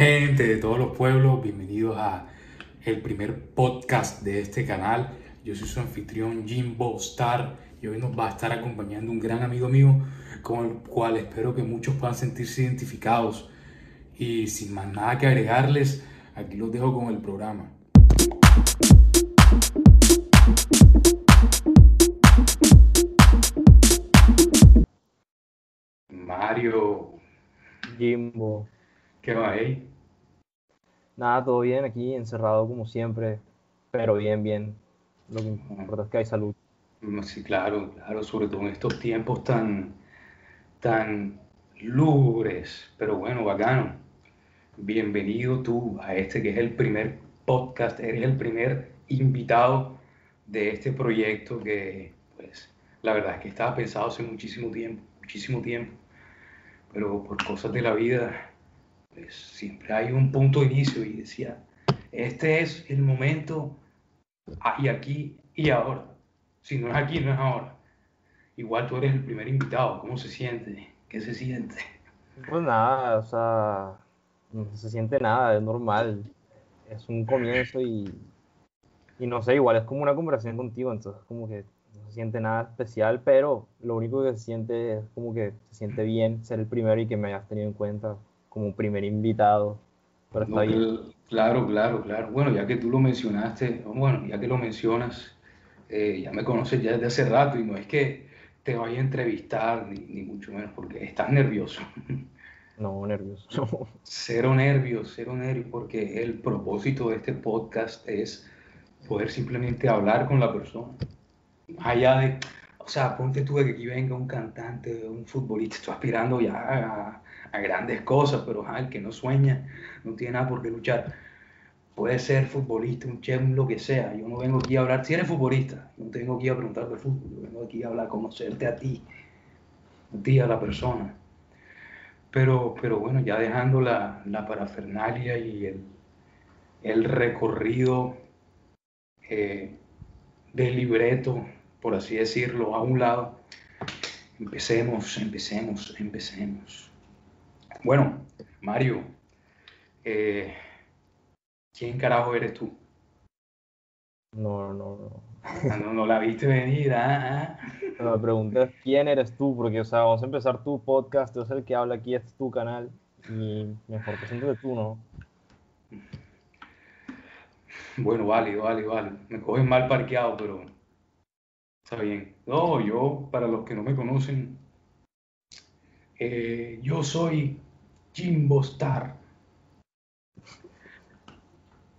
Gente de todos los pueblos, bienvenidos a el primer podcast de este canal. Yo soy su anfitrión Jimbo Star y hoy nos va a estar acompañando un gran amigo mío con el cual espero que muchos puedan sentirse identificados. Y sin más nada que agregarles, aquí los dejo con el programa. Mario, Jimbo. ¿Qué va ahí? Nada, todo bien aquí, encerrado como siempre, pero bien, bien. Lo que importa es que hay salud. Mm, Sí, claro, claro, sobre todo en estos tiempos tan, tan lúgubres, pero bueno, bacano. Bienvenido tú a este que es el primer podcast, eres el primer invitado de este proyecto que, pues, la verdad es que estaba pensado hace muchísimo tiempo, muchísimo tiempo, pero por cosas de la vida, pues siempre hay un punto de inicio y decía, este es el momento, y aquí y ahora. Si no es aquí, no es ahora. Igual tú eres el primer invitado, ¿cómo se siente? ¿Qué se siente? Pues nada, o sea, no se siente nada, es normal. Es un comienzo y, y no sé, igual es como una conversación contigo, entonces como que no se siente nada especial, pero lo único que se siente es como que se siente bien ser el primero y que me hayas tenido en cuenta como primer invitado. Pero está No, bien. cl- claro, claro, claro. Bueno, ya que tú lo mencionaste, bueno, ya que lo mencionas, eh, ya me conoces ya desde hace rato y no es que te vaya a entrevistar, ni, ni mucho menos, porque estás nervioso. No, nervioso. Cero nervios, cero nervios, porque el propósito de este podcast es poder simplemente hablar con la persona. Allá de, o sea, ponte tú de que aquí venga un cantante, un futbolista, estoy aspirando ya a, a grandes cosas, pero ajá, el que no sueña no tiene nada por qué luchar. Puede ser futbolista, un chef, lo que sea. Yo no vengo aquí a hablar, si eres futbolista, no tengo aquí a preguntar de fútbol, yo vengo aquí a hablar, a conocerte a ti, a ti, a la persona. Pero, pero bueno, ya dejando la, la parafernalia y el, el recorrido eh, del libreto, por así decirlo, a un lado, empecemos, empecemos, empecemos. Bueno, Mario, eh, ¿quién carajo eres tú? No, no, no. Ah, No, no la viste venir, ah, ah. Pero me preguntas quién eres tú, porque, o sea, vamos a empezar tu podcast, yo soy el que habla aquí, este es tu canal, y mejor preséntate tú, ¿no? Bueno, vale, vale, vale. Me cogen mal parqueado, pero está bien. No, yo, para los que no me conocen, eh, yo soy Jimbo Star.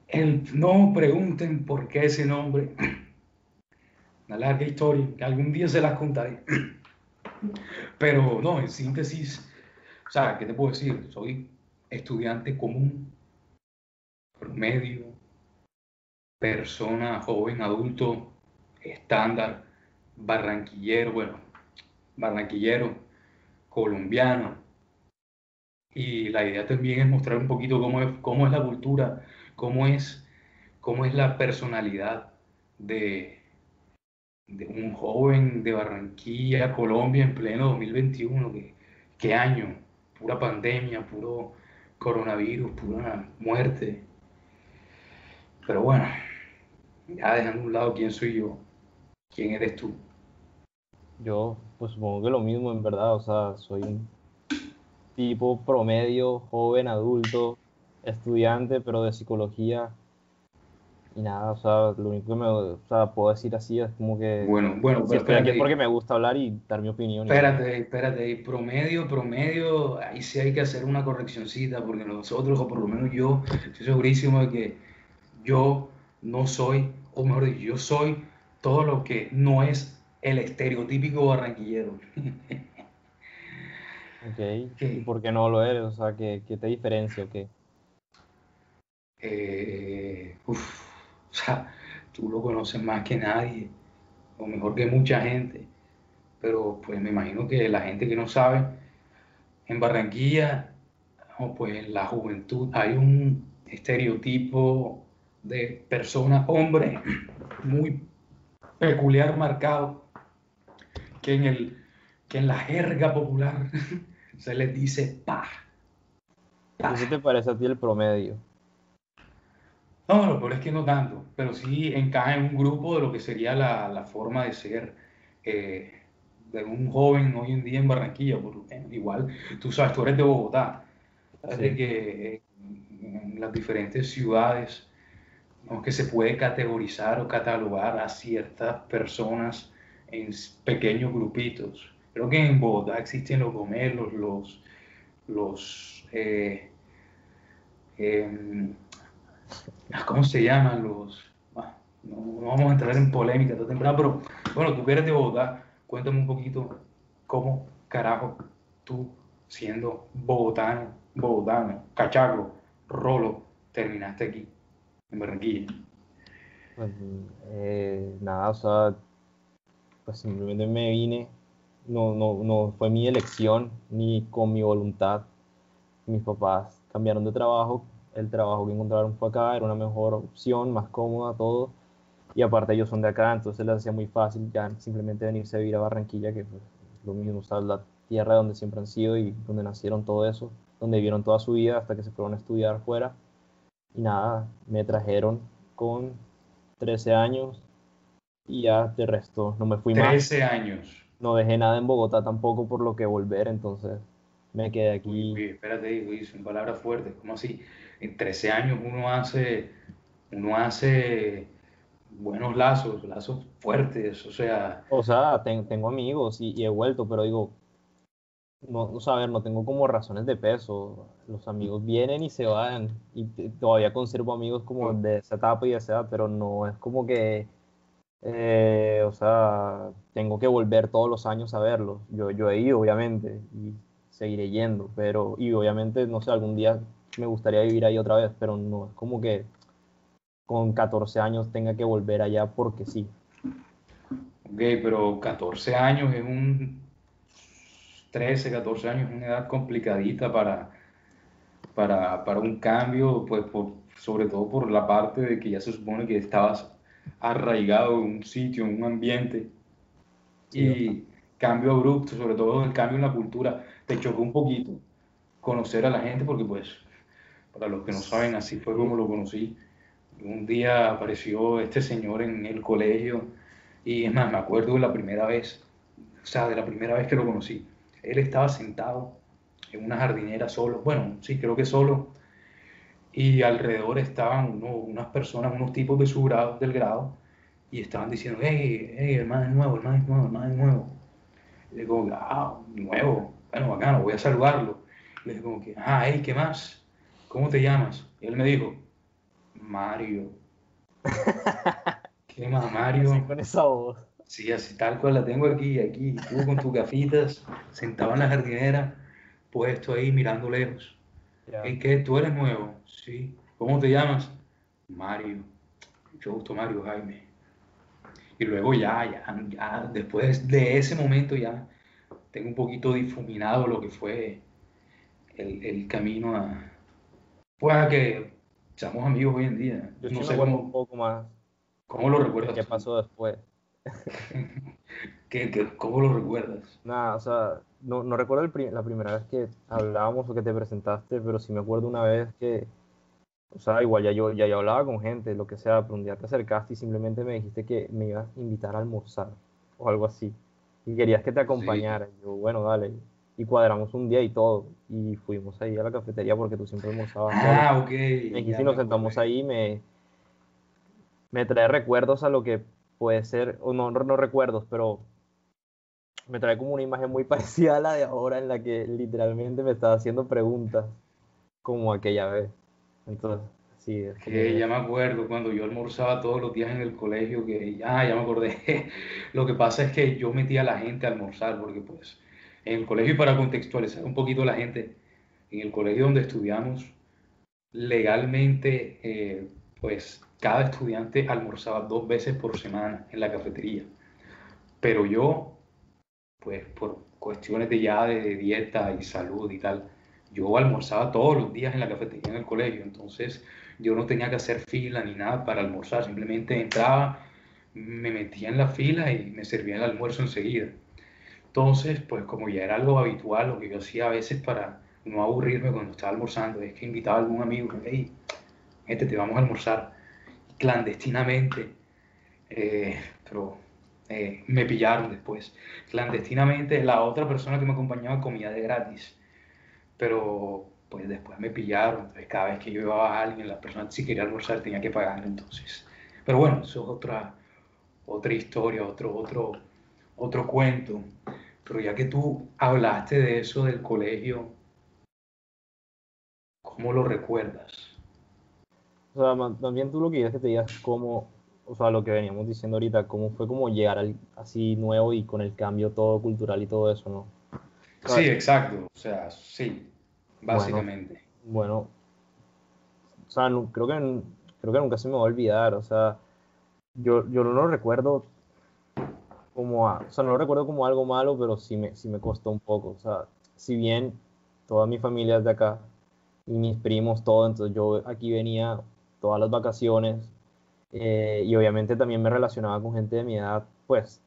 El, no pregunten por qué ese nombre. Una larga historia, que algún día se las contaré. Pero no, en síntesis, o sea, ¿qué te puedo decir? Soy estudiante común, promedio, persona, joven, adulto, estándar, barranquillero, bueno, barranquillero, colombiano. Y la idea también es mostrar un poquito cómo es, cómo es la cultura, cómo es, cómo es la personalidad de, un joven de Barranquilla, Colombia, en pleno 2021. ¿Qué, qué año? Pura pandemia, puro coronavirus, pura muerte. Pero bueno, ya dejando a un lado quién soy yo, quién eres tú. Yo, pues supongo que lo mismo, en verdad, o sea, soy un tipo promedio, joven, adulto, estudiante, pero de psicología, y nada, o sea, lo único que me, o sea, puedo decir así es como que Bueno, bueno, si estoy aquí es porque me gusta hablar y dar mi opinión. y espérate, espérate, promedio, promedio, ahí sí hay que hacer una correccioncita, porque nosotros, o por lo menos yo, estoy segurísimo de que yo no soy, o mejor dicho, yo soy todo lo que no es el estereotípico barranquillero. Ok, ¿y por qué no lo eres? O sea, ¿qué, qué te diferencia o qué? eh, uf, o sea, tú lo conoces más que nadie, o mejor que mucha gente, pero pues me imagino que la gente que no sabe, en Barranquilla, o pues en la juventud, hay un estereotipo de persona, hombre, muy peculiar marcado, que en el, que en la jerga popular se les dice pa, ¿Qué te parece a ti el promedio? No, lo peor es que no tanto, pero sí encaja en un grupo de lo que sería la, la forma de ser eh, de un joven hoy en día en Barranquilla. Por, igual, tú sabes, tú eres de Bogotá, sabes de que en las diferentes ciudades ¿no? que se puede categorizar o catalogar a ciertas personas en pequeños grupitos. Creo que en Bogotá existen los gomelos, los, los eh, em, ¿cómo se llaman? Los, no, vamos a entrar en polémica esta temporada, pero bueno, tú que eres de Bogotá, cuéntame un poquito cómo carajo tú, siendo bogotano, bogotano, cachaco, rolo, terminaste aquí, en Barranquilla. Pues, eh, nada, o sea, pues simplemente me vine, no, no, no fue mi elección ni con mi voluntad. Mis papás cambiaron de trabajo, el trabajo que encontraron fue acá, era una mejor opción, más cómoda, todo. Y aparte ellos son de acá, entonces les hacía muy fácil ya simplemente venirse a vivir a Barranquilla, que pues, lo mismo, o sea, la tierra donde siempre han sido y donde nacieron todo eso, donde vivieron toda su vida hasta que se fueron a estudiar fuera. Y nada, me trajeron con 13 años y ya de resto no me fui 13 más. 13 años. No dejé nada en Bogotá tampoco por lo que volver, entonces me quedé aquí. Uy, uy espérate, uy, son palabras fuertes, ¿cómo así? En 13 años uno hace, uno hace buenos lazos, lazos fuertes, o sea... O sea, tengo amigos y, he vuelto, pero digo, no, no saber, no tengo como razones de peso. Los amigos vienen y se van y todavía conservo amigos como de esa etapa y de esa edad, pero no es como que, eh, o sea, tengo que volver todos los años a verlos. Yo, yo he ido, obviamente, y seguiré yendo, pero, y obviamente, no sé, algún día me gustaría vivir ahí otra vez, pero no es como que con 14 años tenga que volver allá porque sí. Ok, pero 14 años es un 13, 14 años es una edad complicadita para, para, para un cambio, pues por, sobre todo por la parte de que ya se supone que estabas arraigado en un sitio, en un ambiente. y cambio abrupto, sobre todo el cambio en la cultura, te chocó un poquito conocer a la gente porque pues, para los que no saben, así fue como lo conocí. Un día apareció este señor en el colegio y es más, me acuerdo de la primera vez, o sea, de la primera vez que lo conocí él estaba sentado en una jardinera solo, bueno, sí, creo que solo, y alrededor estaban unas personas, unos tipos de su grado, del grado, y estaban diciendo, hey, hey, hermano es nuevo, hermano es nuevo, hermano es nuevo. Y le digo, ah, nuevo, bueno, bacano, voy a saludarlo. Y le digo, ah, hey, ¿qué más? ¿Cómo te llamas? Y él me dijo, Mario. ¿Qué más, Mario? con esa voz. Sí, así tal cual la tengo aquí, aquí, tú con tus gafitas, sentado en la jardinera, puesto ahí mirando lejos. ¿Y qué? ¿Tú eres nuevo? Sí. ¿Cómo te llamas? Mario. Mucho gusto, Mario Jaime. Y luego ya, ya, ya, después de ese momento ya tengo un poquito difuminado lo que fue el, el camino a... Pues a que seamos amigos hoy en día. Yo no sé cómo, un poco más. ¿Cómo lo recuerdas? ¿Qué pasó después? ¿Qué, cómo lo recuerdas? Nada, o sea, no, no recuerdo la primera vez que hablábamos o que te presentaste, pero sí me acuerdo una vez que, o sea, igual ya yo, ya yo hablaba con gente, lo que sea, pero un día te acercaste y simplemente me dijiste que me ibas a invitar a almorzar o algo así. Y querías que te acompañara. Y yo, bueno, dale. Y cuadramos un día y todo. Y fuimos ahí a la cafetería porque tú siempre almorzabas. Ah, ok. y nos sentamos ahí y me, me trae recuerdos a lo que puede ser, o no, no recuerdos, pero me trae como una imagen muy parecida a la de ahora en la que literalmente me estaba haciendo preguntas como aquella vez. Entonces, sí. Es que ya me acuerdo cuando yo almorzaba todos los días en el colegio, que ya, ya me acordé. Lo que pasa es que yo metía a la gente a almorzar, porque pues en el colegio, y para contextualizar un poquito a la gente, en el colegio donde estudiamos, legalmente, eh, pues cada estudiante almorzaba dos veces por semana en la cafetería. Pero yo, pues por cuestiones de ya de dieta y salud y tal, yo almorzaba todos los días en la cafetería en el colegio. Entonces yo no tenía que hacer fila ni nada para almorzar. Simplemente entraba, me metía en la fila y me servía el almuerzo enseguida. Entonces, pues como ya era algo habitual, lo que yo hacía a veces para no aburrirme cuando estaba almorzando, es que invitaba a algún amigo, hey, este te vamos a almorzar clandestinamente, eh, pero eh, me pillaron después. Clandestinamente la otra persona que me acompañaba comía de gratis, pero pues después me pillaron, entonces cada vez que yo iba a alguien, la persona si quería almorzar tenía que pagar entonces. Pero bueno, eso es otra, otra historia, otro, otro, otro cuento. Pero ya que tú hablaste de eso del colegio, ¿cómo lo recuerdas? O sea, también tú lo que que te digas cómo, o sea, lo que veníamos diciendo ahorita, cómo fue como llegar al, así nuevo y con el cambio todo cultural y todo eso, ¿no? sí, exacto, o sea, sí, básicamente. Bueno, o sea, creo, que, creo que nunca se me va a olvidar, o sea, yo, yo no lo recuerdo como, o sea, no lo recuerdo como algo malo, pero sí me, sí me costó un poco, o sea, si bien toda mi familia es de acá y mis primos, todo, entonces yo aquí venía todas las vacaciones eh, y obviamente también me relacionaba con gente de mi edad, pues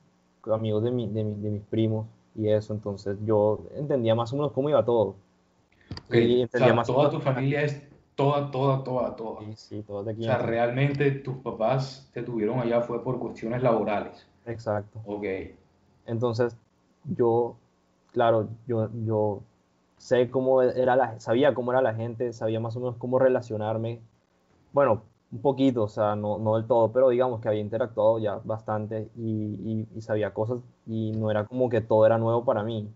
amigos de, mi, de, mis primos y eso, entonces yo entendía más o menos cómo iba todo. Y entendía más toda tu familia es toda, toda, toda, toda. Sí, sí, toda de aquí. O sea, realmente tus papás te tuvieron allá fue por cuestiones laborales. Exacto. Ok. Entonces, yo, claro, yo, yo sé cómo era la, sabía cómo era la gente, sabía más o menos cómo relacionarme. Bueno, un poquito, o sea, no, no del todo, pero digamos que había interactuado ya bastante y, sabía cosas y no era como que todo era nuevo para mí.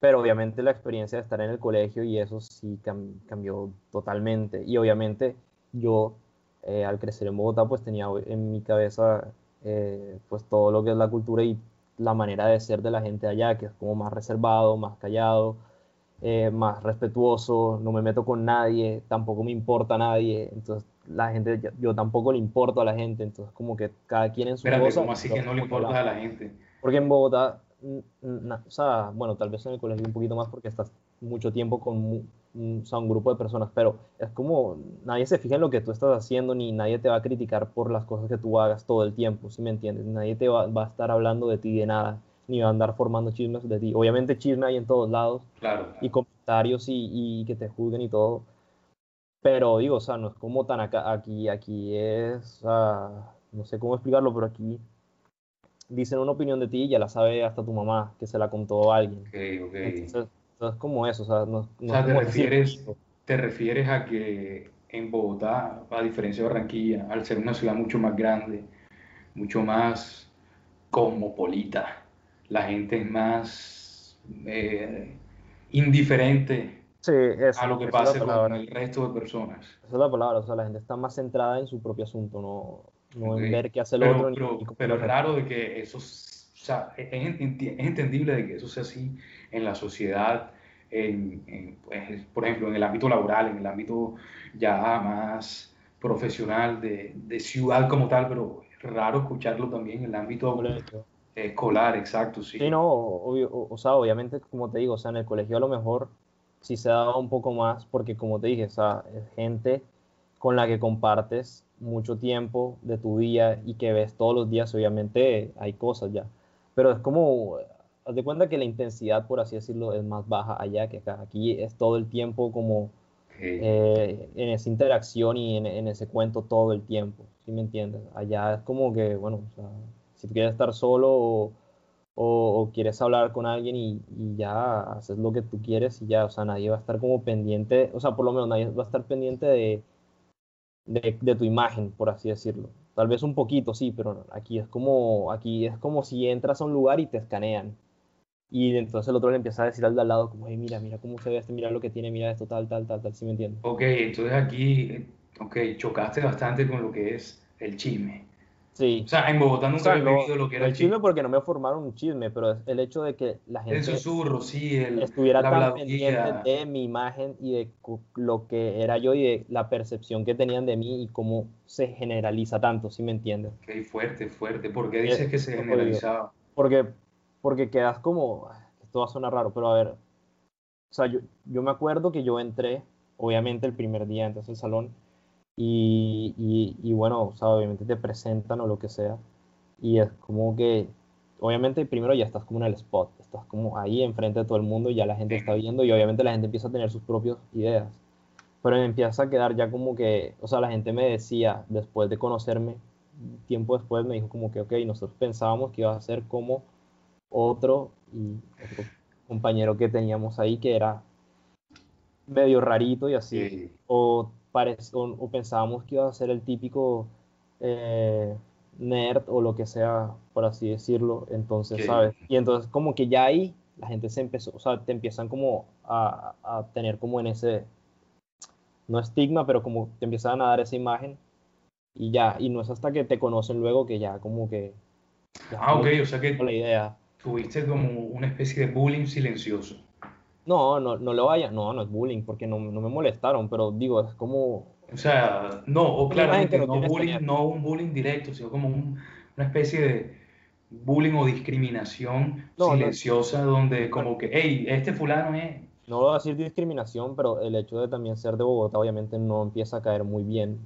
Pero obviamente la experiencia de estar en el colegio y eso sí cambió totalmente. Y obviamente yo eh, al crecer en Bogotá pues tenía en mi cabeza eh, pues todo lo que es la cultura y la manera de ser de la gente allá, que es como más reservado, más callado, eh, más respetuoso, no me meto con nadie, tampoco me importa nadie, entonces la gente, yo tampoco le importo a la gente, entonces como que cada quien en su Espérate, cosa. ¿cómo así que no le importa a la gente? Porque en Bogotá, o sea, bueno, tal vez en el colegio un poquito más porque estás mucho tiempo con un, o sea, un grupo de personas, pero es como nadie se fija en lo que tú estás haciendo, ni nadie te va a criticar por las cosas que tú hagas todo el tiempo, ¿sí me entiendes? Nadie te va, va a estar hablando de ti de nada ni va a andar formando chismes de ti. Obviamente chisme hay en todos lados. Claro. Y comentarios y, y, que te juzguen y todo. Pero digo, o sea, no es como tan acá, aquí, aquí es, no sé cómo explicarlo, pero aquí dicen una opinión de ti y ya la sabe hasta tu mamá, que se la contó a alguien. Ok, ok. Entonces, es como eso, o sea, no, o sea, te, refieres, te refieres a que en Bogotá, a diferencia de Barranquilla, al ser una ciudad mucho más grande, mucho más cosmopolita, la gente es más eh, indiferente a lo que pase con el resto de personas. Esa es la palabra, o sea, la gente está más centrada en su propio asunto, no, no en ver qué hace el otro. Pero, es raro de que eso, o sea, es, entendible de que eso sea así en la sociedad, en, pues, por ejemplo, en el ámbito laboral, en el ámbito ya más profesional de, de ciudad como tal, pero es raro escucharlo también en el ámbito Escolar, exacto, sí. Sí, no, o, sea, obviamente, como te digo, o sea, en el colegio a lo mejor sí se da un poco más, porque como te dije, o sea, es gente con la que compartes mucho tiempo de tu día y que ves todos los días, obviamente hay cosas ya. Pero es como, haz de cuenta que la intensidad, por así decirlo, es más baja allá que acá. Aquí es todo el tiempo como eh, en esa interacción y en, en, ese cuento todo el tiempo, ¿sí me entiendes? Allá es como que, bueno, o sea, si quieres estar solo o, o, quieres hablar con alguien y, y, ya haces lo que tú quieres y ya, o sea, nadie va a estar como pendiente, o sea, por lo menos nadie va a estar pendiente de, de, de tu imagen, por así decirlo. Tal vez un poquito, sí, pero aquí es como, aquí es como si entras a un lugar y te escanean. Y entonces el otro le empieza a decir al de al lado, como, hey, mira, mira cómo se ve este, mira lo que tiene, mira esto, tal, tal, tal, tal, ¿sí me entiendes? Ok, entonces aquí, ok, chocaste bastante con lo que es el chisme. Sí. O sea, en Bogotá nunca he vivido lo que era el chisme. porque no me formaron un chisme, pero es el hecho de que la gente el susurro, sí, el, estuviera tan pendiente de mi imagen y de lo que era yo y de la percepción que tenían de mí y cómo se generaliza tanto, ¿sí me entiendes? Qué fuerte, fuerte. ¿Por qué dices que se generalizaba? Porque, porque quedas como, esto va a sonar raro, pero a ver, o sea, yo, yo me acuerdo que yo entré, obviamente el primer día entonces al salón, y, y, bueno, o sea, obviamente te presentan o lo que sea. Y es como que obviamente primero ya estás como en el spot, estás como ahí enfrente de todo el mundo, ya la gente está viendo y obviamente la gente empieza a tener sus propias ideas. Pero me empieza a quedar ya como que, o sea, la gente me decía, después de conocerme, tiempo después me dijo como que, ok, nosotros pensábamos que iba a ser como otro y otro compañero que teníamos ahí que era medio rarito y así. O, o, pensábamos que iba a ser el típico eh, nerd o lo que sea, por así decirlo. Entonces, ¿sabes? Y entonces como que ya ahí la gente se empezó, o sea, te empiezan como a, a tener como en ese, no estigma, pero como te empiezan a dar esa imagen y ya, y no es hasta que te conocen luego que ya como que... ah, ok, o sea que la idea. tuviste como una especie de bullying silencioso. No, no, no lo vaya, no, no es bullying, porque no, no me molestaron, pero digo, es como... O sea, no, o claramente no, bullying, no un bullying directo, sino como una especie de bullying o discriminación silenciosa donde como que, hey, este fulano es... No voy a decir discriminación, pero el hecho de también ser de Bogotá obviamente no empieza a caer muy bien,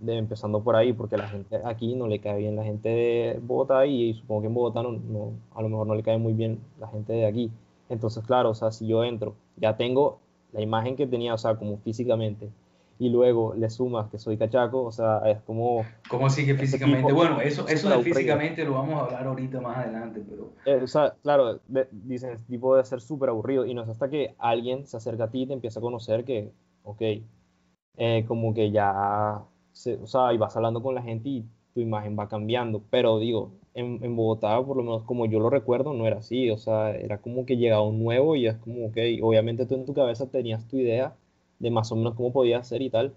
de, empezando por ahí, porque la gente aquí no le cae bien la gente de Bogotá y, supongo que en Bogotá no, no, a lo mejor no le cae muy bien la gente de aquí. Entonces, claro, o sea, si yo entro, ya tengo la imagen que tenía, o sea, como físicamente, y luego le sumas que soy cachaco, o sea, es como... ¿Cómo así que físicamente? bueno, eso, eso de físicamente lo vamos a hablar ahorita más adelante, pero... Eh, o sea, claro, dicen, este tipo de ser súper aburrido, y no es hasta que alguien se acerca a ti y te empieza a conocer que, ok, eh, como que ya, o sea, y vas hablando con la gente y tu imagen va cambiando, pero digo, en, en, Bogotá, por lo menos como yo lo recuerdo, no era así, o sea, era como que llegaba un nuevo y es como, que obviamente tú en tu cabeza tenías tu idea de más o menos cómo podía ser y tal,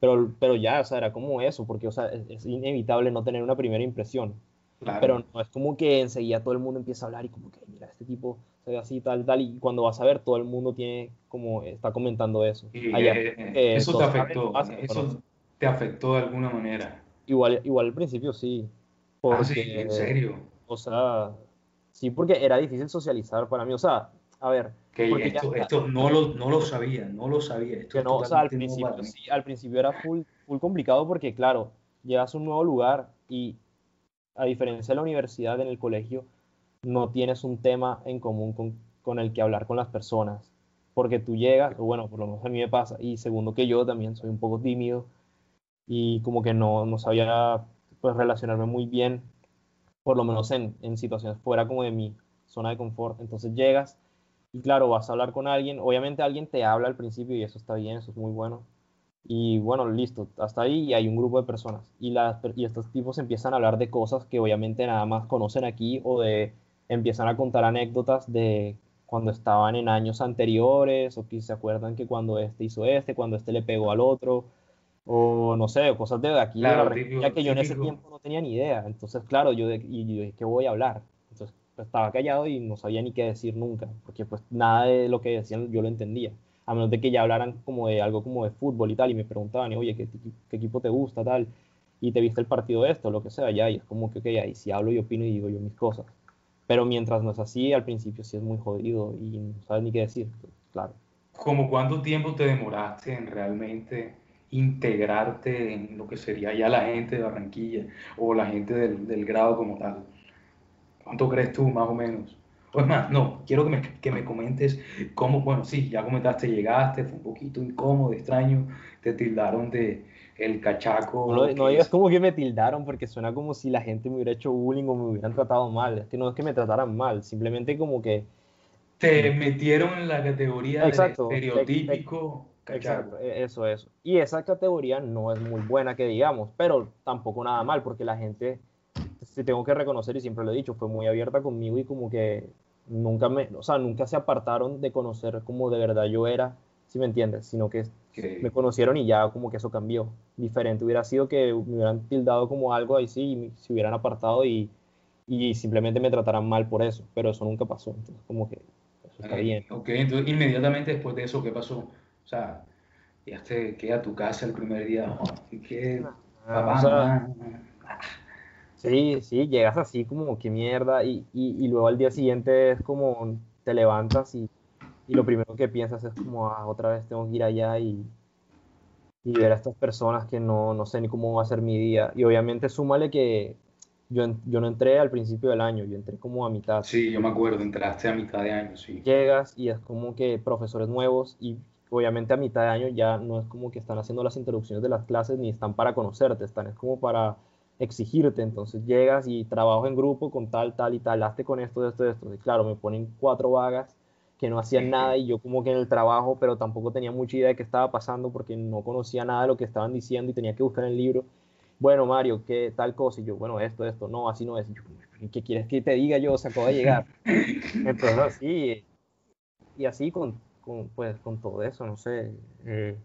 pero, pero ya, o sea, era como eso, porque, o sea, es, inevitable no tener una primera impresión, pero no es como que enseguida todo el mundo empieza a hablar y como que, mira, este tipo se ve así, tal, tal, y cuando vas a ver, todo el mundo tiene como, está comentando eso. Eh, eso te afectó, eso te afectó de alguna manera. Igual, igual al principio sí, porque, ah, sí, ¿en serio? O sea, sí, porque era difícil socializar para mí. O sea, a ver. Que esto, esto no, lo, no lo sabía, no lo sabía. Esto no, o sea, al principio, sí, al principio era full, full complicado porque, claro, llegas a un nuevo lugar y a diferencia de la universidad, en el colegio, no tienes un tema en común con, con el que hablar con las personas. Porque tú llegas, o bueno, por lo menos a mí me pasa, y segundo que yo también soy un poco tímido y como que no, no sabía pues relacionarme muy bien, por lo menos en, en situaciones fuera como de mi zona de confort. Entonces llegas y claro, vas a hablar con alguien, obviamente alguien te habla al principio y eso está bien, eso es muy bueno. Y bueno, listo, hasta ahí y hay un grupo de personas. Y, las, y estos tipos empiezan a hablar de cosas que obviamente nada más conocen aquí o de empiezan a contar anécdotas de cuando estaban en años anteriores o que se acuerdan que cuando este hizo este, cuando este le pegó al otro o no sé, cosas de aquí, ya que yo en ese tiempo no tenía ni idea. Entonces, claro, yo, de, y yo ¿qué voy a hablar? Entonces, pues, estaba callado y no sabía ni qué decir nunca, porque pues nada de lo que decían yo lo entendía. A menos de que ya hablaran como de algo como de fútbol y tal, y me preguntaban, oye, ¿qué, qué equipo te gusta, tal? Y te viste el partido de esto, lo que sea, ya, y es como que, ok, ahí sí hablo y opino y digo yo mis cosas. Pero mientras no es así, al principio sí es muy jodido y no sabes ni qué decir, pues, claro. ¿Cómo cuánto tiempo te demoraste en realmente integrarte en lo que sería ya la gente de Barranquilla o la gente del, del grado como tal. ¿Cuánto crees tú, más o menos? O es más, no, quiero que me, que me, comentes cómo, bueno, sí, ya comentaste, llegaste, fue un poquito incómodo, extraño, te tildaron de el cachaco. No, no digas como que me tildaron porque suena como si la gente me hubiera hecho bullying o me hubieran tratado mal. Es que no es que me trataran mal, simplemente como que... Te metieron en la categoría de estereotípico. Exacto, e, eso, eso. Y esa categoría no es muy buena que digamos, pero tampoco nada mal, porque la gente, si tengo que reconocer y siempre lo he dicho, fue muy abierta conmigo y como que nunca me, o sea, nunca se apartaron de conocer como de verdad yo era, si me entiendes, sino que me conocieron y ya como que eso cambió. Diferente hubiera sido que me hubieran tildado como algo ahí sí y se hubieran apartado y, y simplemente me trataran mal por eso, pero eso nunca pasó, entonces como que eso está bien. Ok, entonces inmediatamente después de eso, ¿qué pasó? O sea, ya te queda a tu casa el primer día, ¿qué? Papá, sí, sí, llegas así como, qué mierda, y, y, y, luego al día siguiente es como, te levantas y, y lo primero que piensas es como, ah, otra vez tengo que ir allá y, y ver a estas personas que no, no sé ni cómo va a ser mi día. Y obviamente súmale que yo, yo no entré al principio del año, yo entré como a mitad. Sí, yo me acuerdo, entraste a mitad de año, sí. Llegas y es como que profesores nuevos y obviamente a mitad de año ya no es como que están haciendo las introducciones de las clases ni están para conocerte, están es como para exigirte, entonces llegas y trabajo en grupo con tal, tal y tal, hazte con esto, esto, esto, y claro, me ponen cuatro vagas que no hacían nada y yo como que en el trabajo, pero tampoco tenía mucha idea de qué estaba pasando porque no conocía nada de lo que estaban diciendo y tenía que buscar en el libro bueno, Mario, ¿qué tal cosa? Y yo, bueno, esto, esto, no, así no es. Y ¿qué quieres que te diga yo? Se acaba de llegar. Entonces, así, y así con, con, pues, con todo eso, no sé. Eh,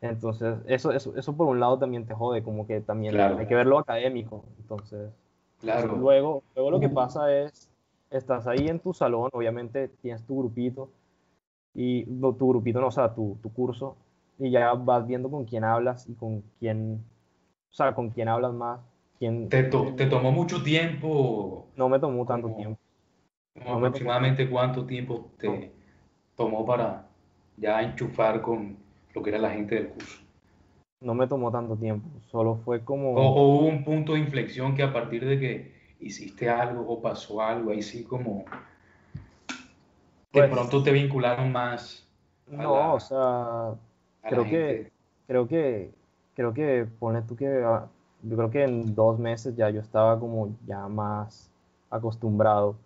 entonces, eso, eso, eso por un lado también te jode, como que también hay que verlo académico. Entonces, claro. luego, luego lo que pasa es, estás ahí en tu salón, obviamente tienes tu grupito, y tu grupito, no, o sea, tu, tu curso, y ya vas viendo con quién hablas y con quién o sea, con quién hablas más. Quién, ¿Te, ¿Te, tomó mucho tiempo? No me tomó tanto tiempo. ¿Aproximadamente cuánto tiempo te tomó para ya enchufar con lo que era la gente del curso? No me tomó tanto tiempo, solo fue como... O, hubo un punto de inflexión que a partir de que hiciste algo o pasó algo, ahí sí como... De pues pronto te vincularon más. No, o sea, creo que, creo que creo que, pone tú que, ah, yo creo que en dos meses ya yo estaba como ya más acostumbrado.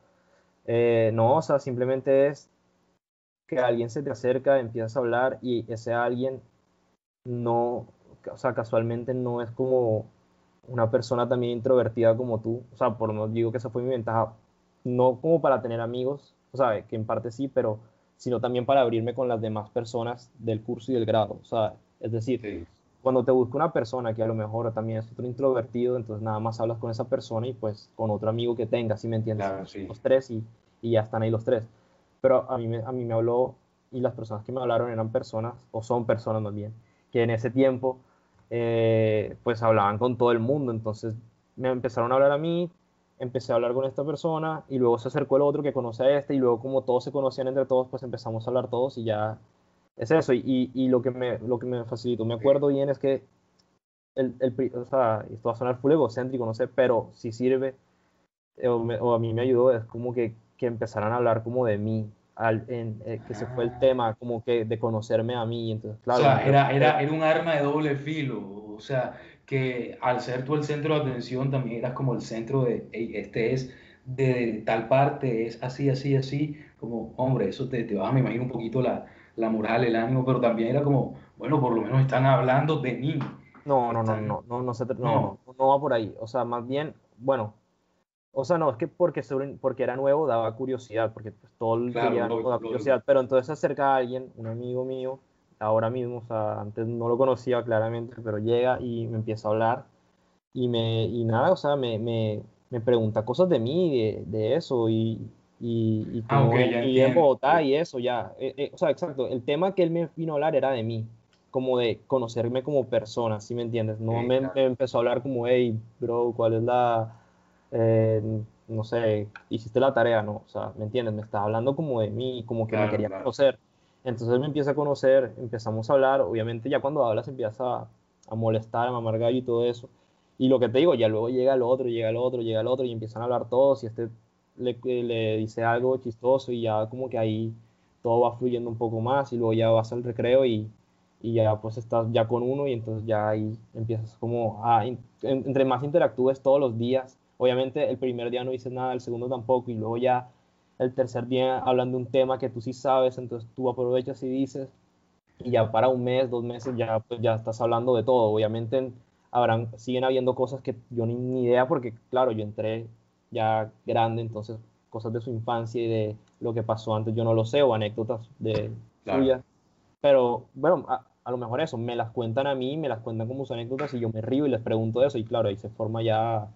Eh, no, o sea, simplemente es que alguien se te acerca, empiezas a hablar y ese alguien no, o sea, casualmente no es como una persona también introvertida como tú. O sea, por menos digo que esa fue mi ventaja. No como para tener amigos, o sea, que en parte sí, pero sino también para abrirme con las demás personas del curso y del grado. O sea, es decir, cuando te busca una persona que a lo mejor también es otro introvertido, entonces nada más hablas con esa persona y pues con otro amigo que tengas, ¿sí me entiendes? Los tres y, y, ya están ahí los tres. Pero a mí, a mí me habló y las personas que me hablaron eran personas, o son personas más bien, que en ese tiempo eh, pues hablaban con todo el mundo, entonces me empezaron a hablar a mí, empecé a hablar con esta persona y luego se acercó el otro que conoce a este y luego como todos se conocían entre todos, pues empezamos a hablar todos y ya es eso, y, y, lo, que me, lo que me facilitó, me acuerdo bien, es que el, el, o sea, esto va a sonar full egocéntrico, no sé, pero si sirve, eh, o, a mí me ayudó, es como que, que empezaran a hablar como de mí, al, en, eh, que se fue el ah. tema, como que de conocerme a mí, entonces, claro. O sea, era, era, era un arma de doble filo, o sea, que al ser tú el centro de atención también eras como el centro de, este es de tal parte, es así, así, así, como, hombre, eso te, te va, me imagino un poquito la, la moral, el ánimo, pero también era como, bueno, por lo menos están hablando de mí. No, no, no, no, no, no, se, no, no, no, va por ahí. O sea, más bien, bueno, o sea, no, es que porque, porque era nuevo daba curiosidad, porque pues, todo el claro, daba curiosidad, pero entonces se acerca a alguien, un amigo mío, ahora mismo, o sea, antes no lo conocía claramente, pero llega y me empieza a hablar y, me, y nada, o sea, me, me, me pregunta cosas de mí, de, de eso, y, y, y, ah, en Bogotá y eso ya. Eh, eh, o sea, exacto, el tema que él me vino a hablar era de mí, como de conocerme como persona, ¿sí me entiendes? No me, empezó a hablar como, hey, bro, ¿cuál es la, eh, no sé, hiciste la tarea, ¿no? O sea, ¿me entiendes? Me está hablando como de mí, como que me quería conocer. Entonces me empieza a conocer, empezamos a hablar, obviamente ya cuando hablas empieza a, a molestar, a mamar gallo y todo eso. Y lo que te digo, ya luego llega el otro, llega el otro, llega el otro y empiezan a hablar todos y este le, le dice algo chistoso y ya como que ahí todo va fluyendo un poco más y luego ya vas al recreo y, y ya pues estás ya con uno y entonces ya ahí empiezas como a, entre más interactúes todos los días, obviamente el primer día no dices nada, el segundo tampoco y luego ya el tercer día hablan de un tema que tú sí sabes, entonces tú aprovechas y dices y ya para un mes, dos meses ya pues ya estás hablando de todo, obviamente habrán, siguen habiendo cosas que yo ni, ni idea porque claro, yo entré ya grande, entonces cosas de su infancia y de lo que pasó antes yo no lo sé, o anécdotas de suyas. Pero bueno, a, lo mejor eso, me las cuentan a mí, me las cuentan como sus anécdotas y yo me río y les pregunto eso y claro, ahí se forma ya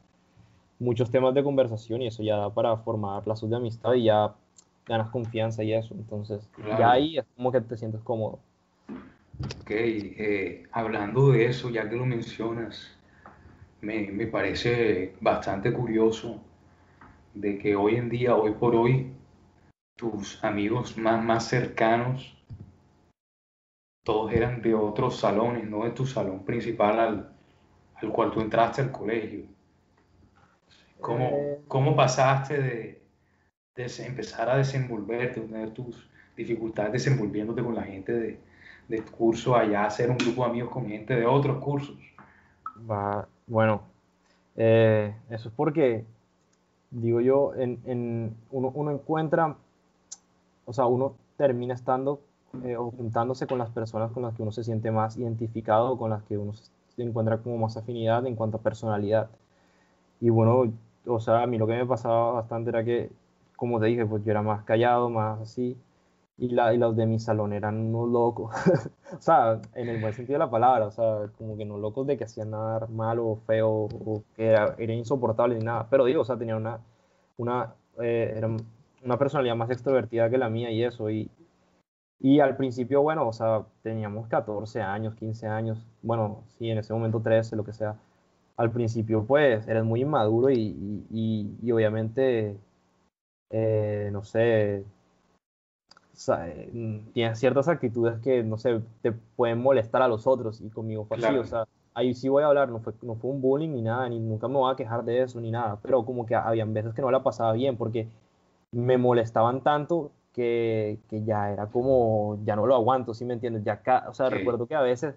muchos temas de conversación y eso ya da para formar plazos de amistad y ya ganas confianza y eso. Entonces, ya ahí es como que te sientes cómodo. Ok, eh, hablando de eso, ya que lo mencionas, me, me parece bastante curioso de que hoy en día, hoy por hoy, tus amigos más, más cercanos, todos eran de otros salones, no de tu salón principal al, al cual tú entraste al colegio. ¿Cómo, eh, cómo pasaste de, de, empezar a desenvolverte, tener tus dificultades desenvolviéndote con la gente de, de curso allá, hacer un grupo de amigos con gente de otros cursos? Va, bueno, eh, eso es porque, digo yo, en, en uno, uno, encuentra, o sea, uno termina estando eh, o juntándose con las personas con las que uno se siente más identificado, con las que uno se encuentra como más afinidad en cuanto a personalidad. Y bueno, o sea, a mí lo que me pasaba bastante era que, como te dije, pues yo era más callado, más así, y, la, los de mi salón eran unos locos, o sea, en el buen sentido de la palabra, o sea, como que no locos de que hacían nada malo o feo o que era, era insoportable ni nada, pero digo, o sea, tenían una, una, eh, una personalidad más extrovertida que la mía y eso, y, y al principio, bueno, o sea, teníamos 14 años, 15 años, bueno, sí, en ese momento 13, lo que sea. Al principio, pues, eres muy inmaduro y, y, y obviamente, eh, no sé, eh, tienes ciertas actitudes que, no sé, te pueden molestar a los otros y conmigo fue así, o sea, ahí sí voy a hablar, no fue, no fue un bullying ni nada, ni nunca me voy a quejar de eso ni nada, pero como que habían veces que no la pasaba bien porque me molestaban tanto que, que, ya era como, ya no lo aguanto, ¿sí me entiendes? Ya o sea, recuerdo que a veces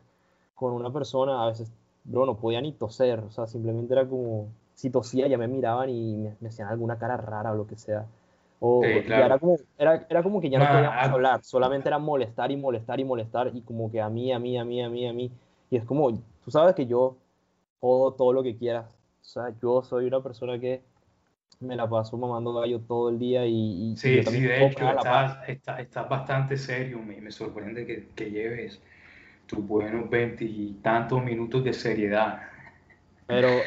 con una persona, a veces, bro, no podía ni toser, o sea, simplemente era como, si tosía ya me miraban y me, hacían alguna cara rara o lo que sea. O era, como, era, era, como que ya no podíamos ah, hablar, solamente era molestar y molestar y molestar y como que a mí, a mí, a mí, a mí, a mí. Y es como, tú sabes que yo puedo todo lo que quieras. O sea, yo soy una persona que me la paso mamando gallo todo el día y... sí, sí, de hecho, estás, está, bastante serio, me, me sorprende que, que, lleves tus buenos tantos minutos de seriedad. Pero,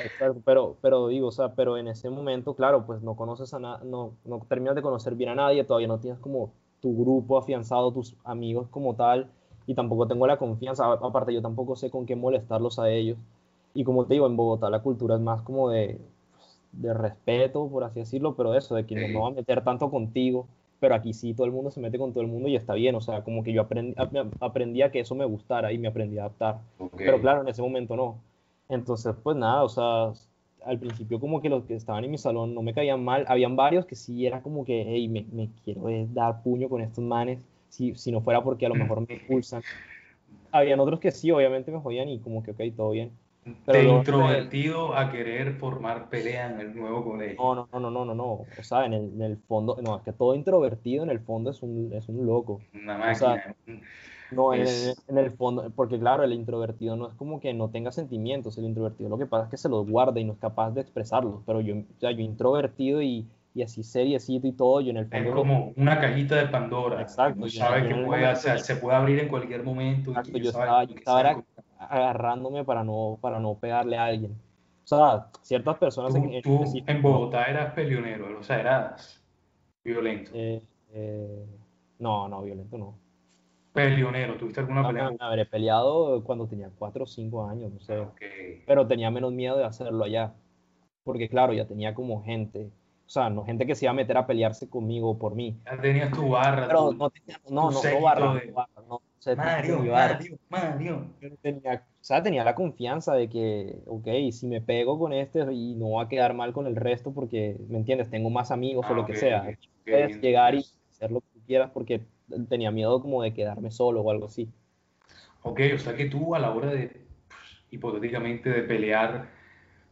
pero, pero digo, o sea, pero en ese momento, claro, pues no conoces a nada, no, no terminas de conocer bien a nadie, todavía no tienes como tu grupo afianzado, tus amigos como tal, y tampoco tengo la confianza, aparte yo tampoco sé con qué molestarlos a ellos. Y como te digo, en Bogotá la cultura es más como de, de respeto, por así decirlo, pero eso, de que no va a meter tanto contigo, pero aquí sí todo el mundo se mete con todo el mundo y está bien, o sea, como que yo aprendí, aprendí a que eso me gustara y me aprendí a adaptar, pero claro, en ese momento no. Entonces, pues nada, o sea, al principio como que los que estaban en mi salón no me caían mal, habían varios que sí era como que, hey, me, me quiero dar puño con estos manes, si, si no fuera porque a lo mejor me expulsan. Habían otros que sí, obviamente me jodían y como que, ok, todo bien de introvertido a querer formar pelea en el nuevo colegio. No, no, no, no, no, no. O sea, en el, en el fondo, no, es que todo introvertido en el fondo es un, es un loco. Una máquina. no, en, el, fondo, porque claro, el introvertido no es como que no tenga sentimientos, el introvertido lo que pasa es que se los guarda y no es capaz de expresarlos, pero yo, o sea, yo introvertido y, y así seriecito y todo, yo en el fondo... Es como una cajita de Pandora. Exacto. No sabe que puede, se puede abrir en cualquier momento. Exacto, yo, estaba, yo estaba, agarrándome para no, para no pegarle a alguien. O sea, ciertas personas... Tú, en, tú en, Bogotá eras peleonero, o sea, eras violento. Eh, eh, no, no, violento no. Peleonero, ¿tuviste alguna pelea? habré peleado cuando tenía 4 o 5 años, no sé. Pero tenía menos miedo de hacerlo allá. Porque claro, ya tenía como gente. O sea, no gente que se iba a meter a pelearse conmigo por mí. Ya tenías tu barra. Pero no, tenía, no, no, no, barra, no, barra, no, Mario, Mario, Mario. Tenía, o sea, tenía la confianza de que, ok, si me pego con este y no va a quedar mal con el resto porque, ¿me entiendes? Tengo más amigos o lo que sea. Puedes llegar y hacer lo que tú quieras porque tenía miedo como de quedarme solo o algo así. Ok, o sea que tú a la hora de, pues, hipotéticamente, de pelear,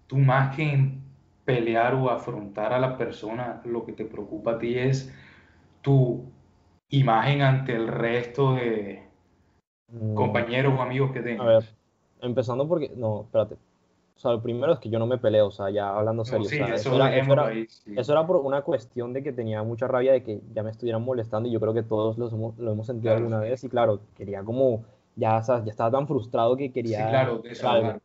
tú más que en pelear o afrontar a la persona, lo que te preocupa a ti es tu imagen ante el resto de. Compañeros o amigos que tengas? A ver, empezando porque, no, espérate. O sea, lo primero es que yo no me peleo, o sea, ya hablando serio. eso, era, por una cuestión de que tenía mucha rabia de que ya me estuvieran molestando y yo creo que todos lo hemos, lo hemos sentido alguna vez y claro, quería como, ya, ya estaba tan frustrado que quería... Sí, claro, algo.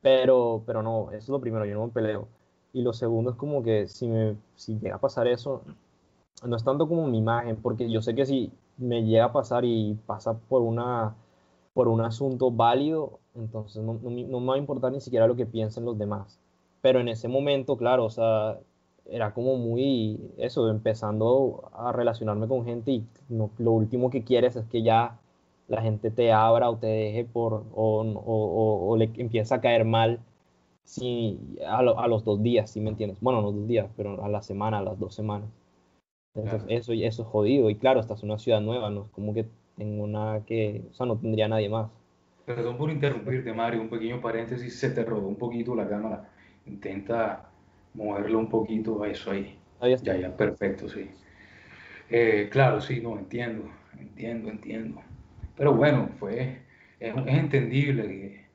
Pero, pero no, eso es lo primero, yo no me peleo. Y lo segundo es como que si, me, si llega a pasar eso, no es tanto como mi imagen, porque yo sé que si me llega a pasar y pasa por, una, por un asunto válido, entonces no, no, me va a importar ni siquiera lo que piensen los demás. Pero en ese momento, claro, o sea, era como muy eso, empezando a relacionarme con gente y lo último que quieres es que ya la gente te abra o te deje por, o, o, o, le empieza a caer mal sí, a, los dos días, si me entiendes. Bueno, no dos días, pero a la semana, a las dos semanas. Entonces, eso, eso es jodido. Y claro, esta es una ciudad nueva, no es como que tengo nada que, o sea, no tendría nadie más. Perdón por interrumpirte, Mario, un pequeño paréntesis, se te rodó un poquito la cámara. Intenta moverlo un poquito a eso ahí. Ahí está. Ya, ya, perfecto, sí. Eh, claro, sí, no, entiendo, entiendo, entiendo. Pero bueno, fue, es, es entendible que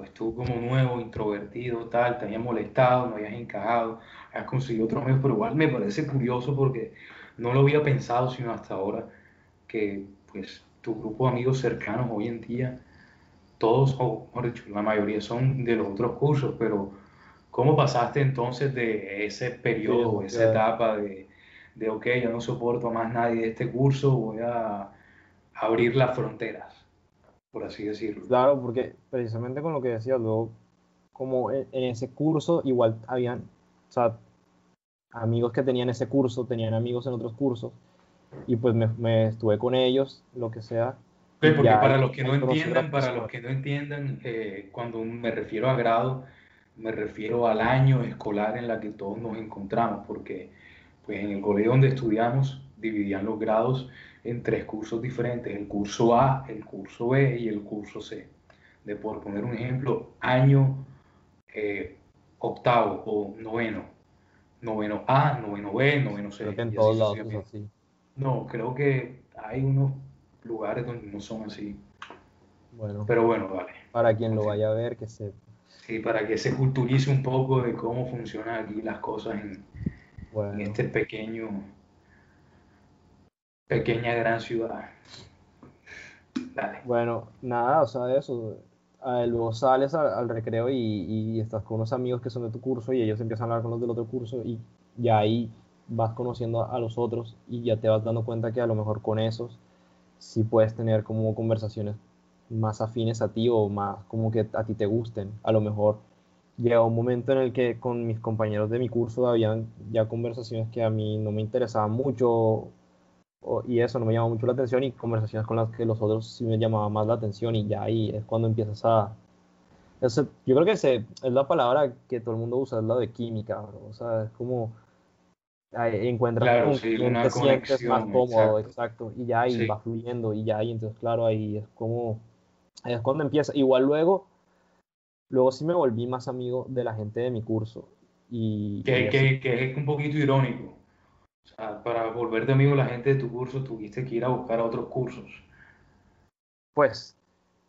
pues tú como nuevo, introvertido, tal, te habías molestado, no habías encajado, has conseguido otros medios, pero igual me parece curioso porque no lo había pensado sino hasta ahora, que pues tu grupo de amigos cercanos hoy en día, todos, o mejor dicho, la mayoría son de los otros cursos, pero ¿cómo pasaste entonces de ese periodo, esa etapa de, de, ok, yo no soporto a más nadie de este curso, voy a abrir las fronteras? por así decirlo. Claro, porque precisamente con lo que decías, luego, como en, ese curso, igual habían, o sea, amigos que tenían ese curso, tenían amigos en otros cursos, y pues me, estuve con ellos, lo que sea. porque para los que no entiendan, para los que no entiendan, eh, cuando me refiero a grado, me refiero al año escolar en la que todos nos encontramos, porque pues en el colegio donde estudiamos dividían los grados en tres cursos diferentes, el curso A, el curso B y el curso C. De por poner un ejemplo, año eh, octavo o noveno, noveno A, noveno B, noveno C. Creo que en todos lados es así. No, creo que hay unos lugares donde no son así. Bueno. Pero bueno, vale. Para quien lo vaya a ver, que sepa. Sí, para que se culturice un poco de cómo funcionan aquí las cosas en, en este pequeño pequeña gran ciudad. Dale. Bueno, nada, o sea, eso. Luego sales al, recreo y, estás con unos amigos que son de tu curso y ellos empiezan a hablar con los del otro curso y ya ahí vas conociendo a, los otros y ya te vas dando cuenta que a lo mejor con esos sí puedes tener como conversaciones más afines a ti o más como que a ti te gusten. A lo mejor llega un momento en el que con mis compañeros de mi curso habían ya conversaciones que a mí no me interesaban mucho y eso no me llama mucho la atención y conversaciones con las que los otros sí me llamaban más la atención y ya ahí es cuando empiezas a... yo creo que ese, es la palabra que todo el mundo usa, es la de química, o sea, es como encuentras claro, sí, te sientes más cómodo, exacto. y ya ahí va fluyendo y ya ahí, entonces claro, ahí es como, ahí es cuando empieza, igual luego, luego sí me volví más amigo de la gente de mi curso. Y, que, que, que es un poquito irónico, para volverte amigo la gente de tu curso, tuviste que ir a buscar a otros cursos. Pues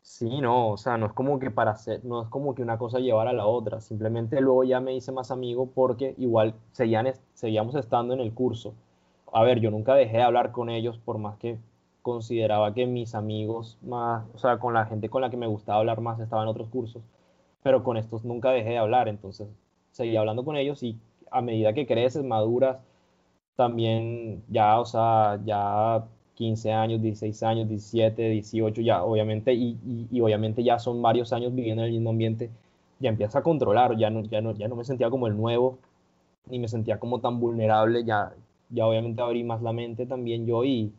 sí, no, o sea, no es como que para hacer, no es como que una cosa llevara a la otra, simplemente luego ya me hice más amigo porque igual seguían, seguíamos estando en el curso. A ver, yo nunca dejé de hablar con ellos por más que consideraba que mis amigos más, o sea, con la gente con la que me gustaba hablar más estaban en otros cursos, pero con estos nunca dejé de hablar, entonces seguía hablando con ellos y a medida que creces, maduras, también ya, o sea, ya 15 años, 16 años, 17, 18, ya obviamente, y, y, obviamente ya son varios años viviendo en el mismo ambiente, ya empieza a controlar, ya no, ya no, ya no me sentía como el nuevo, ni me sentía como tan vulnerable, ya, ya obviamente abrí más la mente también yo y,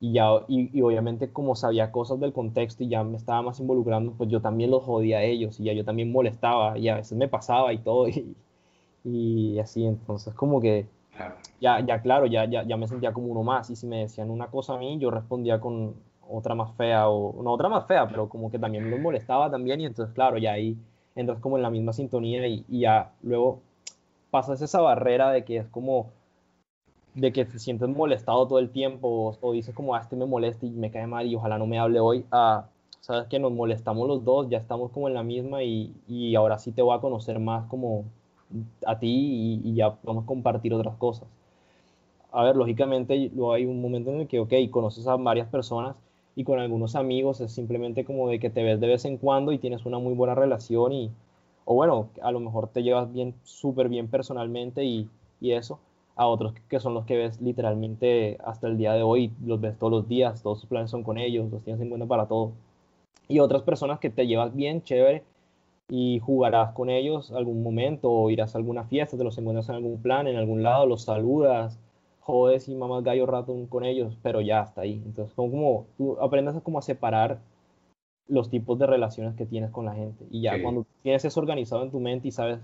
y ya, y, obviamente como sabía cosas del contexto y ya me estaba más involucrando, pues yo también los jodía a ellos y ya yo también molestaba y a veces me pasaba y todo y, y así, entonces como que ya, ya claro, ya, ya, ya me sentía como uno más. Y si me decían una cosa a mí, yo respondía con otra más fea, o no otra más fea, pero como que también me molestaba también. Y entonces, claro, ya ahí entras como en la misma sintonía y, ya luego pasas esa barrera de que es como de que te sientes molestado todo el tiempo o, dices como, ah, este me molesta y me cae mal y ojalá no me hable hoy, a, sabes que nos molestamos los dos, ya estamos como en la misma y, y ahora sí te voy a conocer más como, a ti y, ya vamos a compartir otras cosas. A ver, lógicamente luego hay un momento en el que, ok, conoces a varias personas y con algunos amigos es simplemente como de que te ves de vez en cuando y tienes una muy buena relación y, o bueno, a lo mejor te llevas bien, súper bien personalmente y, y eso, a otros que son los que ves literalmente hasta el día de hoy, los ves todos los días, todos tus planes son con ellos, los tienes en cuenta para todo. Y otras personas que te llevas bien, chévere, y jugarás con ellos algún momento o irás a alguna fiesta, te los encuentras en algún plan, en algún lado, los saludas, jodes y mamas gallo rato con ellos, pero ya está ahí. Entonces, como, como tú aprendas a, como a separar los tipos de relaciones que tienes con la gente. Y ya cuando tienes eso organizado en tu mente y sabes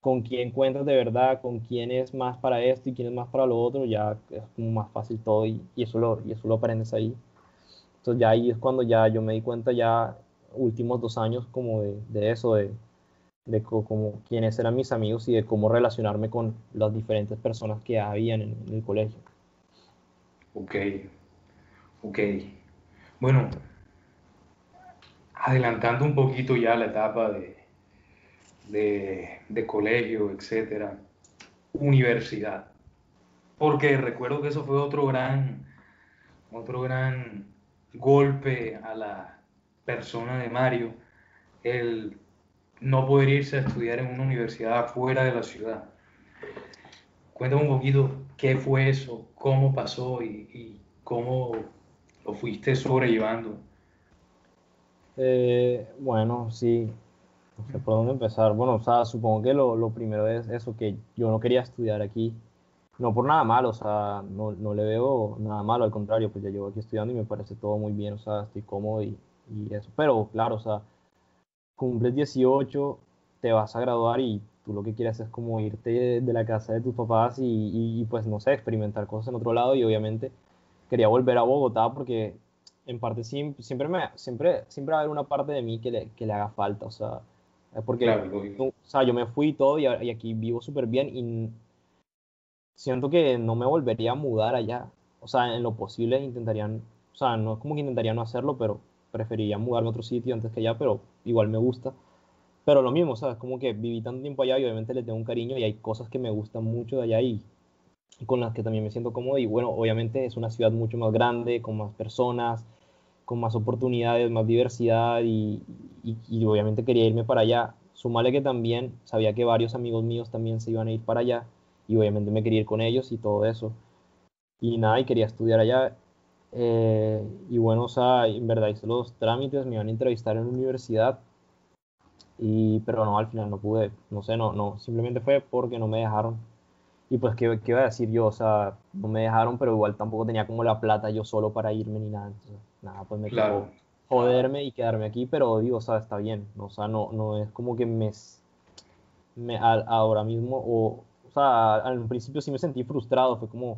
con quién cuentas de verdad, con quién es más para esto y quién es más para lo otro, ya es como más fácil todo y, eso, lo, y eso lo aprendes ahí. Entonces ya ahí es cuando ya yo me di cuenta ya últimos dos años como de, de eso, de, de quiénes eran mis amigos y de cómo relacionarme con las diferentes personas que habían en, en el colegio. Ok, ok. Bueno, adelantando un poquito ya la etapa de, de, colegio, etcétera, universidad. Porque recuerdo que eso fue otro gran, otro gran golpe a la persona de Mario, el no poder irse a estudiar en una universidad fuera de la ciudad. Cuéntame un poquito qué fue eso, cómo pasó y, cómo lo fuiste sobrellevando. Eh, bueno, sí, no sé por dónde empezar. Bueno, o sea, supongo que lo, lo, primero es eso, que yo no quería estudiar aquí, no por nada malo, o sea, no, no, le veo nada malo, al contrario, pues ya llevo aquí estudiando y me parece todo muy bien, o sea, estoy cómodo y, y eso. Pero claro, o sea, cumples 18, te vas a graduar y tú lo que quieres es como irte de la casa de tus papás y, y, pues no sé, experimentar cosas en otro lado. Y obviamente quería volver a Bogotá porque en parte siempre, me, siempre, siempre va a haber una parte de mí que le, que le haga falta, o sea, porque o sea, yo me fui y todo y, aquí vivo súper bien y siento que no me volvería a mudar allá, o sea, en lo posible intentarían, o sea, no es como que intentaría no hacerlo, pero preferiría mudarme a otro sitio antes que allá, pero igual me gusta. Pero lo mismo, ¿sabes? Como que viví tanto tiempo allá y obviamente le tengo un cariño y hay cosas que me gustan mucho de allá y con las que también me siento cómodo. Y bueno, obviamente es una ciudad mucho más grande, con más personas, con más oportunidades, más diversidad y, y, obviamente quería irme para allá. Sumale que también sabía que varios amigos míos también se iban a ir para allá y obviamente me quería ir con ellos y todo eso. Y nada, y quería estudiar allá. Eh, y bueno, o sea, en verdad hice los trámites, me iban a entrevistar en la universidad, y, pero no, al final no pude, no sé, no, no, simplemente fue porque no me dejaron y pues, ¿qué, ¿qué, iba a decir yo? O sea, no me dejaron, pero igual tampoco tenía como la plata yo solo para irme ni nada. Entonces, nada, pues me claro. joderme y quedarme aquí, pero digo, o sea, está bien. O sea, no, no es como que me, me ahora mismo, o, o sea, al principio sí me sentí frustrado, fue como,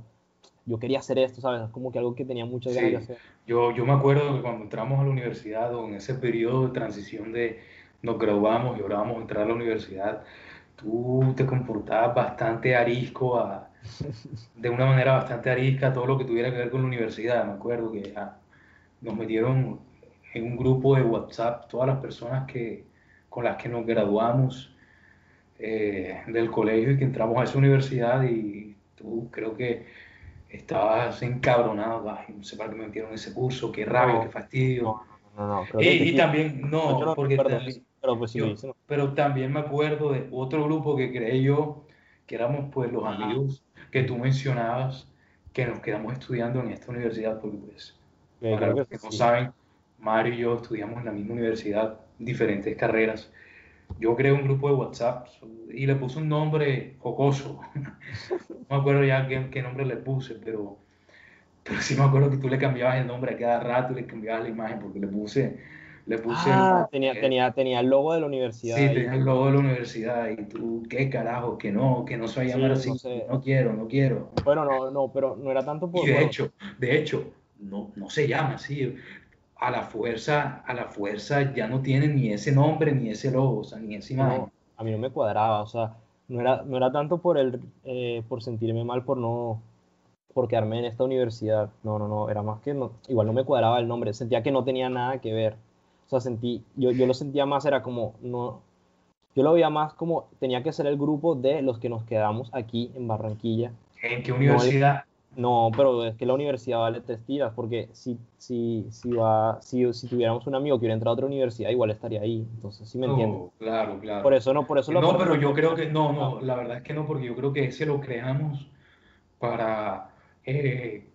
yo quería hacer esto, ¿sabes? Como que algo que tenía muchas ganas de hacer. Yo, yo me acuerdo que cuando entramos a la universidad o en ese periodo de transición de nos graduamos y ahora vamos a entrar a la universidad, tú te comportabas bastante arisco, a, de una manera bastante arisca, todo lo que tuviera que ver con la universidad. Me acuerdo que ah, nos metieron en un grupo de WhatsApp todas las personas que, con las que nos graduamos eh, del colegio y que entramos a esa universidad y tú creo que estabas encabronado, no sé para qué me metieron ese curso, qué rabia, qué fastidio. No, no, no, y, también, no, porque pero, pues, pero también me acuerdo de otro grupo que creé yo, que éramos pues los amigos que tú mencionabas, que nos quedamos estudiando en esta universidad, porque pues, para los que, no saben, Mario y yo estudiamos en la misma universidad, diferentes carreras. Yo creé un grupo de WhatsApp y le puse un nombre jocoso. no me acuerdo ya qué, qué nombre le puse, pero, pero sí me acuerdo que tú le cambiabas el nombre a cada rato y le cambiabas la imagen porque le puse le puse. Ah, tenía, tenía, tenía el logo de la universidad. Sí, tenía el logo de la universidad. Y tú, ¿qué carajo? Que no, que no se va a llamar así. No, quiero, no quiero. Bueno, no, no, pero no era tanto por. Y de hecho, de hecho, no, no se llama así. A la fuerza, a la fuerza ya no tiene ni ese nombre, ni ese logo, o sea, ni esa imagen. a mí no me cuadraba, o sea, no era, no era tanto por el, eh, por sentirme mal por no, por quedarme en esta universidad. No, no, no, era más que no, igual no me cuadraba el nombre, sentía que no tenía nada que ver. O sea, sentí, yo, yo lo sentía más, era como, no, yo lo veía más como tenía que ser el grupo de los que nos quedamos aquí en Barranquilla. ¿En qué universidad? No, pero es que la universidad vale tres tiras, porque si, si, si, va, si, si tuviéramos un amigo que hubiera entrado a otra universidad, igual estaría ahí. Entonces, ¿sí me entiendes? claro, claro. Por eso no, por eso No, pero yo creo que, no, no, la verdad es que no, porque yo creo que ese lo creamos para, eh,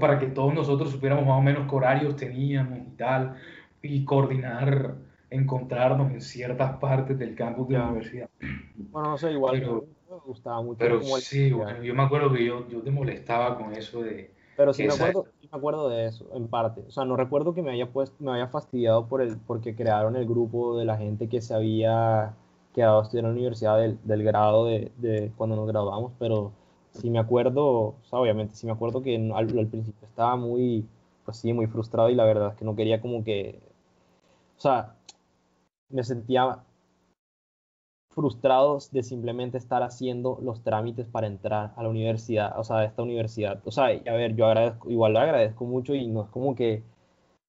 para que todos nosotros supiéramos más o menos qué horarios teníamos y tal y coordinar, encontrarnos en ciertas partes del campus de la universidad. Bueno, no sé, igual pero, me gustaba mucho. Pero sí, bueno, yo me acuerdo que yo, yo te molestaba con eso de, Pero sí me, acuerdo, sí me acuerdo de eso, en parte. O sea, no recuerdo que me haya, puesto, me haya fastidiado por el, porque crearon el grupo de la gente que se había quedado a estudiar en la universidad del, del grado de, de, cuando nos graduamos, pero sí me acuerdo, o sea, obviamente sí me acuerdo que al, al, principio estaba muy, pues sí, muy frustrado y la verdad es que no quería como que, o sea, me sentía frustrados de simplemente estar haciendo los trámites para entrar a la universidad, o sea, a esta universidad. O sea, a ver, yo agradezco, igual lo agradezco mucho y no es como que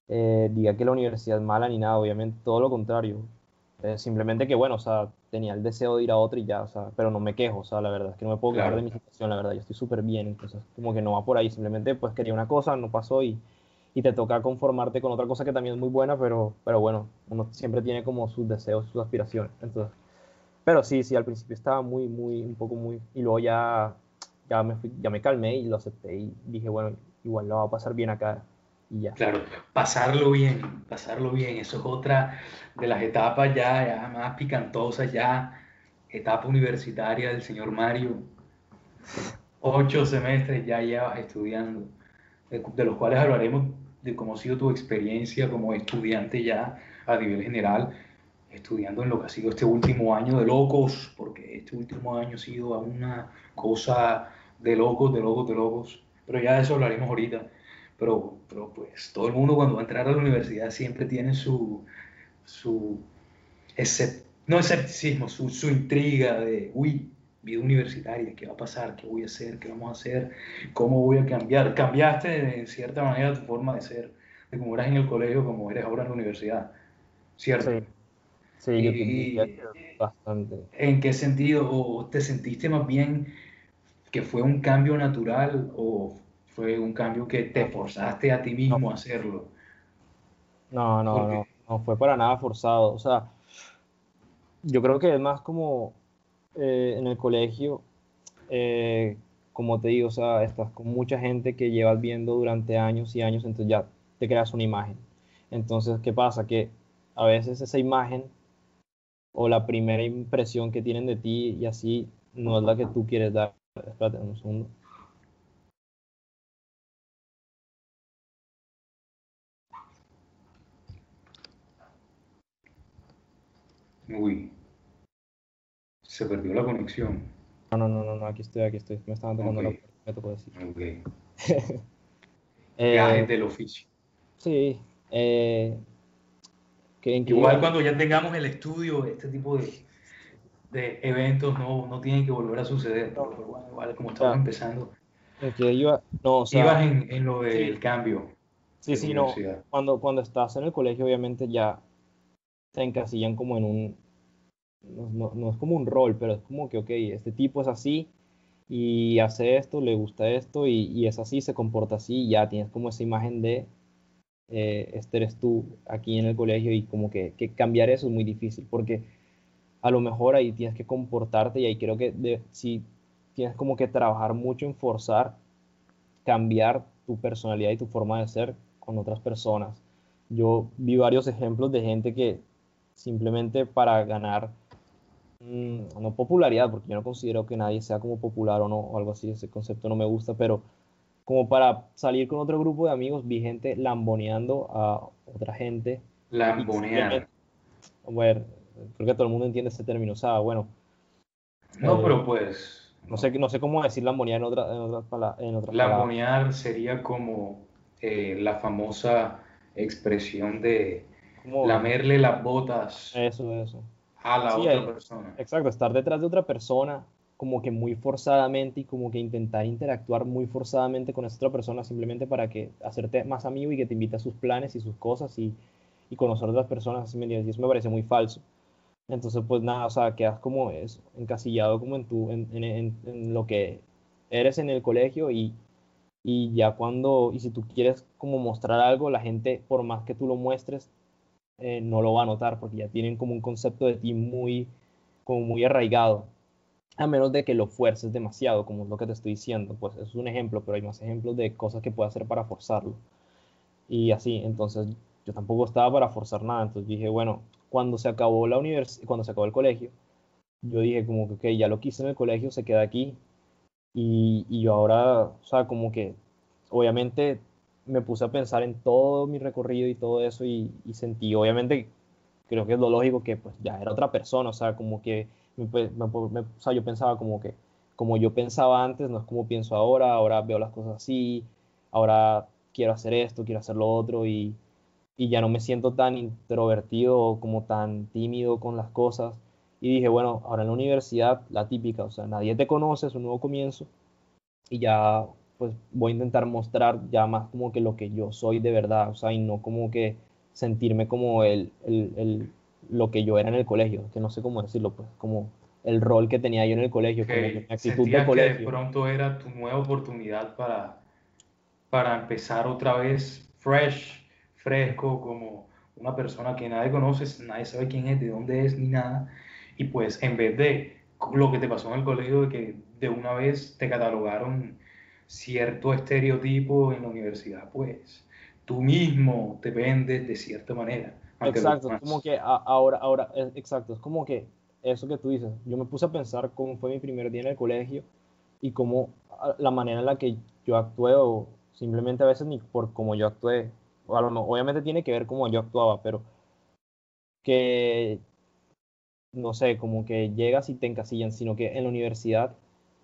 eh, diga que la universidad es mala ni nada, obviamente todo lo contrario. Eh, simplemente que, bueno, o sea, tenía el deseo de ir a otra y ya, o sea, pero no me quejo, o sea, la verdad es que no me puedo quejar de mi situación, la verdad, yo estoy súper bien, entonces como que no va por ahí, simplemente pues quería una cosa, no pasó y, y te toca conformarte con otra cosa que también es muy buena, pero, pero bueno, uno siempre tiene como sus deseos, sus aspiraciones, entonces pero sí, sí, al principio estaba muy, muy, un poco muy... Y luego ya, ya, me, ya me calmé y lo acepté y dije, bueno, igual lo va a pasar bien acá y ya. Claro, pasarlo bien, pasarlo bien, eso es otra de las etapas ya, ya más picantosas, ya etapa universitaria del señor Mario. Ocho semestres ya llevas estudiando, de, de los cuales hablaremos de cómo ha sido tu experiencia como estudiante ya a nivel general estudiando en lo que ha sido este último año de locos, porque este último año ha sido una cosa de locos, de locos, de locos, pero ya de eso hablaremos ahorita. Pero, pero pues todo el mundo cuando va a entrar a la universidad siempre tiene su, su no escepticismo, su, su intriga de, uy, vida universitaria, ¿qué va a pasar? ¿Qué voy a hacer? ¿Qué vamos a hacer? ¿Cómo voy a cambiar? Cambiaste en cierta manera tu forma de ser, de cómo eras en el colegio, como eres ahora en la universidad, ¿cierto? Sí. Sí, yo y, bastante. ¿En qué sentido? ¿O te sentiste más bien que fue un cambio natural o fue un cambio que te forzaste a ti mismo a hacerlo? No, no, no, no fue para nada forzado. O sea, yo creo que es más como eh, en el colegio, eh, como te digo, o sea, estás con mucha gente que llevas viendo durante años y años, entonces ya te creas una imagen. Entonces, ¿qué pasa? Que a veces esa imagen o la primera impresión que tienen de ti y así no es la que tú quieres dar. Espérate un segundo. Uy, se perdió la conexión. No, no, no, no, aquí estoy, aquí estoy. Me estaban tocando la me tocó decir. Ok. eh, del oficio. Sí. Eh, Igual cuando ya tengamos el estudio, este tipo de, de eventos no, no, tienen que volver a suceder. igual como estamos empezando. no, Ibas en, en, lo del cambio. Sí, sí, no. Cuando, cuando estás en el colegio, obviamente ya te encasillan como en un. No, no, es como un rol, pero es como que, ok, este tipo es así y hace esto, le gusta esto y, y es así, se comporta así, y ya tienes como esa imagen de eh, este eres tú aquí en el colegio y como que, cambiar eso es muy difícil porque a lo mejor ahí tienes que comportarte y ahí creo que si tienes como que trabajar mucho en forzar cambiar tu personalidad y tu forma de ser con otras personas. Yo vi varios ejemplos de gente que simplemente para ganar, mm, no popularidad, porque yo no considero que nadie sea como popular o no, o algo así, ese concepto no me gusta, pero como para salir con otro grupo de amigos, vi gente lamboneando a otra gente. Lambonear. Bueno, creo que todo el mundo entiende ese término, o sea, bueno. No, eh, pero pues... No sé, no sé cómo decir lambonear en, otra, en palabras, en Lambonear sería como eh, la famosa expresión de lamerle las botas. Eso, eso. A la otra persona. Exacto, estar detrás de otra persona como que muy forzadamente y como que intentar interactuar muy forzadamente con esa otra persona simplemente para que hacerte más amigo y que te invite a sus planes y sus cosas y, y conocer a otras personas, y eso me parece muy falso. Entonces, pues nada, o sea, quedas como eso, encasillado como en, tu, en, en, en lo que eres en el colegio y, y ya cuando, y si tú quieres como mostrar algo, la gente, por más que tú lo muestres, eh, no lo va a notar porque ya tienen como un concepto de ti muy, como muy arraigado a menos de que lo fuerces demasiado, como es lo que te estoy diciendo. Pues es un ejemplo, pero hay más ejemplos de cosas que puede hacer para forzarlo. Y así, entonces yo tampoco estaba para forzar nada. Entonces dije, bueno, cuando se acabó la universidad, cuando se acabó el colegio, yo dije como que, ya lo quise en el colegio, se queda aquí. Y, y yo ahora, o sea, como que obviamente me puse a pensar en todo mi recorrido y todo eso y, sentí, obviamente, creo que es lo lógico que pues ya era otra persona, o sea, como que, o sea, yo pensaba como que, como yo pensaba antes, no es como pienso ahora, ahora veo las cosas así, ahora quiero hacer esto, quiero hacer lo otro y, y ya no me siento tan introvertido como tan tímido con las cosas. Y dije, bueno, ahora en la universidad, la típica, o sea, nadie te conoce, es un nuevo comienzo y ya pues voy a intentar mostrar ya más como que lo que yo soy de verdad, o sea, y no como que sentirme como el, el lo que yo era en el colegio, que no sé cómo decirlo, pues como el rol que tenía yo en el colegio, como mi actitud de colegio. Que de pronto era tu nueva oportunidad para, para empezar otra vez fresh, fresco, como una persona que nadie conoce, nadie sabe quién es, de dónde es, ni nada. Y pues en vez de lo que te pasó en el colegio, de que de una vez te catalogaron cierto estereotipo en la universidad, pues tú mismo te vendes de cierta manera. Exacto, como que ahora, ahora, exacto, es como que eso que tú dices, yo me puse a pensar cómo fue mi primer día en el colegio y cómo la manera en la que yo actué o simplemente a veces ni por cómo yo actué, obviamente tiene que ver cómo yo actuaba, pero que, no sé, como que llegas y te encasillan, sino que en la universidad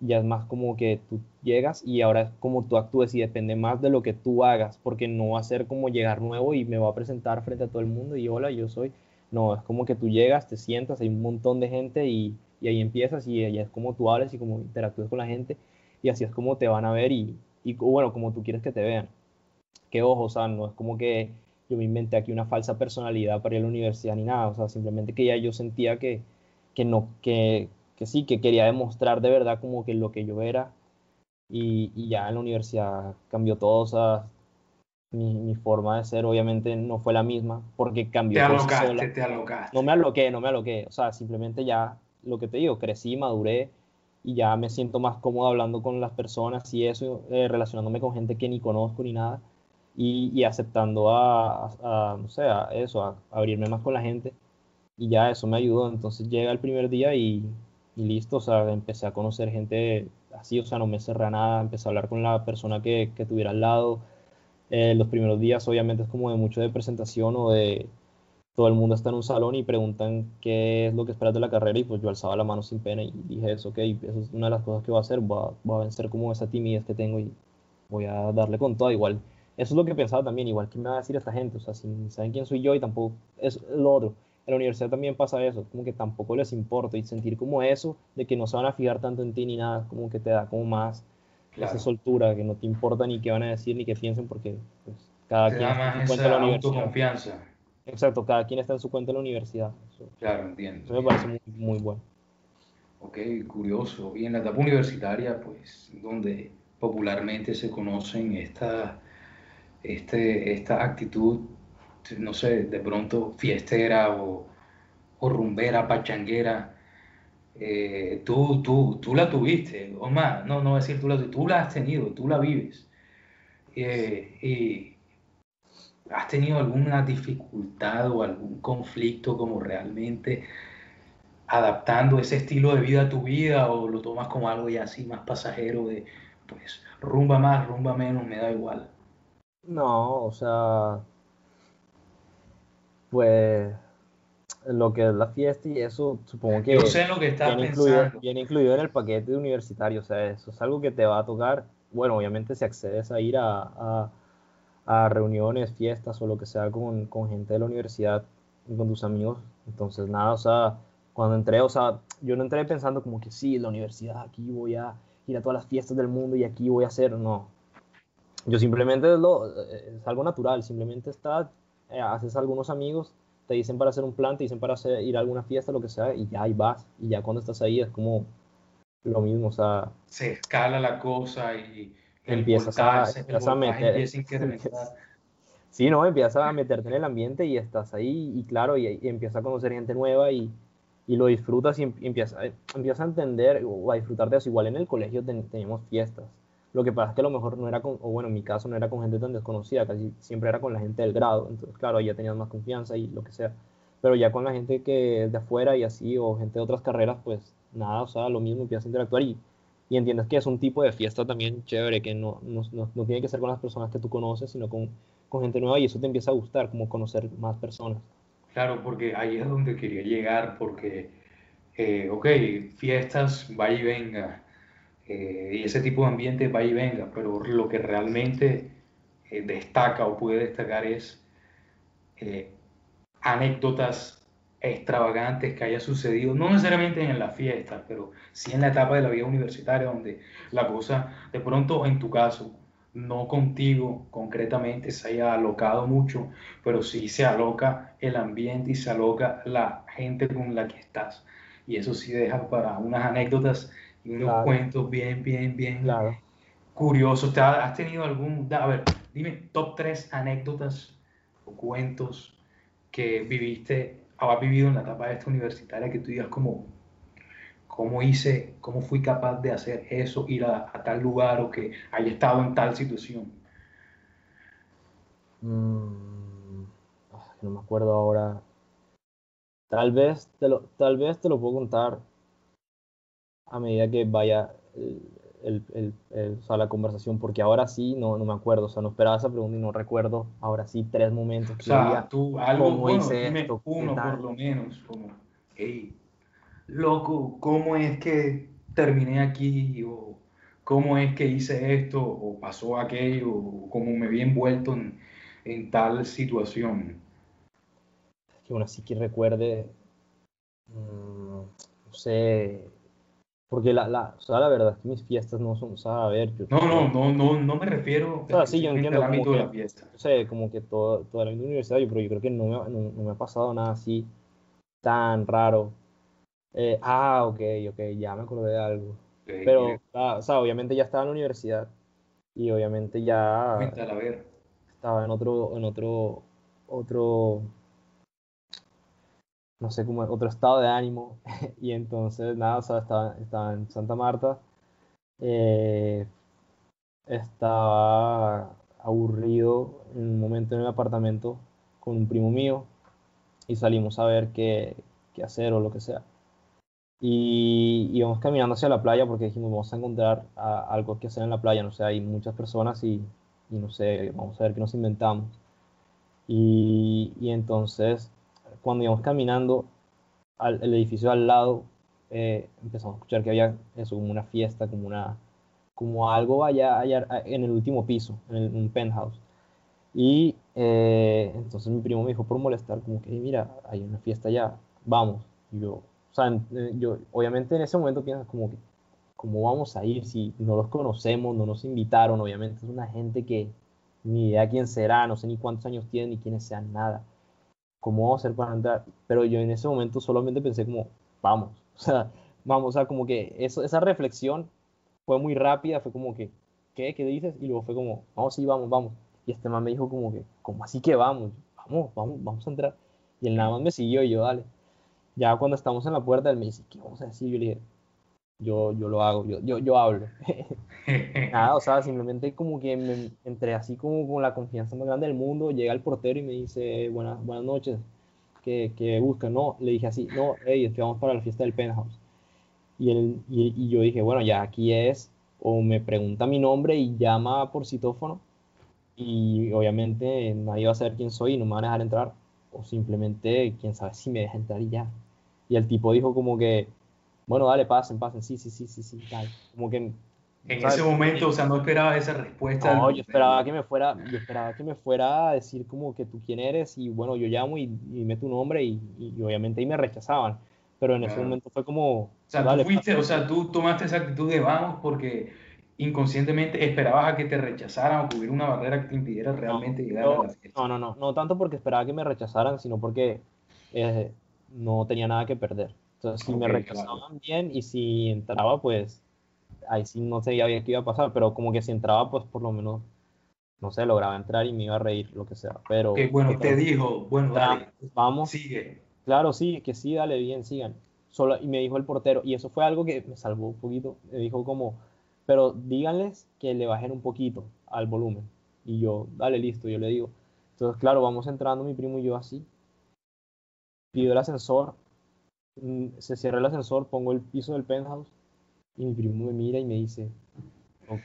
ya es más como que tú llegas y ahora es como tú actúes y depende más de lo que tú hagas, porque no va a ser como llegar nuevo y me va a presentar frente a todo el mundo y hola, yo soy. No, es como que tú llegas, te sientas, hay un montón de gente y, y ahí empiezas y ya es como tú hables y como interactúes con la gente y así es como te van a ver y, y bueno, como tú quieres que te vean. Que ojo, o sea, no es como que yo me inventé aquí una falsa personalidad para ir a la universidad ni nada, o sea, simplemente que ya yo sentía que, que no, que, que sí, que quería demostrar de verdad como que lo que yo era y, y ya en la universidad cambió todo, o sea, mi, mi, forma de ser obviamente no fue la misma porque cambió. Te alocaste, te alocaste. No me aloqué, no me aloqué, o sea, simplemente ya lo que te digo, crecí, maduré y ya me siento más cómodo hablando con las personas y eso, eh, relacionándome con gente que ni conozco ni nada y, y aceptando a, a, no sé, a eso, a abrirme más con la gente y ya eso me ayudó. Entonces llega el primer día y y listo, o sea, empecé a conocer gente así, o sea, no me cerré nada, empecé a hablar con la persona que, que tuviera al lado. Eh, los primeros días obviamente es como de mucho de presentación o de todo el mundo está en un salón y preguntan qué es lo que esperas de la carrera y pues yo alzaba la mano sin pena y dije eso, ok, eso es una de las cosas que voy a hacer, a, voy a vencer como esa timidez que tengo y voy a darle con todo igual. Eso es lo que pensaba también, igual que me va a decir esta gente, o sea, si saben quién soy yo y tampoco es lo otro en la universidad también pasa eso, como que tampoco les importa y sentir como eso, de que no se van a fijar tanto en ti ni nada, como que te da como más esa soltura, que no te importa ni qué van a decir ni qué piensen, porque pues, cada quien está en su cuenta en la universidad. Exacto, cada quien está en su cuenta en la universidad. claro, entiendo. Eso me parece muy, muy bueno. Ok, curioso. Y en la etapa universitaria, pues, donde popularmente se conocen esta, este, esta actitud no sé, de pronto fiestera o, rumbera, pachanguera, eh, tú, tú, tú la tuviste, o más, no, no decir tú la tú la has tenido, tú la vives. Eh, y has tenido alguna dificultad o algún conflicto como realmente adaptando ese estilo de vida a tu vida o lo tomas como algo ya así más pasajero de pues rumba más, rumba menos, me da igual. No, o sea, pues lo que es la fiesta y eso supongo que, Yo sé lo que estás viene, incluido, viene incluido en el paquete universitario, o sea, eso es algo que te va a tocar, bueno, obviamente si accedes a ir a, a, reuniones, fiestas o lo que sea con, con, gente de la universidad y con tus amigos, entonces nada, o sea, cuando entré, o sea, yo no entré pensando como que sí, la universidad, aquí voy a ir a todas las fiestas del mundo y aquí voy a hacer, no, yo simplemente lo, es algo natural, simplemente está eh, haces algunos amigos, te dicen para hacer un plan, te dicen para hacer, ir a alguna fiesta, lo que sea, y ya ahí vas. Y ya cuando estás ahí es como lo mismo, o sea... Se escala la cosa y... Empiezas, a, empiezas a meter... sí, no, empiezas a meterte en el ambiente y estás ahí y claro, y, empiezas a conocer gente nueva y, y lo disfrutas y, empiezas, empiezas a entender o a disfrutar de eso. Igual en el colegio teníamos fiestas lo que pasa es que a lo mejor no era con, o bueno, en mi caso no era con gente tan desconocida, casi siempre era con la gente del grado, entonces claro, ya tenías más confianza y lo que sea. Pero ya con la gente que es de afuera y así, o gente de otras carreras, pues nada, o sea, lo mismo, empiezas a interactuar y, y entiendes que es un tipo de fiesta también chévere, que no, no, no, tiene que ser con las personas que tú conoces, sino con, con, gente nueva y eso te empieza a gustar, como conocer más personas. Claro, porque ahí es donde quería llegar, porque, eh, ok, fiestas, va y venga, eh, y ese tipo de ambiente va y venga, pero lo que realmente eh, destaca o puede destacar es anécdotas extravagantes que haya sucedido, no necesariamente en la fiesta, pero sí en la etapa de la vida universitaria, donde la cosa, de pronto en tu caso, no contigo concretamente se haya alocado mucho, pero sí se aloca el ambiente y se aloca la gente con la que estás. Y eso sí deja para unas anécdotas y unos cuentos bien, bien, bien claro. curiosos. ¿Has tenido algún, a ver, dime top tres anécdotas o cuentos que viviste has vivido en la etapa de esta universitaria que tú digas como, cómo hice, cómo fui capaz de hacer eso, ir a, tal lugar o que haya estado en tal situación? Mm, no me acuerdo ahora. Tal vez te lo, tal vez te lo puedo contar a medida que vaya el, la conversación, porque ahora sí no, no me acuerdo, o sea, no esperaba esa pregunta y no recuerdo ahora sí tres momentos. o sea, tú algo, bueno, dime uno por lo menos, como, hey, loco, ¿cómo es que terminé aquí? O ¿cómo es que hice esto? ¿O pasó aquello? ¿O cómo me vi envuelto en, en tal situación? Que uno sí que recuerde, mm, no sé, porque la, la, o sea, la verdad es que mis fiestas no son, o sea, a ver, yo... No, no, no, no, no me refiero o sí, yo entiendo al ámbito de la fiesta. O sea, como que todo, todo el ámbito universitario, pero yo creo que no me, no, no me ha pasado nada así tan raro. Eh, ah, ok, ok, ya me acordé de algo. pero, ah, o sea, obviamente ya estaba en la universidad y obviamente ya... Estaba en otro, en otro, otro no sé, como otro estado de ánimo. y entonces, nada, o sea, estaba, estaba en Santa Marta. Eh, estaba aburrido en un momento en el apartamento con un primo mío y salimos a ver qué, qué hacer o lo que sea. Y íbamos caminando hacia la playa porque dijimos, vamos a encontrar algo que hacer en la playa, no sé, hay muchas personas y, y no sé, vamos a ver qué nos inventamos. Y, y entonces cuando íbamos caminando al el edificio al lado, eh, empezamos a escuchar que había eso, como una fiesta, como, una, como algo allá, allá en el último piso, en, un penthouse. Y eh, entonces mi primo me dijo por molestar, como que, mira, hay una fiesta allá, vamos. Y yo, o sea, eh, yo obviamente en ese momento piensas como que, ¿cómo vamos a ir si no los conocemos, no nos invitaron? Obviamente es una gente que ni idea quién será, no sé ni cuántos años tienen ni quiénes sean, nada. ¿Cómo vamos a hacer para entrar? Pero yo en ese momento solamente pensé como, vamos, o sea, vamos, o sea, como que eso, esa reflexión fue muy rápida, fue como que, ¿qué? ¿Qué dices? Y luego fue como, vamos, sí, vamos, vamos. Y este man me dijo como que, ¿cómo así que vamos? Vamos, vamos, vamos a entrar. Y él nada más me siguió y yo, dale. Ya cuando estamos en la puerta, él me dice, ¿qué vamos a decir? Yo le dije, yo, yo lo hago, yo, yo, yo hablo. Nada, o sea, simplemente como que me entré así como con la confianza más grande del mundo, llega el portero y me dice, buenas, buenas noches, que, que busca, no, le dije así, no, hey, es que vamos para la fiesta del penthouse. Y, él, y, yo dije, bueno, ya aquí es, o me pregunta mi nombre y llama por citófono, y obviamente nadie va a saber quién soy y no me van a dejar entrar, o simplemente, quién sabe si me deja entrar y ya. Y el tipo dijo como que, bueno, dale, pasen, pasen, sí, sí, sí, sí, sí, tal. Como que... En ese momento, o sea, no esperaba esa respuesta. No, yo esperaba que me fuera, yo esperaba que me fuera a decir como que tú quién eres y bueno, yo llamo y, y meto tu nombre y, y, obviamente ahí me rechazaban. Pero en ese momento fue como... O sea, tú fuiste, o sea, tú tomaste esa actitud de vamos porque inconscientemente esperabas a que te rechazaran o que hubiera una barrera que te impidiera realmente llegar a la fiesta. No, no, no, no tanto porque esperaba que me rechazaran, sino porque eh, no tenía nada que perder. Entonces, si me rechazaban bien y si entraba, pues ahí sí no sabía bien qué iba a pasar, pero como que si entraba, pues por lo menos, no sé, lograba entrar y me iba a reír, lo que sea. Pero. Que bueno, te dijo, bueno, dale, vamos. Sigue. Claro, sí, que sí, dale bien, sigan. Solo, y me dijo el portero, y eso fue algo que me salvó un poquito. Me dijo como, pero díganles que le bajen un poquito al volumen. Y yo, dale, listo, yo le digo. Entonces, claro, vamos entrando mi primo y yo así. Pido el ascensor, se cierra el ascensor, pongo el piso del penthouse Y mi primo me mira y me dice, "No,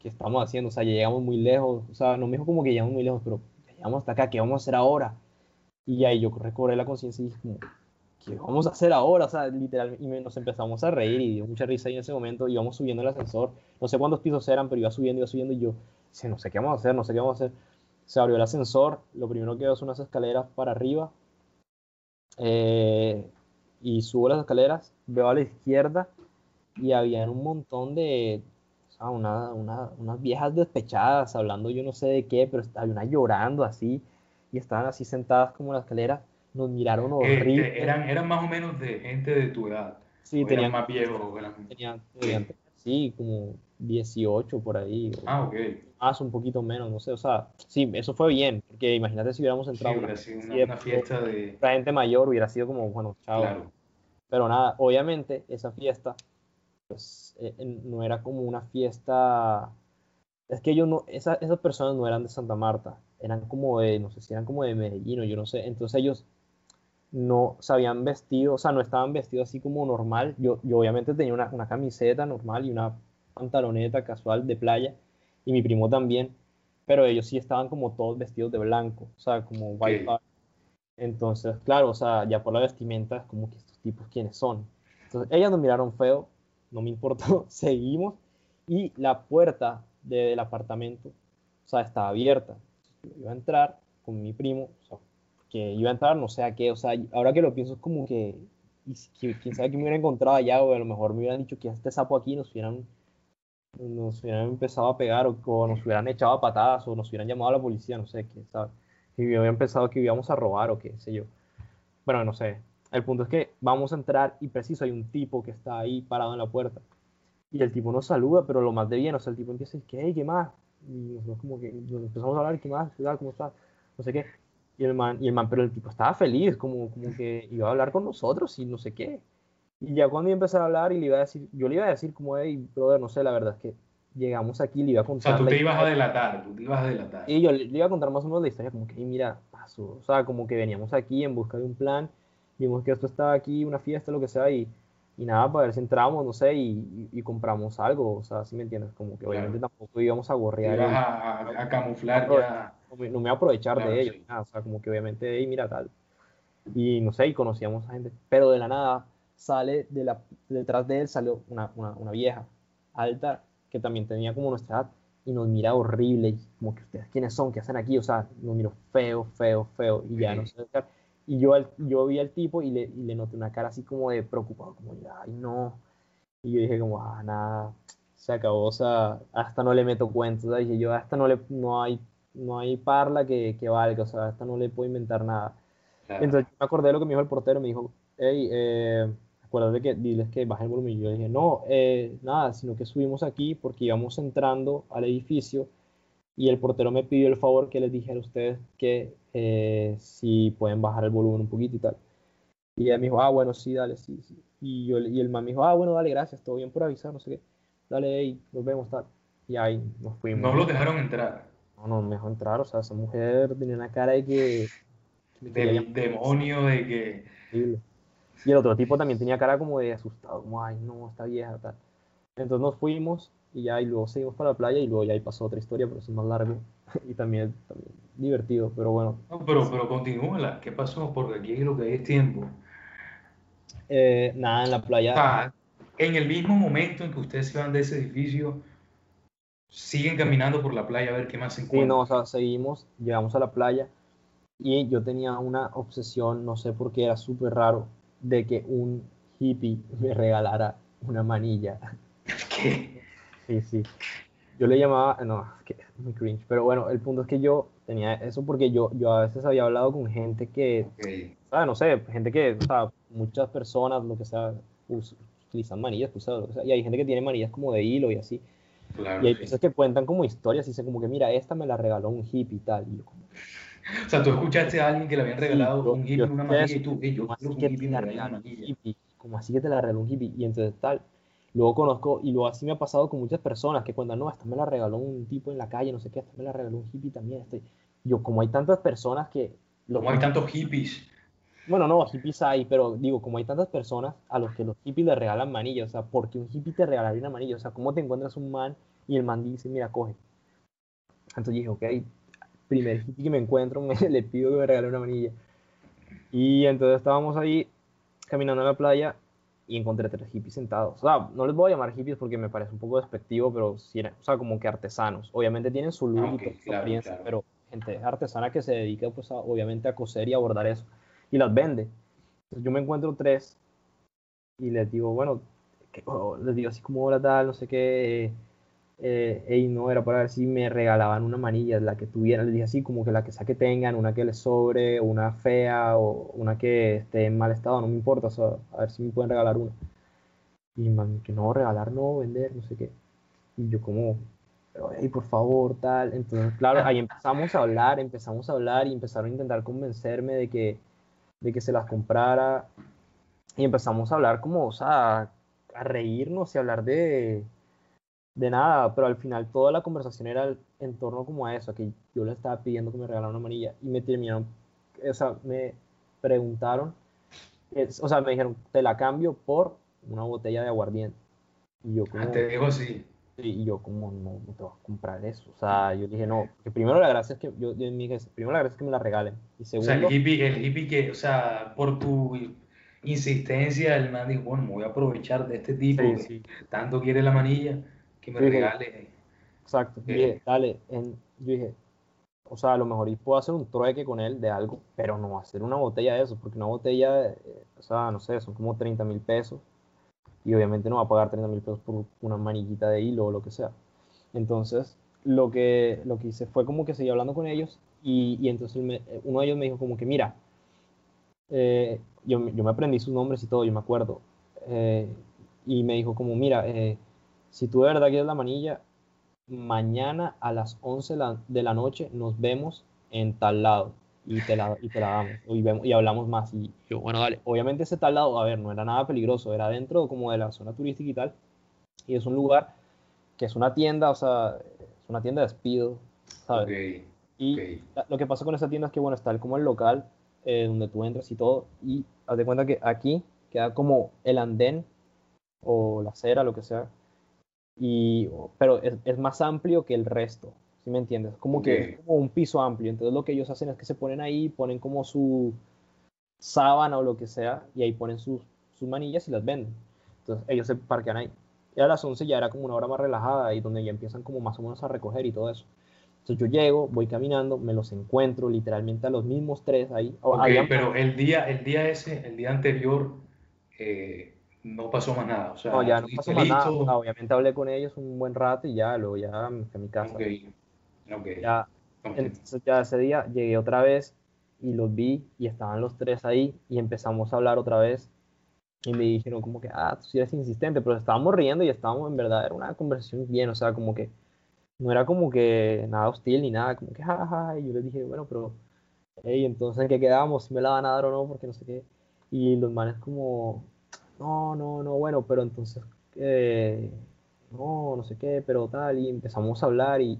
¿qué estamos haciendo? O sea, ya llegamos muy lejos. O sea, no me dijo como que llegamos muy lejos, pero llegamos hasta acá, ¿qué vamos a hacer ahora? Y ahí yo recobré la conciencia y dije ¿qué vamos a hacer ahora? O sea, literal, y nos empezamos a reír y dio mucha risa ahí en ese momento. Íbamos subiendo el ascensor, no sé cuántos pisos eran, pero iba subiendo, iba subiendo y yo, dice, no sé qué vamos a hacer, no sé qué vamos a hacer. Se abrió el ascensor, lo primero que veo son unas escaleras para arriba. eh, y subo las escaleras, veo a la izquierda y había un montón de, o sea, una- una- unas viejas despechadas hablando yo no sé de qué, pero había una llorando así y estaban así sentadas como en la escalera, nos miraron Este, horrible. eran, eran más o menos de gente de tu edad. Sí, o eran tenían, más viejos. eran- tenían, tenían, sí, como 18 por ahí, Ah, ok. más, un poquito menos, no sé, o sea, sí, eso fue bien, porque imagínate si hubiéramos Sí, entrado a una, una, sí, una fiesta de... otra gente mayor, hubiera sido como, bueno, chao. Claro. Pero nada, obviamente esa fiesta, pues eh, no era como una fiesta. Es que ellos no, esa- esas personas no eran de Santa Marta, eran como de, no sé si eran como de Medellín o yo no sé. Entonces ellos no se habían vestido, o sea, no estaban vestidos así como normal. Yo, yo obviamente tenía una, una camiseta normal y una pantaloneta casual de playa, y mi primo también, pero ellos sí estaban como todos vestidos de blanco, o sea, como white. Entonces, claro, o sea, ya por la vestimenta es como que tipos quiénes son. Entonces, ellas nos miraron feo, no me importó, seguimos y la puerta de- del apartamento, o sea, estaba abierta. Yo iba a entrar con mi primo, o sea, que iba a entrar no sé a qué, o sea, ahora que lo pienso es como que, y que- quién sabe que me hubiera encontrado allá, o a lo mejor me hubieran dicho que este sapo aquí nos hubieran, nos hubieran empezado a pegar, o, o nos hubieran echado a patadas, o nos hubieran llamado a la policía, no sé, quién sabe. Y había pensado que íbamos a robar o qué sé yo. Bueno, no sé. El punto es que vamos a entrar y preciso hay un tipo que está ahí parado en la puerta. Y el tipo nos saluda, pero lo más de bien, o sea, el tipo empieza a decir, ¿qué? ¿Qué más? Y nosotros como que nos empezamos a hablar, ¿qué más? ¿Qué tal? ¿Cómo estás? No sé qué. Y el man, y el man, pero el tipo estaba feliz, como, como que iba a hablar con nosotros y no sé qué. Y ya cuando iba a empezar a hablar y le iba a decir, yo le iba a decir como, hey, brother, no sé, la verdad es que llegamos aquí, le iba a O contar sea, tú te ibas a delatar, tú te ibas a delatar. Y yo le, le iba a contar más o menos la historia, como que, "Ey, mira, pasó. O sea, como que veníamos aquí en busca de un plan, vimos que esto estaba aquí, una fiesta, lo que sea, y, y nada, para ver si entramos, no sé, y, y- y compramos algo. O sea, si me entiendes? Como que obviamente tampoco íbamos a gorrear, ibas a, a- a camuflar Apro- ya. no me, no me voy a aprovechar Claro, de ellos, sí. nada, o sea, como que obviamente, hey, mira tal. Y no sé, y conocíamos a gente, pero de la nada sale de la, detrás de él salió una, una, una vieja alta que también tenía como nuestra edad y nos mira horrible, como que ustedes quiénes son, qué hacen aquí, o sea, nos miró feo, feo, feo, y ya Sí. no sé. Y yo, al- yo vi al tipo y le, y le noté una cara así como de preocupado, como, ay, no. Y yo dije como, ah, nada, se acabó, o sea, hasta no le meto cuentos, dije yo, hasta no le, no hay, no hay parla que, que valga, o sea, hasta no le puedo inventar nada. Claro. Entonces me acordé de lo que me dijo el portero, me dijo, hey, eh, acuérdate que diles que bajen el volumen. Y yo dije, no, eh, nada, sino que subimos aquí porque íbamos entrando al edificio y el portero me pidió el favor que les dijera a ustedes que eh, si pueden bajar el volumen un poquito y tal. Y ella me dijo, ah, bueno, sí, dale, sí, sí. Y, yo, y el man me dijo, ah, bueno, dale, gracias, todo bien por avisar, no sé qué. Dale, hey, nos vemos, tal. Y ahí nos fuimos. No los dejaron entrar. No, no me dejó entrar, o sea, esa mujer tenía una cara de que... quería Del demonio de que. horrible. Y el otro tipo también tenía cara como de asustado, como, ay, no, está vieja, tal. Entonces nos fuimos y ya, y luego seguimos para la playa y luego ya ahí pasó otra historia, pero eso es más largo y también, también divertido, pero bueno. No, pero, pero continúala. ¿Qué pasó? Porque aquí lo que hay es tiempo. Eh, nada, en la playa, sea, en el mismo momento en que ustedes se van de ese edificio, siguen caminando por la playa a ver qué más se sí, encuentran. no, o sea, seguimos, llegamos a la playa y yo tenía una obsesión, no sé por qué era súper raro, de que un hippie me regalara una manilla. ¿Qué? Sí, sí. Yo le llamaba, no, es que es muy cringe, pero bueno, el punto es que yo tenía eso porque yo, yo a veces había hablado con gente que, Ok. ¿sabes? No sé, gente que, o sea, muchas personas, lo que sea, utilizan manillas, pues, sea, y hay gente que tiene manillas como de hilo y así, Claro, y hay sí. que cuentan como historias y dicen como que, mira, esta me la regaló un hippie y tal, y yo como, O sea, tú escuchaste a alguien que le habían regalado yo- un hippie yo una manilla y tú, "Ey, yo ¿cómo quiero así que que un hippie me una manilla. hippie? ¿Cómo así que te la regaló un hippie? Y entonces tal, luego conozco, y luego así me ha pasado con muchas personas que cuentan, no, esta me la regaló un tipo en la calle, no sé qué, esta me la regaló un hippie también. Este. Yo, como hay tantas personas que... los Como hay tantos hippies. bueno, no, hippies hay, pero digo, como hay tantas personas a los que los hippies le regalan manillas, o sea, ¿por qué un hippie te regalaría una manilla? O sea, ¿cómo te encuentras un man y el man dice, mira, coge? Entonces dije, ok, primer hippie que me encuentro, me, le pido que me regale una manilla. Y entonces estábamos ahí caminando a la playa y encontré tres hippies sentados. O sea, no les voy a llamar hippies porque me parece un poco despectivo, pero sí, o sea, como que artesanos. Obviamente tienen su look y su experiencia, pero gente artesana que se dedica, pues, obviamente a coser y a bordar eso. Y las vende. Entonces yo me encuentro tres y les digo, bueno, les digo así como, hola tal, no sé qué, eh, no era para ver si me regalaban una manilla, la que tuvieran, les dije así, como que la que sea que tengan, una que les sobre, una fea, o una que esté en mal estado, no me importa, a ver si me pueden regalar una. Y man, que no, regalar no, vender, no sé qué. Y yo como, pero hey, por favor, tal. Entonces, claro, ahí empezamos a hablar, empezamos a hablar y empezaron a intentar convencerme de que, de que se las comprara. Y empezamos a hablar como, o sea, a reírnos y hablar de, de nada, pero al final toda la conversación era en torno como a eso, a que yo le estaba pidiendo que me regalara una manilla y me terminaron, o sea, me preguntaron, o sea, me dijeron, te la cambio por una botella de aguardiente. Y yo como... Ah, te digo sí. Y yo como, no, no te vas a comprar eso. O sea, yo dije, no, que primero la gracia es que, yo, yo dije, primero la gracia es que me la regalen. Y segundo... O sea, el hippie, el hippie que, o sea, por tu insistencia, el man dijo, bueno, me voy a aprovechar de este tipo que tanto quiere la manilla que me regale. Exacto. dije, dale, en, yo dije, o sea, a lo mejor puedo hacer un trueque con él de algo, pero no hacer una botella de eso, porque una botella, eh, o sea, no sé, son como 30 mil pesos, y obviamente no va a pagar 30 mil pesos por una manillita de hilo o lo que sea. Entonces, lo que, lo que hice fue como que seguí hablando con ellos, y, y entonces uno de ellos me dijo como que, mira, eh, yo, yo, me aprendí sus nombres y todo, yo me acuerdo, eh, y me dijo como, mira, eh, si tú de verdad quieres la manilla, mañana a las 11 de la noche nos vemos en tal lado y te la, y te la damos y, vemos, y hablamos más. Y yo, bueno, dale, obviamente ese tal lado, a ver, no era nada peligroso, era dentro como de la zona turística y tal. Y es un lugar que es una tienda, o sea, es una tienda de despido, ¿sabes? y lo que pasa con esa tienda es que, bueno, está como el local eh, donde tú entras y todo, y haz de cuenta que aquí queda como el andén o la acera, lo que sea, y, pero es, es, más amplio que el resto, ¿sí me entiendes? Como que es como un piso amplio, entonces lo que ellos hacen es que se ponen ahí, ponen como su sábana o lo que sea, y ahí ponen sus, sus manillas y las venden. Entonces ellos se parquean ahí. Y a las 11 ya era como una hora más relajada y donde ya empiezan como más o menos a recoger y todo eso. Entonces yo llego, voy caminando, me los encuentro literalmente a los mismos tres ahí. Okay, pero el día, el día ese, el día anterior, eh, no pasó más nada. O sea, no, ya no pasó más nada. obviamente hablé con ellos un buen rato y ya, luego ya me fui a mi casa. Okay. Okay. Ya, entonces ya ese día llegué otra vez y los vi y estaban los tres ahí y empezamos a hablar otra vez y me dijeron como que, ah, tú sí eres insistente, pero estábamos riendo y estábamos en verdad, era una conversación bien, o sea, como que no era como que nada hostil ni nada, como que jajaja, y yo les dije, bueno, pero, hey, entonces ¿en qué quedamos? ¿Si me la van a dar o no? Porque no sé qué. Y los manes como, no, no, no, bueno, pero entonces, eh, no, no sé qué, pero tal, y empezamos a hablar y,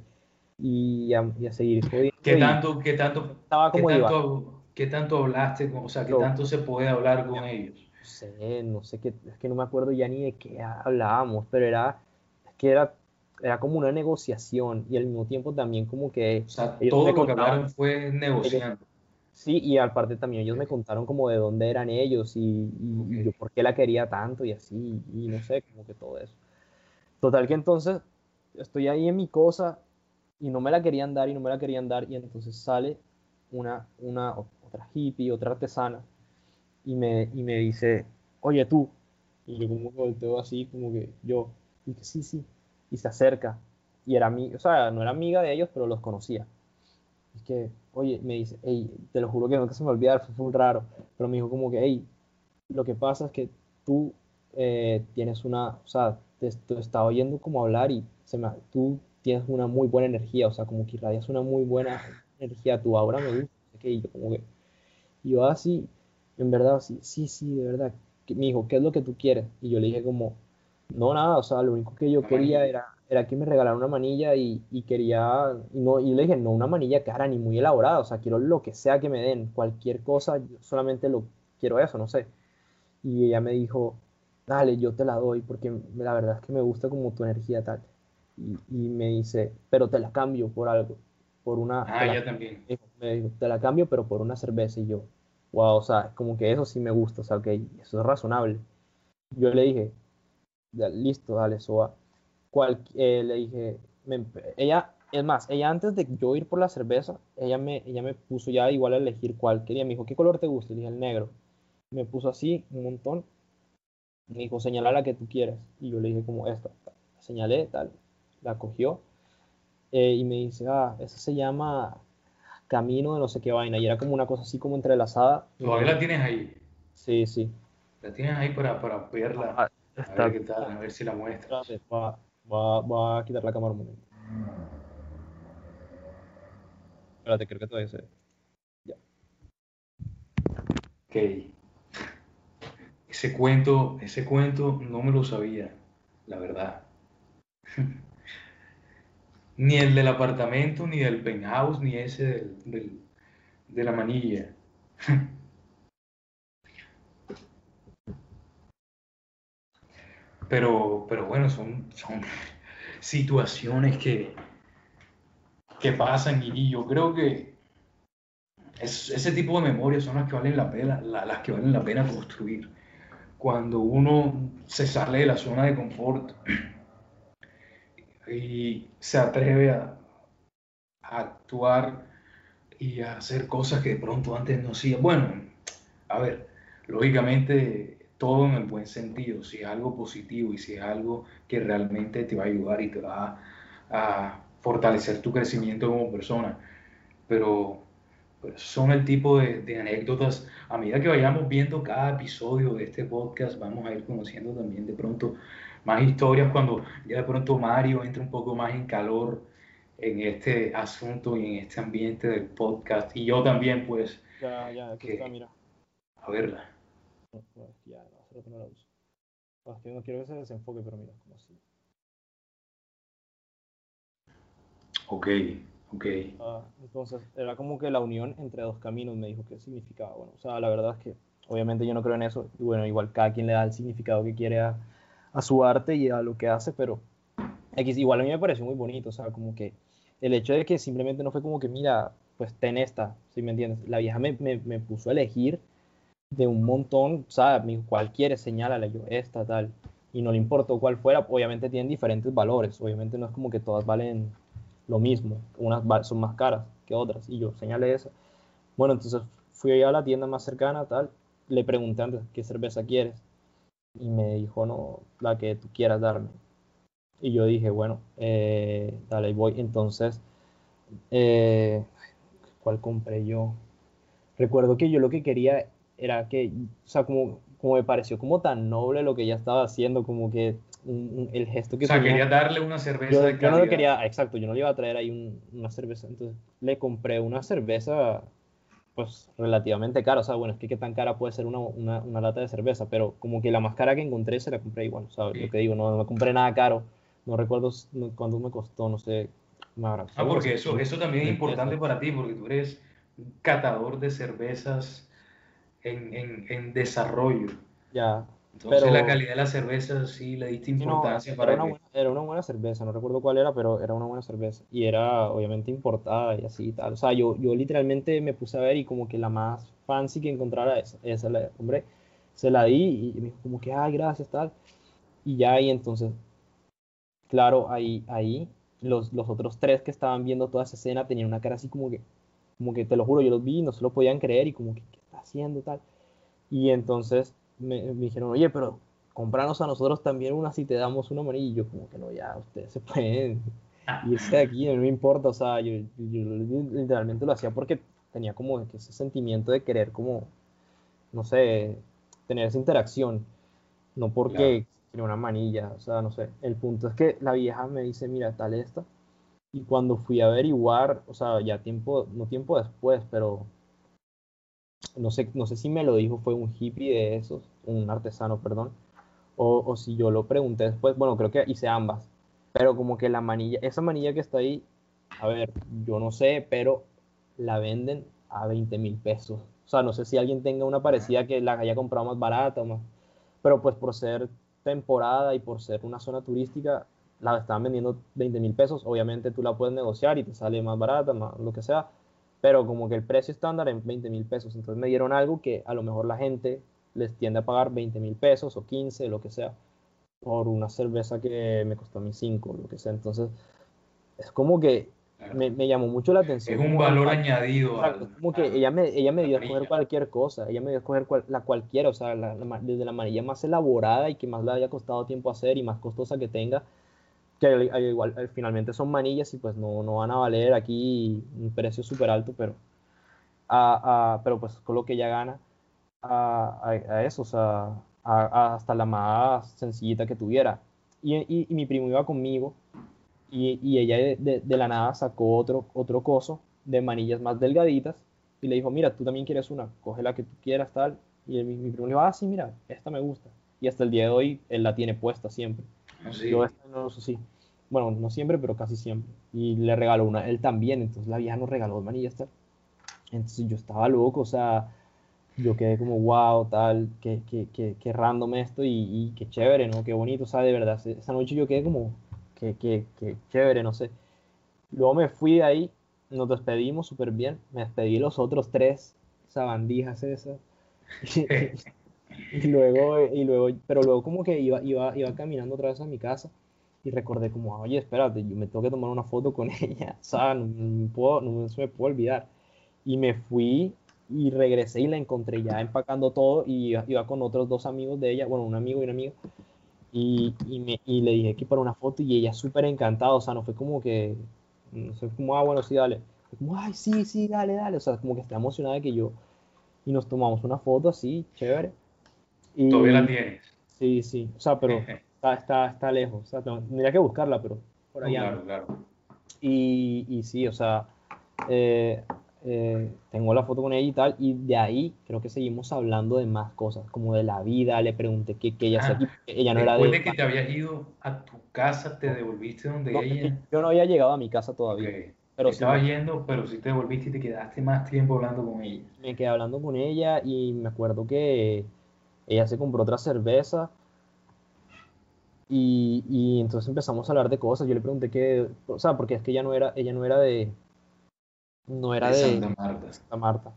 y, a, seguir jodiendo. ¿Qué tanto, qué tanto, estaba como qué tanto, ¿qué tanto hablaste, o sea, qué tanto se puede hablar con ellos? No sé, no sé, qué, es que no me acuerdo ya ni de qué hablábamos, pero era, es que era, era como una negociación y al mismo tiempo también como que... O sea, todo lo que hablaron fue negociando. Sí, y aparte también ellos me contaron como de dónde eran ellos y, yo por qué la quería tanto y así, y no sé, como que todo eso. Total que entonces estoy ahí en mi cosa y no me la querían dar y no me la querían dar y entonces sale una, una otra hippie, otra artesana y me, y me dice, oye tú, y yo como volteo así como que yo, y que sí, sí, y se acerca y era mi, o sea, no era amiga de ellos, pero los conocía. Es que, oye, me dice, hey, te lo juro que nunca se me olvidar, fue muy raro, pero me dijo como que, hey, lo que pasa es que tú eh, tienes una, o sea, te, te, estaba oyendo como hablar y se me, tú tienes una muy buena energía, o sea, como que irradias una muy buena energía, tu aura me gusta, y yo como que, y yo así, en verdad, sí, sí, sí, de verdad, me dijo, ¿qué es lo que tú quieres? Y yo le dije como, no, nada, o sea, lo único que yo quería era, era que me regalaron una manilla y, y quería, y, no, y le dije, no una manilla cara ni muy elaborada, o sea, quiero lo que sea que me den, cualquier cosa, solamente lo quiero eso, no sé. Y ella me dijo, dale, yo te la doy porque la verdad es que me gusta como tu energía tal. Y, y me dice, pero te la cambio por algo, por una... Ah, ya también. Me dijo, te la cambio, pero por una cerveza. Y yo, wow, o sea, como que eso sí me gusta, o sea, que eso es razonable. Yo le dije, listo, dale, eso va eh, le dije, ella, es más, ella antes de yo ir por la cerveza, ella me, ella me puso ya igual a elegir cuál quería. Me dijo, ¿qué color te gusta? Le dije, el negro. Me puso así un montón. Me dijo, señala la que tú quieras. Y yo le dije, como esta. Señalé, tal. La cogió. Eh, y me dice, ah, esa se llama Camino de no sé qué vaina. Y era como una cosa así como entrelazada. ¿Todavía la tienes ahí? Sí, sí. La tienes ahí para, para verla. Ah, a ver qué tal, a ver si la muestras. Va, a quitar la cámara un momento. Espérate, creo que todavía se Ya. Ok. Ese cuento, ese cuento no me lo sabía, la verdad. ni el del apartamento, ni del penthouse, ni ese del, de la manilla. Pero, pero bueno, son, son situaciones que, que pasan y, yo creo que ese tipo de memorias son las que valen la pena, las que valen la pena construir. Cuando uno se sale de la zona de confort y se atreve a, a actuar y a hacer cosas que de pronto antes no hacía. Bueno, a ver, lógicamente todo en el buen sentido, si es algo positivo y si es algo que realmente te va a ayudar y te va a, fortalecer tu crecimiento como persona. Pero pues, son el tipo de, anécdotas, a medida que vayamos viendo cada episodio de este podcast, vamos a ir conociendo también de pronto más historias cuando ya de pronto Mario entra un poco más en calor en este asunto y en este ambiente del podcast. Y yo también, pues... Ya, ya, aquí está, mira. A verla ya, no, no la uso. No, que no quiero que se desenfoque, pero mira, como así. Ok, ok. Ah, entonces, era como que la unión entre dos caminos me dijo qué significaba. Bueno, o sea, la verdad es que obviamente yo no creo en eso. Y bueno, igual cada quien le da el significado que quiere a, a su arte y a lo que hace, pero igual a mí me pareció muy bonito. O sea, como que el hecho de que simplemente no fue como que, mira, pues ten esta, si me entiendes. La vieja me, me, me puso a elegir de un montón, ¿sabes? Me dijo, ¿cuál quieres? Señálale yo, esta, tal. Y no le importó cuál fuera, obviamente tienen diferentes valores, obviamente no es como que todas valen lo mismo, unas son más caras que otras, y yo señalé esa. Bueno, entonces fui a la tienda más cercana, tal, le pregunté antes, ¿qué cerveza quieres? Y me dijo, no, la que tú quieras darme. Y yo dije, bueno, eh, dale, voy. Entonces, eh, ¿cuál compré yo? Recuerdo que yo lo que quería era que, o sea, como, como me pareció como tan noble lo que ella estaba haciendo, como que el gesto que... O sea, quería darle una cerveza yo, de Yo no le quería, exacto, yo no le iba a traer ahí una cerveza, entonces le compré una cerveza pues relativamente cara, o sea, bueno, es que qué tan cara puede ser una, una, una, lata de cerveza, pero como que la más cara que encontré se la compré igual, o sea, lo que digo, no, no compré nada caro, no recuerdo cuánto me costó, no sé, Ah, porque eso, eso también es importante para ti, porque tú eres un catador de cervezas en, en, desarrollo. Ya. Entonces la calidad de la cerveza sí le diste importancia para era una, buena, era una buena cerveza, no recuerdo cuál era, pero era una buena cerveza. Y era obviamente importada y así y tal. O sea, yo, yo literalmente me puse a ver y como que la más fancy que encontrara esa, esa la, hombre, se la di y me dijo como que, ay, gracias, tal. Y ya ahí entonces, claro, ahí, ahí los, los otros tres que estaban viendo toda esa escena tenían una cara así como que, como que te lo juro, yo los vi y no se lo podían creer y como que, haciendo tal. Y entonces me, dijeron, oye, pero compranos a nosotros también una si te damos una moneda. Y yo como que no, ya, ustedes se pueden irse de aquí, no me importa. O sea, yo, literalmente lo hacía porque tenía como ese sentimiento de querer como, no sé, tener esa interacción. No porque claro. una manilla, o sea, no sé. El punto es que la vieja me dice, mira, tal esta. Y cuando fui a averiguar, o sea, ya tiempo, no tiempo después, pero no sé, no sé si me lo dijo, fue un hippie de esos, un artesano, perdón, o, o si yo lo pregunté después, bueno, creo que hice ambas, pero como que la manilla, esa manilla que está ahí, a ver, yo no sé, pero la venden a 20 mil pesos. O sea, no sé si alguien tenga una parecida que la haya comprado más barata o más. Pero pues por ser temporada y por ser una zona turística, la estaban vendiendo 20 mil pesos. Obviamente tú la puedes negociar y te sale más barata, más, lo que sea. Pero como que el precio estándar es 20 mil pesos. Entonces me dieron algo que a lo mejor la gente les tiende a pagar 20 mil pesos o 15, lo que sea, por una cerveza que me costó a mí 5, lo que sea. Entonces es como que me, me, llamó mucho la atención. Es un valor añadido. como que ella me, ella me dio a escoger cualquier cosa, ella me dio a escoger la cualquiera, o sea, desde la amarilla más elaborada y que más le haya costado tiempo hacer y más costosa que tenga, que igual finalmente son manillas y pues no, no van a valer aquí un precio súper alto, pero, a, pero pues con lo que ella gana a, a eso, o sea, hasta la más sencillita que tuviera. Y, y, mi primo iba conmigo y, y ella de, de, la nada sacó otro, otro coso de manillas más delgaditas y le dijo, mira, tú también quieres una, coge la que tú quieras, tal. Y mi, mi primo le dijo, ah, sí, mira, esta me gusta. Y hasta el día de hoy él la tiene puesta siempre. Ah, ¿Sí? Yo esta no si, bueno, no siempre, pero casi siempre. Y le regaló una, él también, entonces la vieja nos regaló manillas, tal. Entonces yo estaba loco, o sea, yo quedé como, wow, tal, qué, qué, qué, qué random esto y, y, qué chévere, ¿no? Qué bonito, o sea, de verdad, esa noche yo quedé como, que, que, que, chévere, no sé. Luego me fui de ahí, nos despedimos súper bien, me despedí los otros tres sabandijas esas. y luego, y luego, pero luego como que iba, iba, iba caminando otra vez a mi casa y recordé como, oye, espérate, yo me tengo que tomar una foto con ella, o sea, no, puedo, no se me puede olvidar. Y me fui y regresé y la encontré ya empacando todo y iba, iba con otros dos amigos de ella, bueno, un amigo y una amiga, y, y, me, y, le dije que para una foto y ella súper encantada, o sea, no fue como que, no sé, como, ah, bueno, sí, dale. Como, ay, sí, sí, dale, dale, o sea, como que está emocionada que yo, y nos tomamos una foto así, chévere. Y, ¿Todavía la tienes? Sí, sí, o sea, pero está, está, está lejos, o sea, tendría que buscarla, pero por allá. Claro, claro. Y, y sí, o sea, eh, eh, tengo la foto con ella y tal, y de ahí creo que seguimos hablando de más cosas, como de la vida, le pregunté qué, qué ella ah, ella no era Después de... de que te habías ido a tu casa, te devolviste donde no, ella... Yo no había llegado a mi casa todavía. Okay. Pero estabas sí, yendo, pero sí te devolviste y te quedaste más tiempo hablando con ella. Me quedé hablando con ella y me acuerdo que ella se compró otra cerveza y, y entonces empezamos a hablar de cosas. Yo le pregunté qué, o sea, porque es que ella no era, ella no era de, no era de, de Santa, Marta. Santa Marta.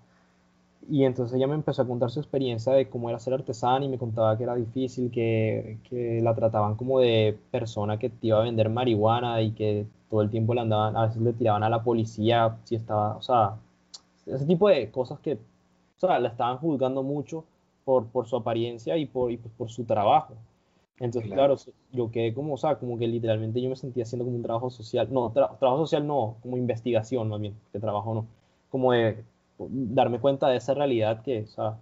Y entonces ella me empezó a contar su experiencia de cómo era ser artesana y me contaba que era difícil, que, que la trataban como de persona que te iba a vender marihuana y que todo el tiempo le andaban, a veces le tiraban a la policía si estaba, o sea, ese tipo de cosas que, o sea, la estaban juzgando mucho por, por su apariencia y por, y pues por su trabajo. Entonces, claro. claro. yo quedé como, o sea, como que literalmente yo me sentía haciendo como un trabajo social, no, tra trabajo social no, como investigación más bien, que trabajo no, como de darme cuenta de esa realidad que, o sea,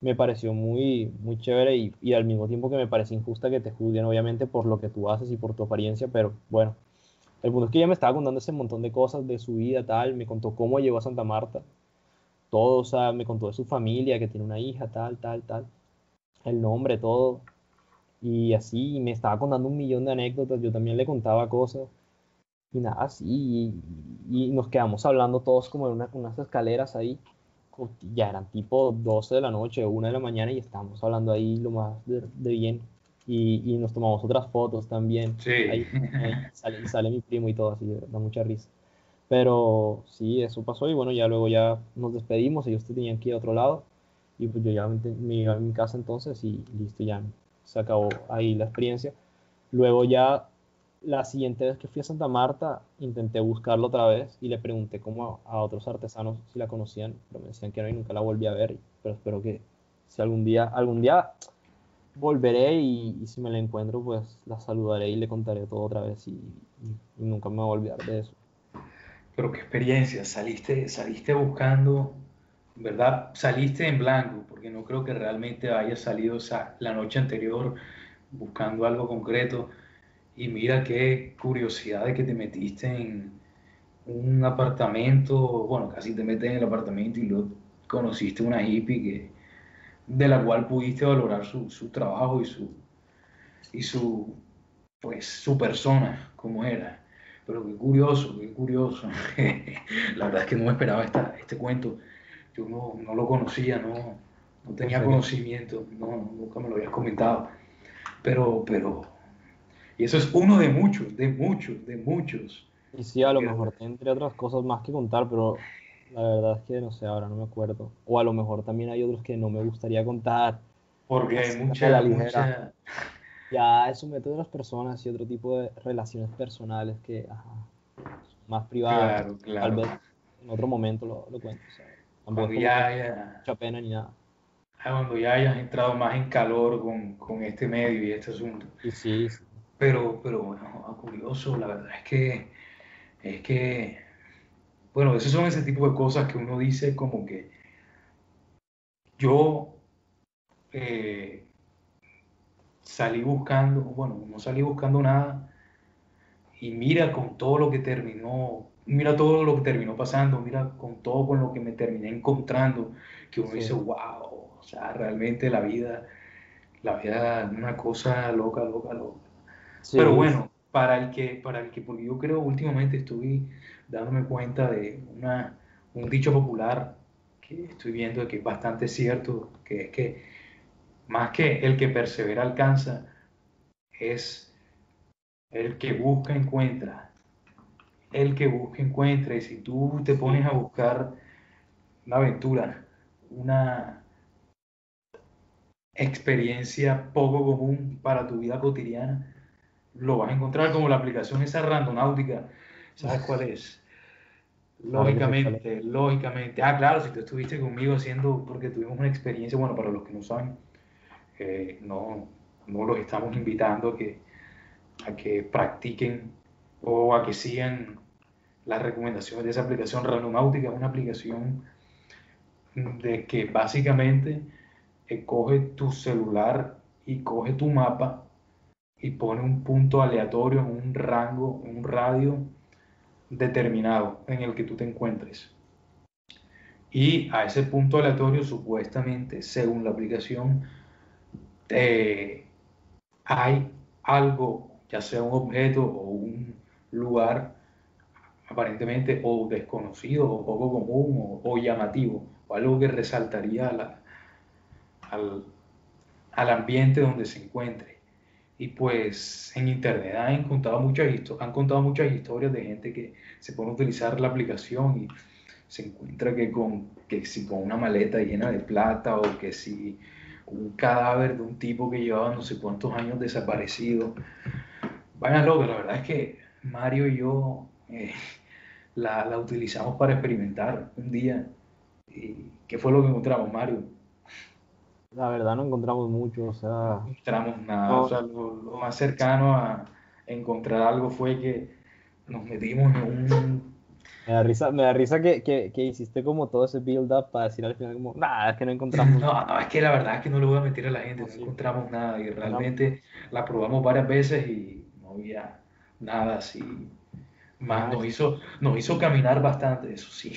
me pareció muy, muy chévere y, y al mismo tiempo que me parece injusta que te juzguen, obviamente, por lo que tú haces y por tu apariencia, pero bueno, el punto es que ella me estaba contando ese montón de cosas de su vida, tal, me contó cómo llegó a Santa Marta, todo, o sea, me contó de su familia, que tiene una hija, tal, tal, tal, el nombre, todo, y así, y me estaba contando un millón de anécdotas, yo también le contaba cosas, y nada, así, y, y, nos quedamos hablando todos como en una, unas escaleras ahí, ya eran tipo 12 de la noche, 1 de la mañana, y estábamos hablando ahí lo más de, de bien, y, y, nos tomamos otras fotos también, sí. ahí, ahí sale, sale, mi primo y todo, así, da mucha risa. Pero sí, eso pasó y bueno, ya luego ya nos despedimos, ellos tenían que ir a otro lado y pues yo ya me, iba a mi casa entonces y listo, ya se acabó ahí la experiencia. Luego ya la siguiente vez que fui a Santa Marta intenté buscarlo otra vez y le pregunté como a, otros artesanos si la conocían, pero me decían que no y nunca la volví a ver, pero espero que si algún día, algún día volveré y, si me la encuentro pues la saludaré y le contaré todo otra vez y, y nunca me voy a olvidar de eso. Pero qué experiencia, saliste, saliste buscando ¿verdad? Saliste en blanco, porque no creo que realmente haya salido esa, la noche anterior buscando algo concreto. Y mira qué curiosidad de que te metiste en un apartamento, bueno, casi te metes en el apartamento y luego conociste una hippie que, de la cual pudiste valorar su, su trabajo y su, y su, pues, su persona cómo era. Pero qué curioso, qué curioso. la verdad es que no me esperaba esta, este cuento. Yo no, no lo conocía, no, no tenía conocimiento, no, nunca me lo habías comentado. Pero, pero, y eso es uno de muchos, de muchos, de muchos. Y sí, a lo mejor tendré otras cosas más que contar, pero la verdad es que no sé, ahora no me acuerdo. O a lo mejor también hay otros que no me gustaría contar. Porque hay mucha, mucha... Ya eso mete de las personas y otro tipo de relaciones personales que ajá, más privadas. Claro, claro. Tal vez en otro momento lo, lo cuento. Cuando ya haya, mucha pena ni nada. Ah, cuando ya hayas entrado más en calor con, con este medio y este asunto. Y sí, sí. Pero, pero bueno, curioso, la verdad es que, es que, bueno, esos son ese tipo de cosas que uno dice como que yo eh, salí buscando, bueno, no salí buscando nada y mira con todo lo que terminó, mira todo lo que terminó pasando, mira con todo con lo que me terminé encontrando, que uno dice, wow, o sea, realmente la vida, la vida es una cosa loca, loca, loca. Pero bueno, para el que, para el que, porque yo creo últimamente estoy dándome cuenta de una, un dicho popular que estoy viendo que es bastante cierto, que es que más que el que persevera alcanza, es el que busca encuentra. El que busca encuentra. Y si tú te pones a buscar una aventura, una experiencia poco común para tu vida cotidiana, lo vas a encontrar como la aplicación esa randonáutica. ¿Sabes cuál es? Lógicamente, lógicamente. Ah, claro, si tú estuviste conmigo haciendo, porque tuvimos una experiencia, bueno, para los que no saben, no, no los estamos invitando a que, practiquen o a que sigan las recomendaciones de esa aplicación. Randonáutica es una aplicación de que básicamente eh, coge tu celular y coge tu mapa y pone un punto aleatorio en un rango, un radio determinado en el que tú te encuentres. Y a ese punto aleatorio, supuestamente, según la aplicación, hay algo, ya sea un objeto o un lugar aparentemente o desconocido o poco común o, llamativo, o algo que resaltaría al, al ambiente donde se encuentre. Y pues en internet han contado, muchas han contado muchas historias de gente que se pone a utilizar la aplicación y se encuentra que con, que si con una maleta llena de plata o que si un cadáver de un tipo que llevaba no sé cuántos años desaparecido. Vayan locos, la verdad es que Mario y yo eh, la, la, utilizamos para experimentar un día. ¿Y qué fue lo que encontramos, Mario? La verdad no encontramos mucho, o sea... No encontramos nada, o sea, lo, más cercano a encontrar algo fue que nos metimos en un... Me da risa, me da risa que, que, que hiciste como todo ese build-up para decir al final como, nada, es que no encontramos No, no, es que la verdad es que no le voy a mentir a la gente, no, encontramos nada y realmente la probamos varias veces y no había nada así. Más, nos hizo, nos hizo caminar bastante, eso sí.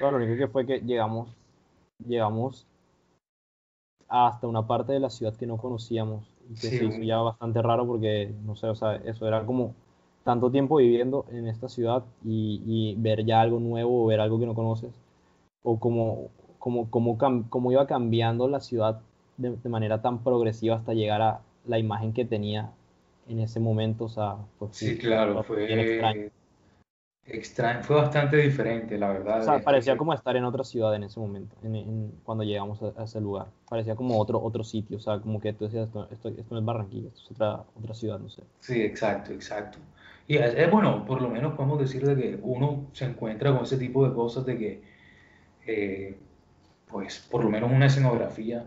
Lo único que fue que llegamos, llegamos hasta una parte de la ciudad que no conocíamos y que se hizo ya bastante raro porque, no sé, o sea, eso era como tanto tiempo viviendo en esta ciudad y, ver ya algo nuevo o ver algo que no conoces o como, como, como, como iba cambiando la ciudad de, manera tan progresiva hasta llegar a la imagen que tenía en ese momento, o sea, pues sí, claro, fue, extraño, fue bastante diferente, la verdad. O sea, parecía como estar en otra ciudad en ese momento, en, cuando llegamos a, ese lugar. Parecía como otro, otro sitio, o sea, como que tú decías, esto, esto, no es Barranquilla, esto es otra, otra ciudad, no sé. Sí, exacto, exacto. Y es, bueno, por lo menos podemos decirle que uno se encuentra con ese tipo de cosas de que, eh, pues, por lo menos una escenografía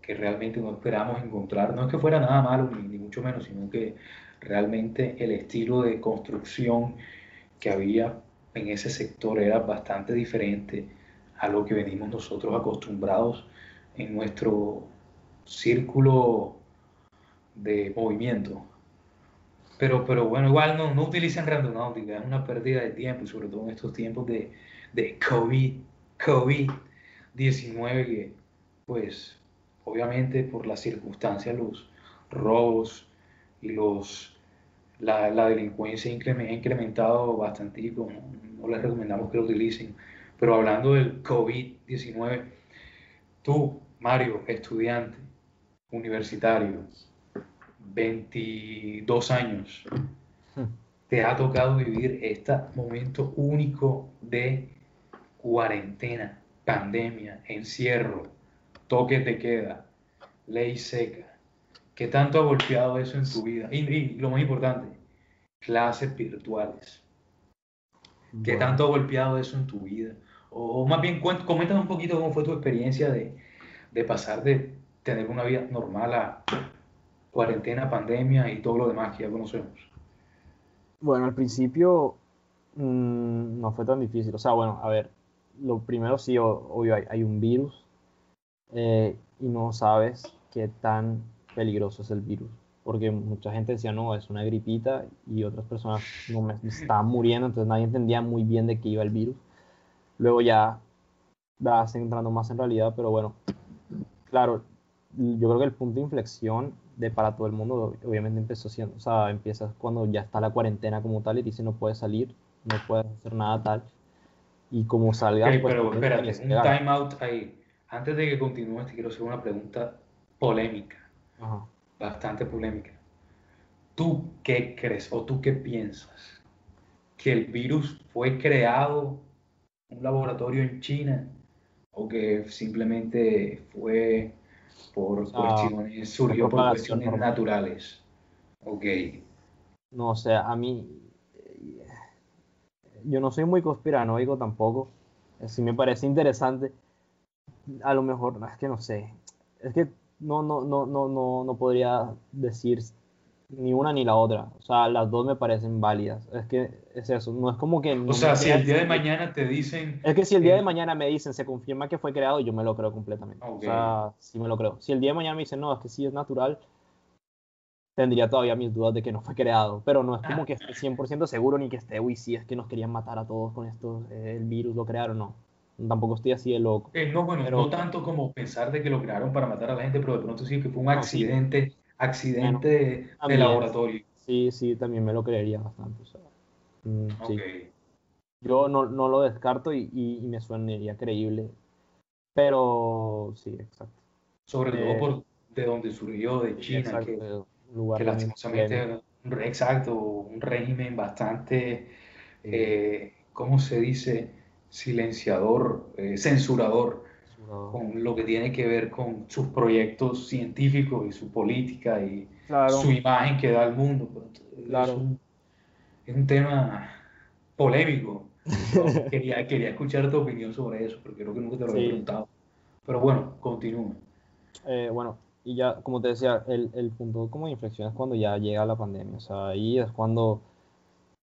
que realmente no esperamos encontrar. No es que fuera nada malo, ni, ni mucho menos, sino que realmente el estilo de construcción que había en ese sector era bastante diferente a lo que venimos nosotros acostumbrados en nuestro círculo de movimiento. Pero, pero bueno, igual no, no utilicen randonáutica, es una pérdida de tiempo, sobre todo en estos tiempos de, de COVID, COVID-19, que pues obviamente por las circunstancias, los robos y los la, la delincuencia ha incrementado bastante, no, no les recomendamos que lo utilicen. Pero hablando del COVID-19, tú, Mario, estudiante, universitario, 22 años, hmm. te ha tocado vivir este momento único de cuarentena, pandemia, encierro, toque de queda, ley seca. ¿Qué tanto ha golpeado eso en tu vida? Y, lo más importante, clases virtuales. ¿Qué tanto ha golpeado eso en tu vida? O, más bien, coméntame un poquito cómo fue tu experiencia de, de pasar de tener una vida normal a cuarentena, pandemia y todo lo demás que ya conocemos. Bueno, al principio mmm, no fue tan difícil. O sea, bueno, a ver, lo primero sí, obvio, hay, hay un virus eh, y no sabes qué tan peligroso es el virus. Porque mucha gente decía, no, es una gripita y otras personas no me estaban muriendo, entonces nadie entendía muy bien de qué iba el virus. Luego ya vas entrando más en realidad, pero bueno, claro, yo creo que el punto de inflexión de para todo el mundo obviamente empezó siendo, o sea, empiezas cuando ya está la cuarentena como tal y dice no puedes salir, no puedes hacer nada tal. Y como salgas... Okay, pues, pero espérate, un time out ahí. Antes de que continúes, te quiero hacer una pregunta polémica. Bastante polémica. ¿Tú qué crees o tú qué piensas? ¿Que el virus fue creado en un laboratorio en China o que simplemente fue por cuestiones, surgió por cuestiones naturales. Ok. No, o sea, a mí, yo no soy muy conspiranoico tampoco. Sí me parece interesante. A lo mejor, es que no sé. Es que no, no, no, no, no, no podría decir ni una ni la otra. O sea, las dos me parecen válidas. Es que es eso, no es como que... o sea, si el día de mañana te dicen... Es que si el día de mañana me dicen, se confirma que fue creado, yo me lo creo completamente. O sea, sí me lo creo. Si el día de mañana me dicen, no, es que sí es natural, tendría todavía mis dudas de que no fue creado. Pero no es como que esté 100% seguro ni que esté, uy, sí, es que nos querían matar a todos con esto, eh, el virus lo crearon, no. Tampoco estoy así de loco. Eh, no, bueno, no tanto como pensar de que lo crearon para matar a la gente, pero de pronto sí que fue un accidente, accidente de laboratorio. Sí, sí, también me lo creería bastante. Mm, Yo no, no, lo descarto y, y, me suenaría creíble. Pero sí, exacto. Sobre todo eh, por de donde surgió, de China, que, lugar que lastimosamente, un, exacto, un régimen bastante, eh, ¿cómo se dice? Silenciador, eh, censurador, con lo que tiene que ver con sus proyectos científicos y su política y su imagen que da al mundo. Claro. Es, un, es un tema polémico. quería, quería escuchar tu opinión sobre eso, porque creo que nunca te lo he preguntado. Pero bueno, continúa. Eh, bueno, y ya, como te decía, el, el, punto como de inflexión es cuando ya llega la pandemia. O sea, ahí es cuando.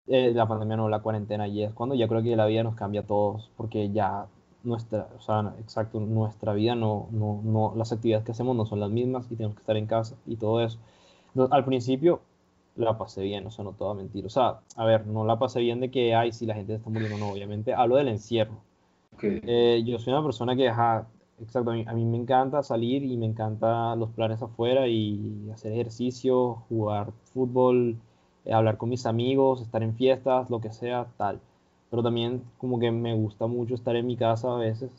Eh, la pandemia no, la cuarentena, y es cuando ya creo que la vida nos cambia a todos, porque ya nuestra, o sea, exacto, nuestra vida no, no, no, las actividades que hacemos no son las mismas y tenemos que estar en casa y todo eso. al principio la pasé bien, o sea, no todo mentir. O sea, a ver, no la pasé bien de que, ay, si la gente está muriendo, no, obviamente. Hablo del encierro. Eh, yo soy una persona que, ajá, exacto, a mí, me encanta salir y me encanta los planes afuera y hacer ejercicio, jugar fútbol, eh, hablar con mis amigos, estar en fiestas, lo que sea, tal pero también como que me gusta mucho estar en mi casa a veces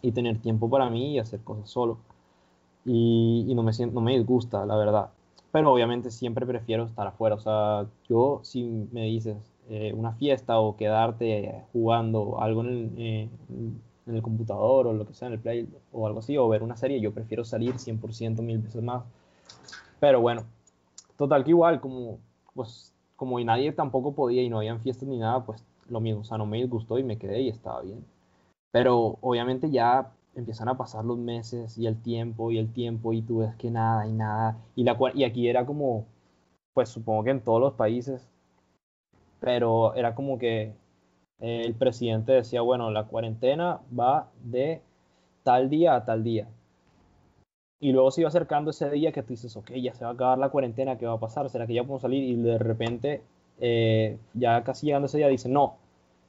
y tener tiempo para mí y hacer cosas solo. Y, no, me siento, no me disgusta, la verdad. Pero obviamente siempre prefiero estar afuera. O sea, yo si me dices eh, una fiesta o quedarte jugando algo en el, eh, en el computador o lo que sea, en el play o algo así, o ver una serie, yo prefiero salir 100% mil veces más. Pero bueno, total que igual, como, pues, como nadie tampoco podía y no habían fiestas ni nada, pues lo mismo, o sea, no me disgustó y me quedé y estaba bien. Pero obviamente ya empiezan a pasar los meses y el tiempo y el tiempo y tú ves que nada y nada. Y, la, y aquí era como, pues supongo que en todos los países, pero era como que el presidente decía, bueno, la cuarentena va de tal día a tal día. Y luego se iba acercando ese día que tú dices, ok, ya se va a acabar la cuarentena, ¿qué va a pasar? ¿Será que ya podemos salir? Y de repente eh, ya casi llegando ese día, dice, no,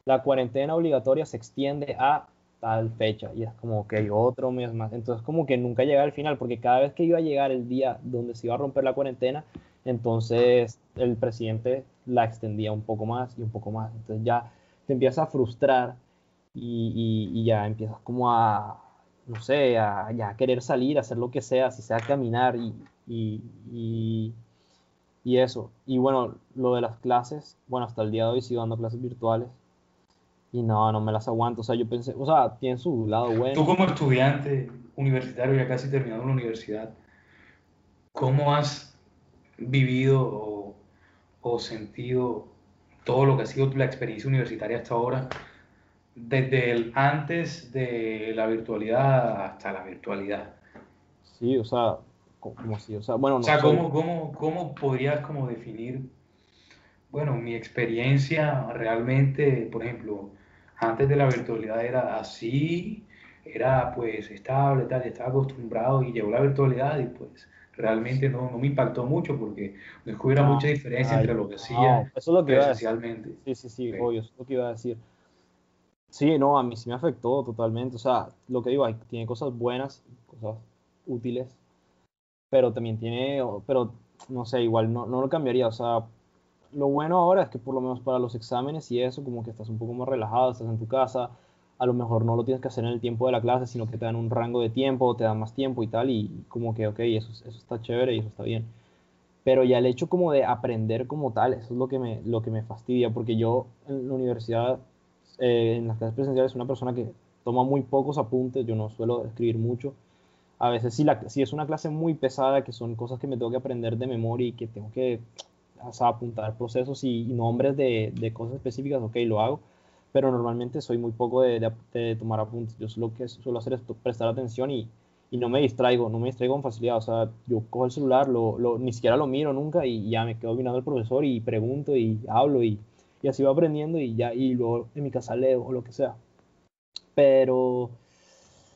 la cuarentena obligatoria se extiende a tal fecha. Y es como, que otro mes más. Entonces como que nunca llega al final, porque cada vez que iba a llegar el día donde se iba a romper la cuarentena, Entonces el presidente la extendía un poco más y un poco más. Entonces ya te empiezas a frustrar y, y, ya empiezas como a, no sé, a, ya querer salir, hacer lo que sea, si sea caminar y, y, y, eso. Y bueno, lo de las clases, bueno, hasta el día de hoy sigo dando clases virtuales y no, no me las aguanto. O sea, yo pensé, o sea, tiene su lado bueno. Tú como estudiante universitario, ya casi terminado la universidad, ¿cómo has vivido o, sentido todo lo que ha sido la experiencia universitaria hasta ahora? Desde el antes de la virtualidad hasta la virtualidad. Sí, o sea, como si, o sea, bueno, no O sea, ¿cómo, cómo, cómo podrías como definir, bueno, mi experiencia realmente, por ejemplo, antes de la virtualidad era así, era pues estable, tal, estaba acostumbrado y llegó la virtualidad y pues realmente no, no me impactó mucho porque no hubiera mucha diferencia entre lo que hacía eso es lo que presencialmente. Sí, sí, sí, obvio, eso es lo que iba a decir. Sí, no, a mí sí me afectó totalmente. O sea, lo que digo, hay, tiene cosas buenas, cosas útiles, pero también tiene, pero no sé, igual no, no lo cambiaría. O sea, lo bueno ahora es que por lo menos para los exámenes y eso, como que estás un poco más relajado, estás en tu casa, a lo mejor no lo tienes que hacer en el tiempo de la clase, sino que te dan un rango de tiempo, te dan más tiempo y tal, y como que, ok, eso, eso está chévere y eso está bien. Pero ya el hecho como de aprender como tal, eso es lo que me, lo que me fastidia, porque yo en la universidad, eh, en las clases presenciales, soy una persona que toma muy pocos apuntes, yo no suelo escribir mucho. A veces si, la, si es una clase muy pesada, que son cosas que me tengo que aprender de memoria y que tengo que o apuntar procesos y, nombres de, de, cosas específicas, ok, lo hago, pero normalmente soy muy poco de, de, tomar apuntes. Yo lo que suelo hacer es prestar atención y, y, no me distraigo, no me distraigo con facilidad. O sea, yo cojo el celular, lo, lo, ni siquiera lo miro nunca y ya me quedo mirando al profesor y pregunto y hablo y, y así va aprendiendo y ya, y luego en mi casa leo o lo que sea. Pero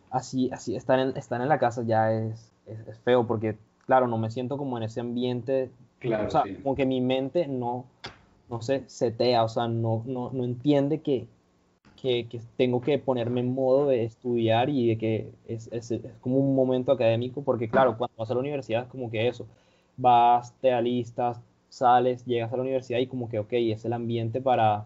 así, así estar en, estar en la casa ya es, es, es feo porque, claro, no me siento como en ese ambiente Claro, o sea, como que mi mente no, no se setea, o sea, no, no, no entiende que, que, que, tengo que ponerme en modo de estudiar y de que es, es, es, como un momento académico, porque claro, cuando vas a la universidad es como que eso, vas, te alistas, sales, llegas a la universidad y como que, ok, es el ambiente para,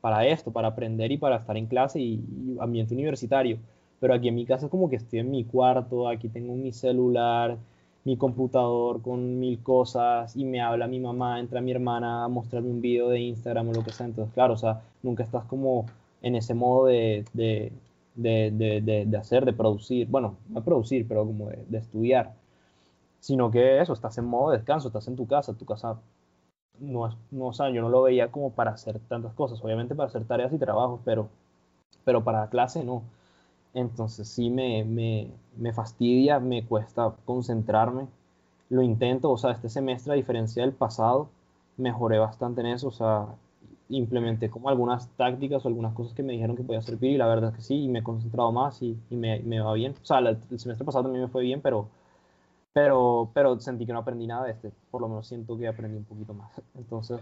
para esto, para aprender y para estar en clase y, y ambiente universitario. Pero aquí en mi casa es como que estoy en mi cuarto, aquí tengo mi celular, mi computador con mil cosas y me habla mi mamá, entra mi hermana a mostrarme un video de Instagram o lo que sea. Entonces, claro, o sea, nunca estás como en ese modo de, de, de, de hacer, de producir, bueno, no producir, pero como de, estudiar, sino que eso, estás en modo de descanso, estás en tu casa, tu casa no es, no, o sea, yo no lo veía como para hacer tantas cosas, obviamente para hacer tareas y trabajos, pero, pero para clase no. Entonces sí me, me, me, fastidia, me cuesta concentrarme. Lo intento, o sea, este semestre a diferencia del pasado, mejoré bastante en eso, o sea, implementé como algunas tácticas o algunas cosas que me dijeron que podía servir y la verdad es que sí, y me he concentrado más y, y me, me, va bien. O sea, el, semestre pasado también me fue bien, pero, pero, pero sentí que no aprendí nada de este, por lo menos siento que aprendí un poquito más. Entonces,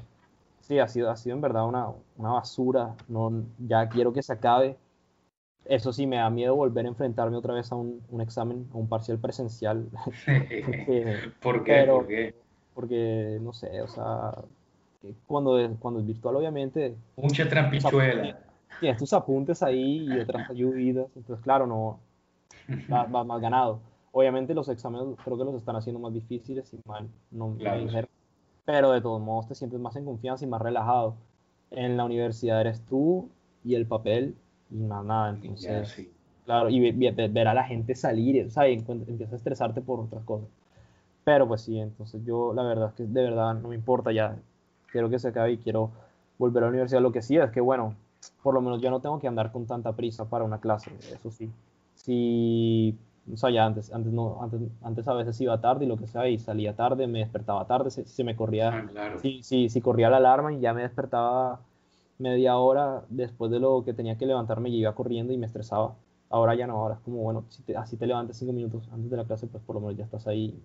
sí, ha sido, ha sido en verdad una, una basura, no, ya quiero que se acabe eso sí, me da miedo volver a enfrentarme otra vez a un, un examen, a un parcial presencial. ¿Por qué? ¿Por qué? Porque, no sé, o sea, cuando es, cuando es virtual, obviamente. Mucha trampichuela. Tienes tus apuntes ahí y otras ayuditas, entonces, claro, no. Va, más ganado. Obviamente, los exámenes creo que los están haciendo más difíciles y mal, no claro. Pero de todos modos, te sientes más en confianza y más relajado. En la universidad eres tú y el papel y más nada, entonces, claro, y ver a la gente salir, ¿sabes? Empieza a estresarte por otras cosas. Pero pues sí, entonces yo la verdad es que de verdad no me importa ya, quiero que se acabe y quiero volver a la universidad. Lo que sí es que, bueno, por lo menos ya no tengo que andar con tanta prisa para una clase, eso sí. Si, o sea, ya antes, antes, no, antes, antes a veces iba tarde y lo que sea, y salía tarde, me despertaba tarde, se, se me corría, ah, claro. si, si, si corría la alarma y ya me despertaba media hora después de lo que tenía que levantarme iba corriendo y me estresaba. Ahora ya no, ahora es como, bueno, si te, así te levantas cinco minutos antes de la clase, pues por lo menos ya estás ahí.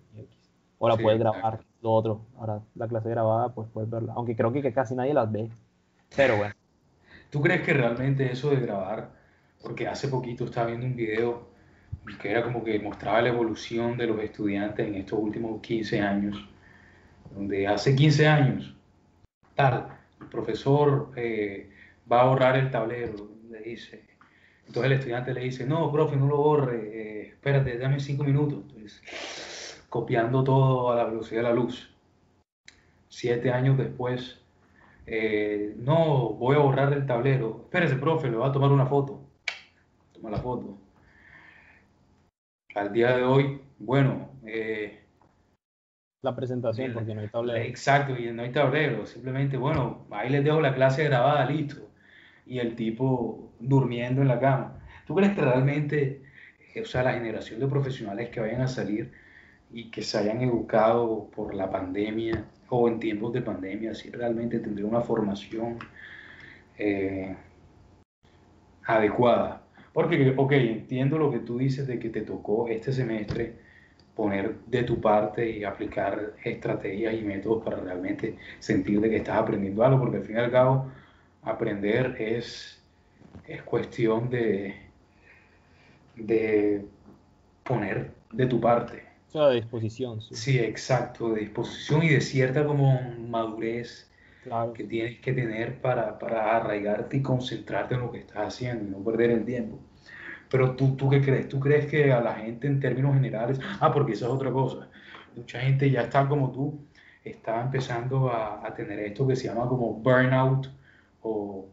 Ahora sí, puedes grabar exacto. lo otro. Ahora la clase grabada, pues puedes verla. Aunque creo que casi nadie las ve. Pero bueno. ¿Tú crees que realmente eso de grabar, porque hace poquito estaba viendo un video que era como que mostraba la evolución de los estudiantes en estos últimos 15 años, donde hace 15 años, tal, profesor eh, va a borrar el tablero, le dice. Entonces el estudiante le dice, no, profe, no lo borre, eh, espérate, dame cinco minutos. Copiando todo a la velocidad de la luz. Siete años después, eh, no, voy a borrar el tablero. Espérese, profe, le voy a tomar una foto. Toma la foto. Al día de hoy, bueno, eh, la presentación, porque no hay tablero. Exacto, y no hay tablero. Simplemente, bueno, ahí les dejo la clase grabada, listo. Y el tipo durmiendo en la cama. ¿Tú crees que realmente, o sea, la generación de profesionales que vayan a salir y que se hayan educado por la pandemia o en tiempos de pandemia, si realmente tendría una formación eh, adecuada? Porque, ok, entiendo lo que tú dices de que te tocó este semestre poner de tu parte y aplicar estrategias y métodos para realmente sentir de que estás aprendiendo algo, porque al fin y al cabo aprender es, es cuestión de, de poner de tu parte. O sea, de disposición. Sí. sí. exacto, de disposición y de cierta como madurez que tienes que tener para, para arraigarte y concentrarte en lo que estás haciendo y no perder el tiempo. Pero tú, ¿tú qué crees? ¿Tú crees que a la gente en términos generales, ah, porque eso es otra cosa, mucha gente ya está como tú, está empezando a, a tener esto que se llama como burnout o,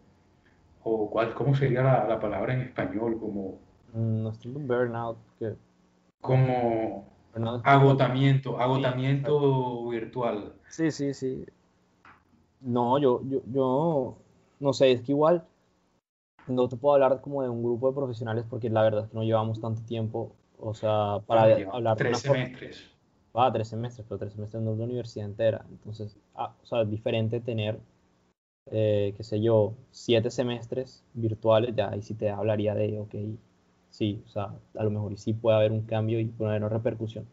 o cuál, ¿cómo sería la, la palabra en español? Como... Mm, no estoy burnout, que... Como agotamiento, agotamiento virtual. Sí, sí, sí. No, yo, yo, yo, no sé, es que igual no te puedo hablar como de un grupo de profesionales porque la verdad es que no llevamos tanto tiempo, o sea, para hablar de tres semestres. Ah, tres semestres, pero tres semestres no es la universidad entera. Entonces, ah, o sea, es diferente tener, eh, qué sé yo, siete semestres virtuales, ya ahí sí te hablaría de, ok, sí, o sea, a lo mejor sí puede haber un cambio y puede haber una repercusión.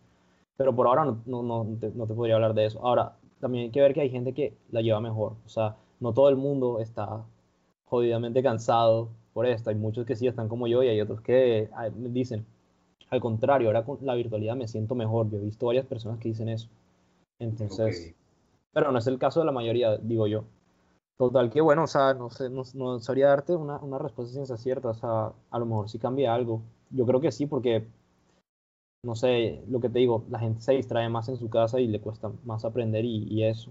Pero por ahora no, no, no, te, no te podría hablar de eso. Ahora, también hay que ver que hay gente que la lleva mejor. O sea, no todo el mundo está jodidamente cansado por esto. Hay muchos que sí están como yo y hay otros que dicen, al contrario, ahora con la virtualidad me siento mejor. Yo he visto varias personas que dicen eso. Entonces, pero no es el caso de la mayoría, digo yo. Total, que bueno, o sea, no sé, no, no sabría darte una, una respuesta ciencia cierta, o sea, a lo mejor sí cambia algo. Yo creo que sí, porque, no sé, lo que te digo, la gente se distrae más en su casa y le cuesta más aprender y, y eso.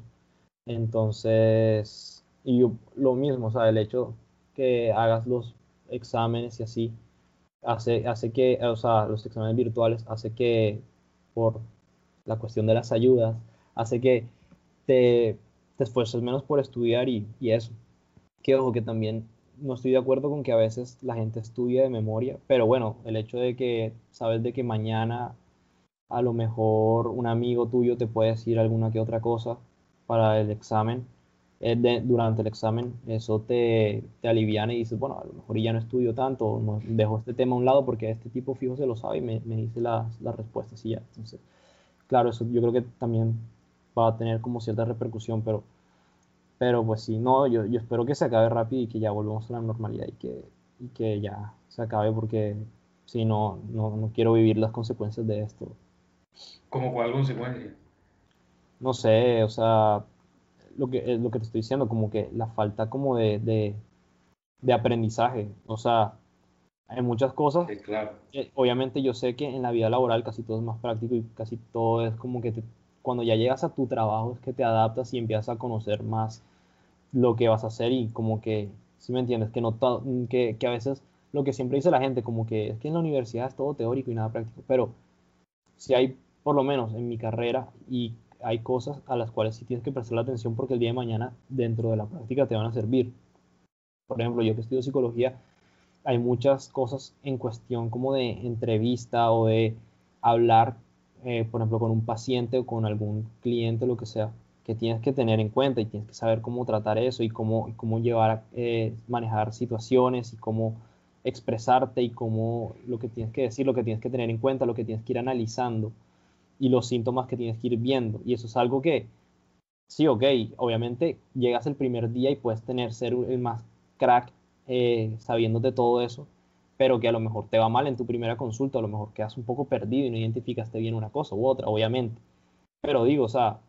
Entonces, y lo mismo, o sea, el hecho que hagas los exámenes y así, hace, hace que, o sea, los exámenes virtuales, hace que, por la cuestión de las ayudas, hace que te, te esfuerces menos por estudiar y, y eso. Que ojo, que también no estoy de acuerdo con que a veces la gente estudie de memoria, pero bueno, el hecho de que sabes de que mañana a lo mejor un amigo tuyo te puede decir alguna que otra cosa para el examen, eh, durante el examen, eso te, te aliviana y dices, bueno, a lo mejor ya no estudio tanto, no, dejo este tema a un lado porque este tipo fijo se lo sabe y me, me dice las, las respuestas y ya. Entonces, claro, eso yo creo que también va a tener como cierta repercusión, pero, pero pues sí, no, yo, yo espero que se acabe rápido y que ya volvamos a la normalidad y que, y que ya se acabe porque si no, no, no quiero vivir las consecuencias de esto. ¿Cómo cuál consecuencia? No sé, o sea, lo que, lo que te estoy diciendo, como que la falta como de, de, de aprendizaje. O sea, hay muchas cosas. claro. obviamente yo sé que en la vida laboral casi todo es más práctico y casi todo es como que cuando ya llegas a tu trabajo es que te adaptas y empiezas a conocer más lo que vas a hacer y como que, si me entiendes, que, no que, que a veces lo que siempre dice la gente, como que es que en la universidad es todo teórico y nada práctico, pero si hay, por lo menos en mi carrera y hay cosas a las cuales sí tienes que prestar la atención porque el día de mañana dentro de la práctica te van a servir. Por ejemplo, yo que estudio psicología, hay muchas cosas en cuestión como de entrevista o de hablar, eh, por ejemplo, con un paciente o con algún cliente, lo que sea, que tienes que tener en cuenta y tienes que saber cómo tratar eso y cómo, cómo llevar, eh, manejar situaciones y cómo expresarte y cómo lo que tienes que decir, lo que tienes que tener en cuenta, lo que tienes que ir analizando y los síntomas que tienes que ir viendo. Y eso es algo que, sí, ok, obviamente llegas el primer día y puedes tener, ser el más crack eh, sabiéndote todo eso, pero que a lo mejor te va mal en tu primera consulta, a lo mejor quedas un poco perdido y no identificaste bien una cosa u otra, obviamente. Pero digo, o sea,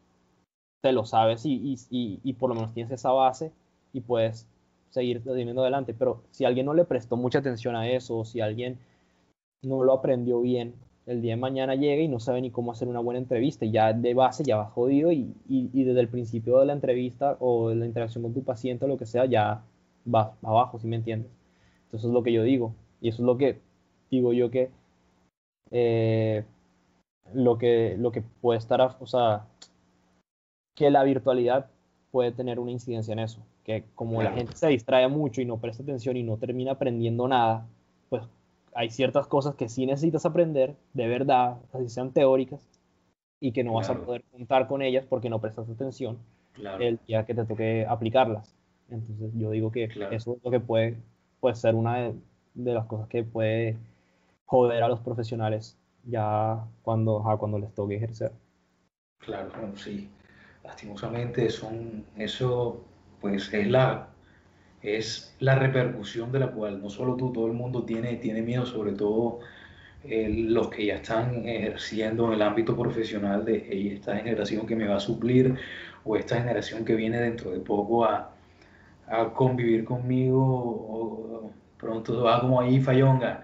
te lo sabes y, y, y, por lo menos tienes esa base y puedes seguir teniendo adelante. Pero si alguien no le prestó mucha atención a eso, o si alguien no lo aprendió bien, el día de mañana llega y no sabe ni cómo hacer una buena entrevista, y ya de base ya va jodido y, y, desde el principio de la entrevista o de la interacción con tu paciente o lo que sea, ya va abajo, si me entiendes? Entonces es lo que yo digo, y eso es lo que digo yo que eh, lo que lo que puede estar, o sea, que la virtualidad puede tener una incidencia en eso, que como la gente se distrae mucho y no presta atención y no termina aprendiendo nada, pues hay ciertas cosas que sí necesitas aprender de verdad, así sean teóricas, y que no vas a poder contar con ellas porque no prestas atención el día que te toque aplicarlas. Entonces yo digo que eso es lo que puede, puede ser una de, las cosas que puede joder a los profesionales ya cuando, cuando les toque ejercer. Claro, sí. Lastimosamente son, eso pues es la, es la repercusión de la cual no solo tú, todo el mundo tiene, tiene miedo, sobre todo eh, los que ya están ejerciendo en el ámbito profesional de esta generación que me va a suplir o esta generación que viene dentro de poco a, a convivir conmigo o pronto va como ahí fallonga.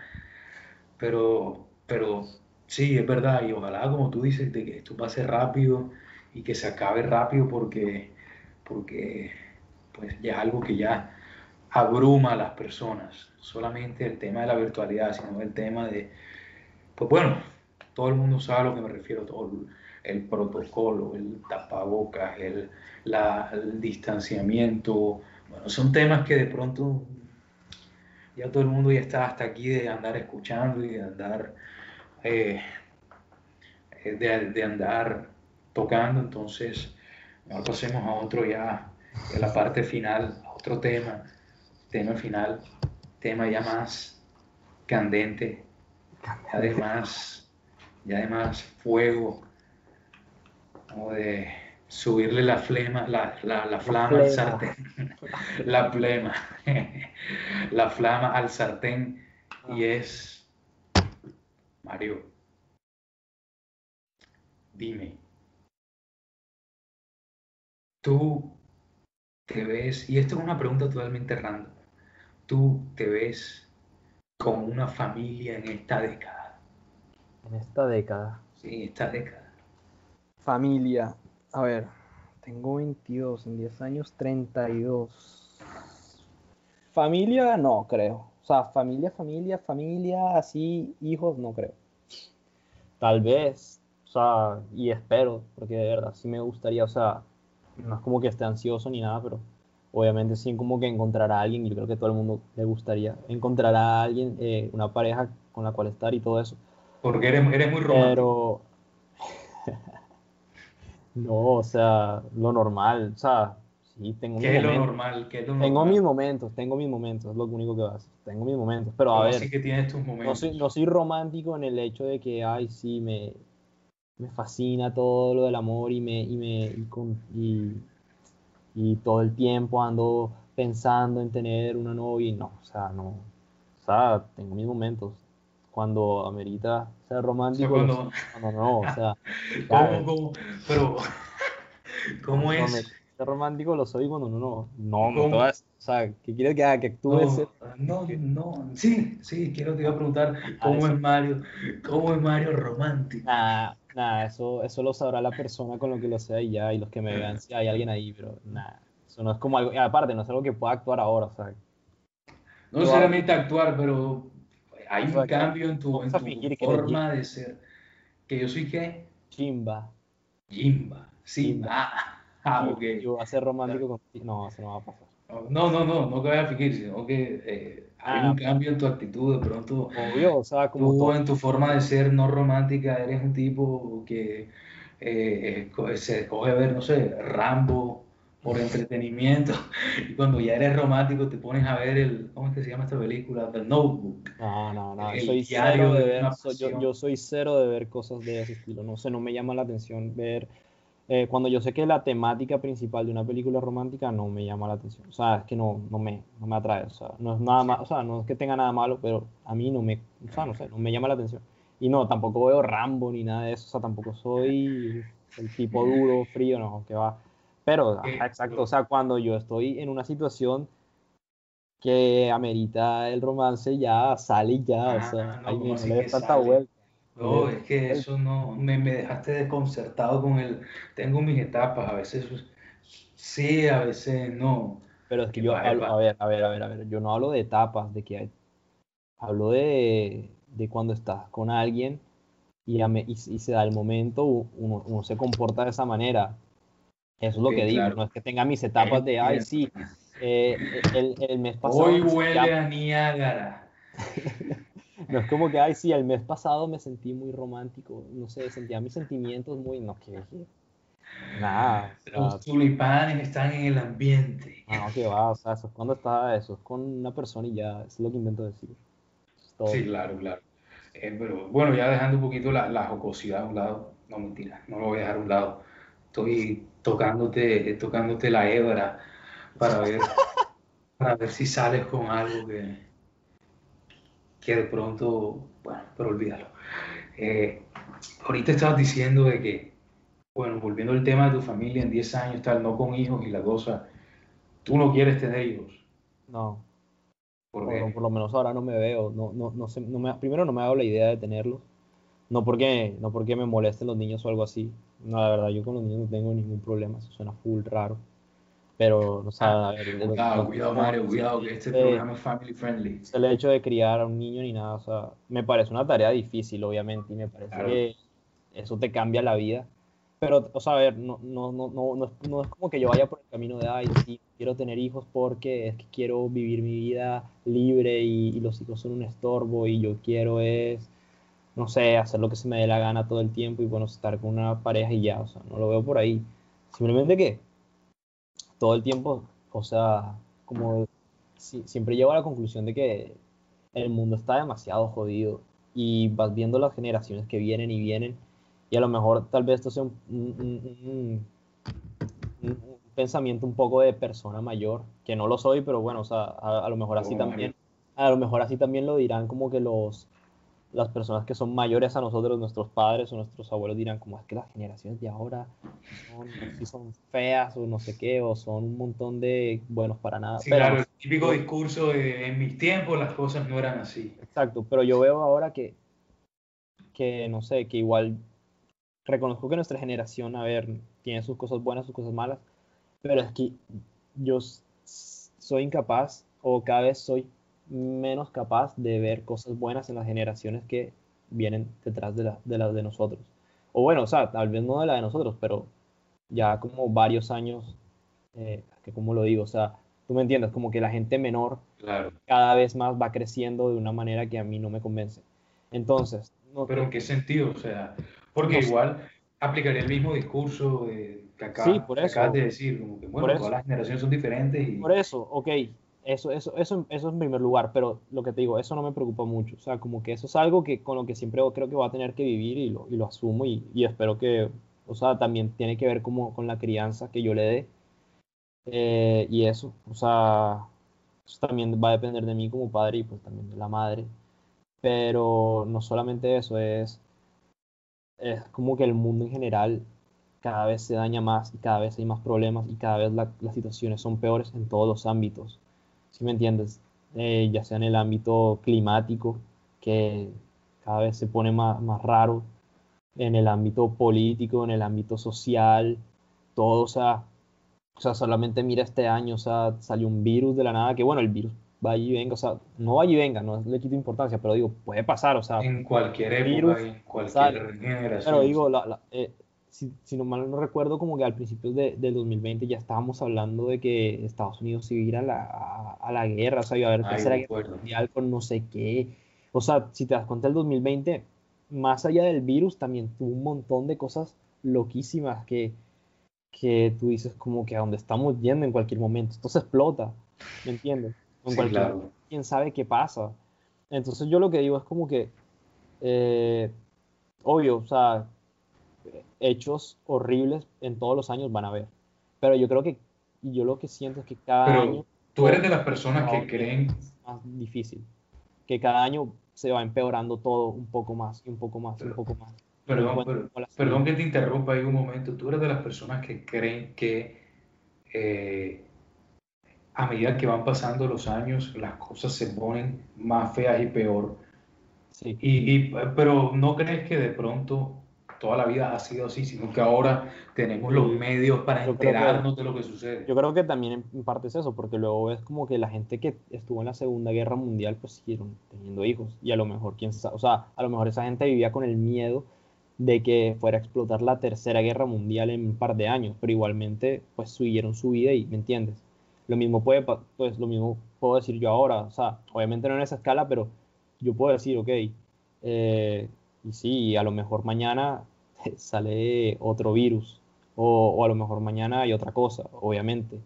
Pero, pero sí, es verdad, y ojalá, como tú dices, de que esto pase rápido y que se acabe rápido porque, porque pues ya es algo que ya abruma a las personas. Solamente el tema de la virtualidad, sino el tema de, pues bueno, todo el mundo sabe a lo que me refiero, todo el, protocolo, el tapabocas, el, la, distanciamiento, bueno, son temas que de pronto ya todo el mundo ya está hasta aquí de andar escuchando y de andar, eh, de, andar tocando, entonces ahora pasemos a otro ya, a la parte final, a otro tema, tema final, tema ya más candente, además, ya además fuego, como de subirle la flema, la, la, flama al sartén, la flema, la flama al sartén. Y ah. es, Mario, dime, tú te ves, y esto es una pregunta totalmente random, tú te ves con una familia en esta década. En esta década. Sí, esta década. Familia, a ver, tengo 22, en 10 años 32. Familia, no creo. O sea, familia, familia, familia, así, hijos, no creo. Tal vez, o sea, y espero, porque de verdad sí me gustaría, o sea, no es como que esté ansioso ni nada, pero obviamente sí como que encontrar a alguien, y yo creo que todo el mundo le gustaría encontrar a alguien, eh, una pareja con la cual estar y todo eso. Porque eres, eres muy romántico. Pero no, o sea, lo normal, o sea, sí, tengo ¿Qué es lo normal? ¿Qué es lo tengo mis momentos, tengo mis momentos, es lo único que hacer. Tengo mis momentos, pero a ver. Sí que tienes tus momentos. No soy, no soy romántico en el hecho de que, ay, sí, me, me fascina todo lo del amor y me, y me, y, y, todo el tiempo ando pensando en tener una novia y no, o sea, no, o sea, tengo mis momentos, cuando amerita ser romántico. cuando... no, o sea. ¿Cómo, cómo? Pero, ¿cómo es? Ser romántico lo soy cuando no, no, no, no o sea, ¿qué quieres que haga? Que actúe. No, no, no, sí, sí, quiero te iba a preguntar cómo es Mario, cómo es Mario romántico. Nada, nada, eso, eso lo sabrá la persona con lo que lo sea y ya, y los que me vean, si hay alguien ahí, pero nada, eso no es como algo, aparte, no es algo que pueda actuar ahora, o sea. No necesariamente actuar, pero hay un cambio en tu, forma de ser. Que yo soy qué? Chimba. Jimba. Sí. Ah, ah, ok. Yo a ser romántico contigo. No, eso no va a pasar. No, no, no, no que vaya a fingir, sino que eh, ah, un cambio en tu actitud, de pronto. Obvio, o sea, como tú en tu forma de ser no romántica eres un tipo que eh, se escoge ver, no sé, Rambo por entretenimiento. Y cuando ya eres romántico te pones a ver el, ¿cómo es que se llama esta película? The Notebook. No, no, no. soy cero de, ver, yo, soy cero de ver cosas de ese estilo. No sé, no me llama la atención ver. Eh, cuando yo sé que la temática principal de una película romántica no me llama la atención. O sea, es que no, no, me, no me atrae. O sea, no es nada más, o sea, no es que tenga nada malo, pero a mí no me, o sea, no sé, no me llama la atención. Y no, tampoco veo Rambo ni nada de eso. O sea, tampoco soy el tipo duro, frío, no, que va Pero, exacto, o sea, cuando yo estoy en una situación que amerita el romance, ya sale y ya, o Ah, sea, no, ¿cómo no le tanta vuelta. No, Eh, es que eso no, me, me dejaste desconcertado con el, tengo mis etapas, a veces sí, a veces no. Pero es que yo hablo, a ver, a ver, a ver, a ver, yo no hablo de etapas, de que hay- hablo de, de cuando estás con alguien y, a me- y, y se da el momento, uno, uno se comporta de esa manera. Eso es lo Ok, que digo, claro. no es que tenga mis etapas de, ay, sí, eh, el, el mes pasado Hoy huele a Niágara. No es como que, ay, sí, el mes pasado me sentí muy romántico, no sé, sentía mis sentimientos muy, no, que, nada, o sea, Los tulipanes están en el ambiente. no, que va, o sea, eso es cuando está, eso es con una persona y ya, es lo que intento decir. Todo. Sí, claro, claro. Eh, pero bueno, ya dejando un poquito la, la jocosidad a un lado, no mentira, no lo voy a dejar a un lado. Estoy tocándote, tocándote la hebra para ver, para ver si sales con algo que, que de pronto, bueno, pero olvídalo. Eh, ahorita estabas diciendo de que, bueno, volviendo al tema de tu familia en 10 años, tal, no con hijos y la cosa, tú no quieres tener hijos. No, ¿Por por, qué? por lo menos ahora no me veo, no, no, no sé, no me, primero no me hago la idea de tenerlos, no porque, no porque me molesten los niños o algo así, no, la verdad, yo con los niños no tengo ningún problema, eso suena full raro, pero, o sea, a ver, de lo- Cuidado, no- cuidado, Mario, cuidado, que este eh, programa es family friendly. el hecho de criar a un niño ni nada, o sea, me parece una tarea difícil, obviamente, y me parece Claro. que eso te cambia la vida. Pero, o sea, a ver, no, no, no, no, no, es, no es como que yo vaya por el camino de, ay, sí, quiero tener hijos porque es que quiero vivir mi vida libre y, y los hijos son un estorbo y yo quiero es, no sé, hacer lo que se me dé la gana todo el tiempo y bueno, estar con una pareja y ya, o sea, no lo veo por ahí. Simplemente que todo el tiempo, o sea, como si- siempre llego a la conclusión de que el mundo está demasiado jodido y vas viendo las generaciones que vienen y vienen y a lo mejor tal vez esto sea un, un- un- un- un- un pensamiento un poco de persona mayor, que no lo soy, pero bueno, o sea, a, a lo mejor así también, a lo mejor así también lo dirán como que los las personas que son mayores a nosotros, nuestros padres o nuestros abuelos dirán como es que las generaciones de ahora son, sí son feas o no sé qué, o son un montón de buenos para nada. Sí, Pero claro, el típico discurso de en mis tiempos las cosas no eran así. Exacto, pero yo veo ahora que, que no sé, que igual reconozco que nuestra generación, a ver, tiene sus cosas buenas, sus cosas malas, pero es que yo soy incapaz o cada vez soy menos capaz de ver cosas buenas en las generaciones que vienen detrás de, la, de las de nosotros. O bueno, o sea, tal vez no de la de nosotros, pero ya como varios años, eh, que como lo digo, o sea, tú me entiendes, como que la gente menor Claro. cada vez más va creciendo de una manera que a mí no me convence. Entonces, no, Pero ¿en qué sentido? O sea, porque No sé. igual aplicaría el mismo discurso de, que, acá, Sí, por que eso. acabas de decir, como que bueno, todas las generaciones son diferentes y por eso, ok, eso, eso, eso, eso en primer lugar, pero lo que te digo, eso no me preocupa mucho. O sea, como que eso es algo que con lo que siempre creo que voy a tener que vivir y lo, y lo asumo y, y espero que, o sea, también tiene que ver como con la crianza que yo le dé. Eh, y eso, o sea, eso también va a depender de mí como padre y pues también de la madre. Pero no solamente eso, es, es como que el mundo en general cada vez se daña más y cada vez hay más problemas y cada vez la- las situaciones son peores en todos los ámbitos. ¿Sí me entiendes? Eh, ya sea en el ámbito climático, que cada vez se pone más, más raro, en el ámbito político, en el ámbito social, todo, o sea, o sea, solamente mira este año, o sea, salió un virus de la nada, que bueno, el virus vaya y venga, o sea, no vaya y venga, no le quito importancia, pero digo, puede pasar, o sea, en cualquier época virus en cualquier generación. pero digo, la- la- eh, si, si no mal no recuerdo, como que al principio de, del 2020 ya estábamos hablando de que Estados Unidos iba a ir a la, a, a la guerra, o sea, iba a haber Ay, tercera guerra mundial con no sé qué. O sea, si te das cuenta, el 2020, más allá del virus, también tuvo un montón de cosas loquísimas que, que tú dices como que a dónde estamos yendo en cualquier momento. Esto se explota, ¿me entiendes? En Sí, cualquier claro. quién sabe qué pasa. Entonces yo lo que digo es como que, eh, obvio, o sea, hechos horribles en todos los años van a haber. Pero yo creo que, y yo lo que siento es que cada Pero año tú eres de las personas que creen, es más difícil. Que cada año se va empeorando todo un poco más y un poco más y un poco más. perdón, pero- perdón que te interrumpa ahí un momento, tú eres de las personas que creen que eh, a medida que van pasando los años, las cosas se ponen más feas y peor. Sí. Y, pero no crees que de pronto toda la vida ha sido así, sino que ahora tenemos los medios para enterarnos de lo que sucede. Yo creo que también en parte es eso, porque luego es como que la gente que estuvo en la Segunda Guerra Mundial pues siguieron teniendo hijos y a lo mejor quién sabe, o sea, a lo mejor esa gente vivía con el miedo de que fuera a explotar la Tercera Guerra Mundial en un par de años, pero igualmente pues siguieron su vida y, ¿me entiendes? Lo mismo puede, pues lo mismo puedo decir yo ahora, o sea, obviamente no en esa escala, pero yo puedo decir, ok, eh, y sí, a lo mejor mañana sale otro virus, o, a lo mejor mañana hay otra cosa, obviamente.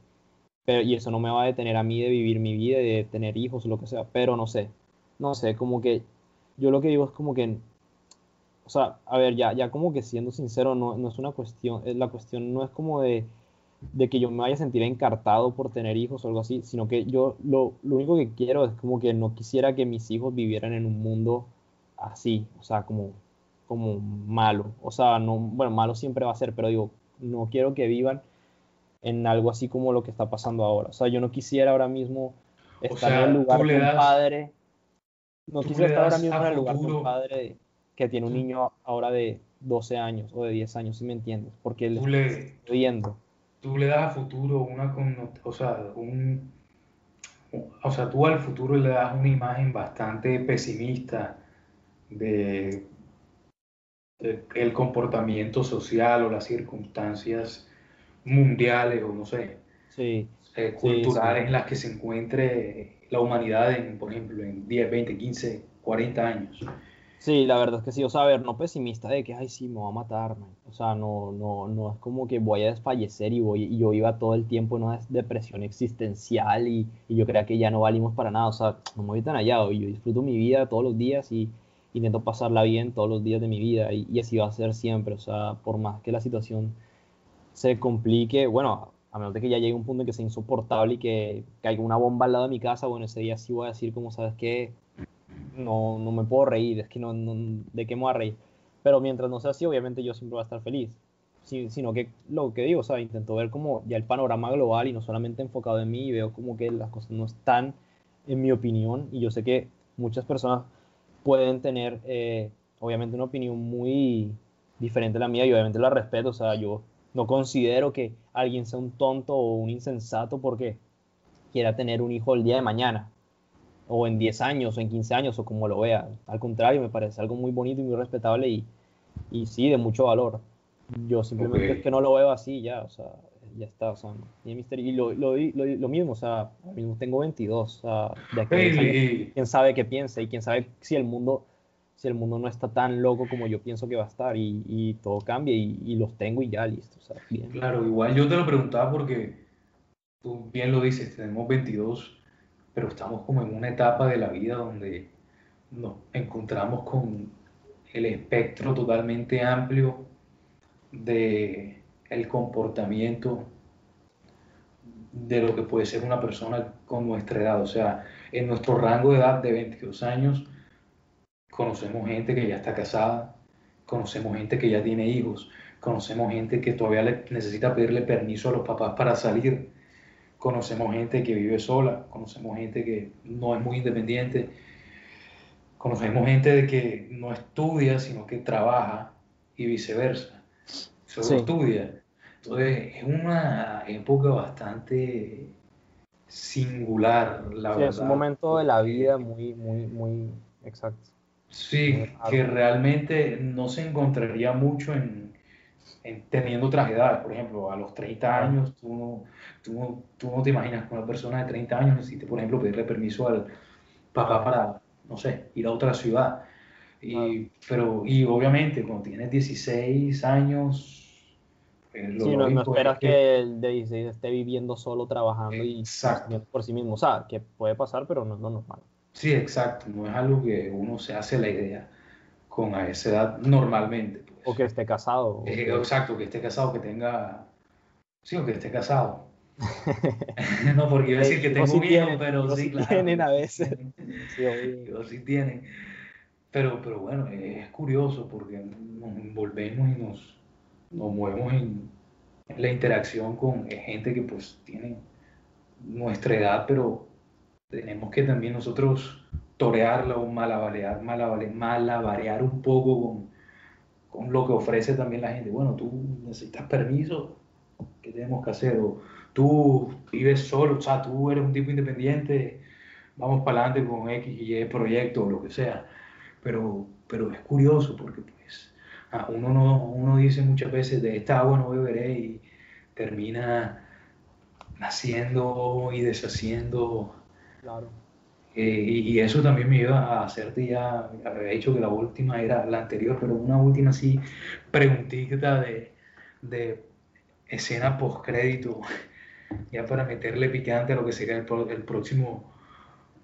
Pero, y eso no me va a detener a mí de vivir mi vida, de tener hijos, lo que sea, pero no sé, no sé, como que yo lo que digo es como que, o sea, a ver, ya, ya como que siendo sincero, no, no es una cuestión, la cuestión no es como de de que yo me vaya a sentir encartado por tener hijos o algo así, sino que yo lo, lo, único que quiero es como que no quisiera que mis hijos vivieran en un mundo así, o sea, como, como malo. O sea, no, bueno, malo siempre va a ser, pero digo, no quiero que vivan en algo así como lo que está pasando ahora. O sea, yo no quisiera ahora mismo estar en el lugar de un padre. No quisiera estar ahora mismo en el lugar de un padre que tiene un niño ahora de 12 años o de 10 años, si me entiendes, porque le estoy viendo tú le das a futuro una, o sea, un, o sea, tú al futuro le das una imagen bastante pesimista de, el comportamiento social o las circunstancias mundiales o no sé, sí, eh, culturales en las que se encuentre la humanidad en, por ejemplo, en 10, 20, 15, 40 años. Sí, la verdad es que sí, o sea, a ver, no pesimista de que, ay, sí, me va a matar, man. O sea, no, no, no es como que voy a desfallecer y, voy, y yo iba todo el tiempo en una depresión existencial y, y yo creía que ya no valimos para nada, o sea, no me voy tan allá, y yo disfruto mi vida todos los días y intento pasarla bien todos los días de mi vida y, y así va a ser siempre, o sea, por más que la situación se complique, bueno, a menos de que ya llegue un punto en que sea insoportable y que caiga una bomba al lado de mi casa, bueno, ese día sí voy a decir como, ¿sabes qué? no, no me puedo reír, es que no, ¿de qué me voy a reír? Pero mientras no sea así, obviamente yo siempre voy a estar feliz. sino que lo que digo, o sea, intento ver como ya el panorama global y no solamente enfocado en mí y veo como que las cosas no están en mi opinión y yo sé que muchas personas pueden tener eh, obviamente una opinión muy diferente a la mía y obviamente la respeto, o sea, yo no considero que alguien sea un tonto o un insensato porque quiera tener un hijo el día de mañana o en 10 años, o en 15 años, o como lo vea. Al contrario, me parece algo muy bonito y muy respetable y, y sí, de mucho valor. Yo simplemente es que no lo veo así ya, o sea, ya está, o sea, y, y lo, lo, lo, mismo, o sea, mismo tengo 22, o sea, de aquí quién sabe qué piensa y quién sabe si el mundo si el mundo no está tan loco como yo pienso que va a estar y, y todo cambia y, y, los tengo y ya listo. O sea, bien. Claro, igual yo te lo preguntaba porque tú bien lo dices, tenemos 22 pero estamos como en una etapa de la vida donde nos encontramos con el espectro totalmente amplio de el comportamiento de lo que puede ser una persona con nuestra edad. O sea, en nuestro rango de edad de 22 años, conocemos gente que ya está casada, conocemos gente que ya tiene hijos, conocemos gente que todavía necesita pedirle permiso a los papás para salir, conocemos gente que vive sola, conocemos gente que no es muy independiente, conocemos gente de que no estudia, sino que trabaja y viceversa. Solo estudia. Entonces es una época bastante singular, la sí, Es un momento de la vida muy, muy, muy exacto. Sí, que realmente no se encontraría mucho en, teniendo otras edades. Por ejemplo, a los 30 años tú no, tú, tú no te imaginas que una persona de 30 años necesite, por ejemplo, pedirle permiso al papá para, no sé, ir a otra ciudad. Y, pero, y obviamente, cuando tienes 16 años... Pues, sí, no, esperas que, el de 16 esté viviendo solo, trabajando y por sí mismo. O sea, que puede pasar, pero no es lo normal. Sí, exacto. No es algo que uno se hace la idea con a esa edad normalmente. O que esté casado. Eh, exacto, que esté casado, que tenga... Sí, o que esté casado. no, porque iba a decir que tengo sí miedo, pero sí, claro. tienen a veces. sí, sí tienen. Pero, pero bueno, es curioso porque nos envolvemos y nos, nos movemos en, la interacción con gente que pues tiene nuestra edad, pero tenemos que también nosotros torearla o malabarear, malabarear un poco con, con lo que ofrece también la gente. Bueno, tú necesitas permiso, ¿qué tenemos que hacer? O tú vives solo, o sea, tú eres un tipo independiente, vamos para adelante con X y Y proyecto o lo que sea. Pero, pero es curioso porque uno, no, uno dice muchas veces de esta agua no beberé y termina naciendo y deshaciendo. Claro. Eh, y, eso también me iba a hacerte ya, había dicho que la última era la anterior, pero una última así preguntita de, de escena post crédito, ya para meterle picante a lo que sería el, el próximo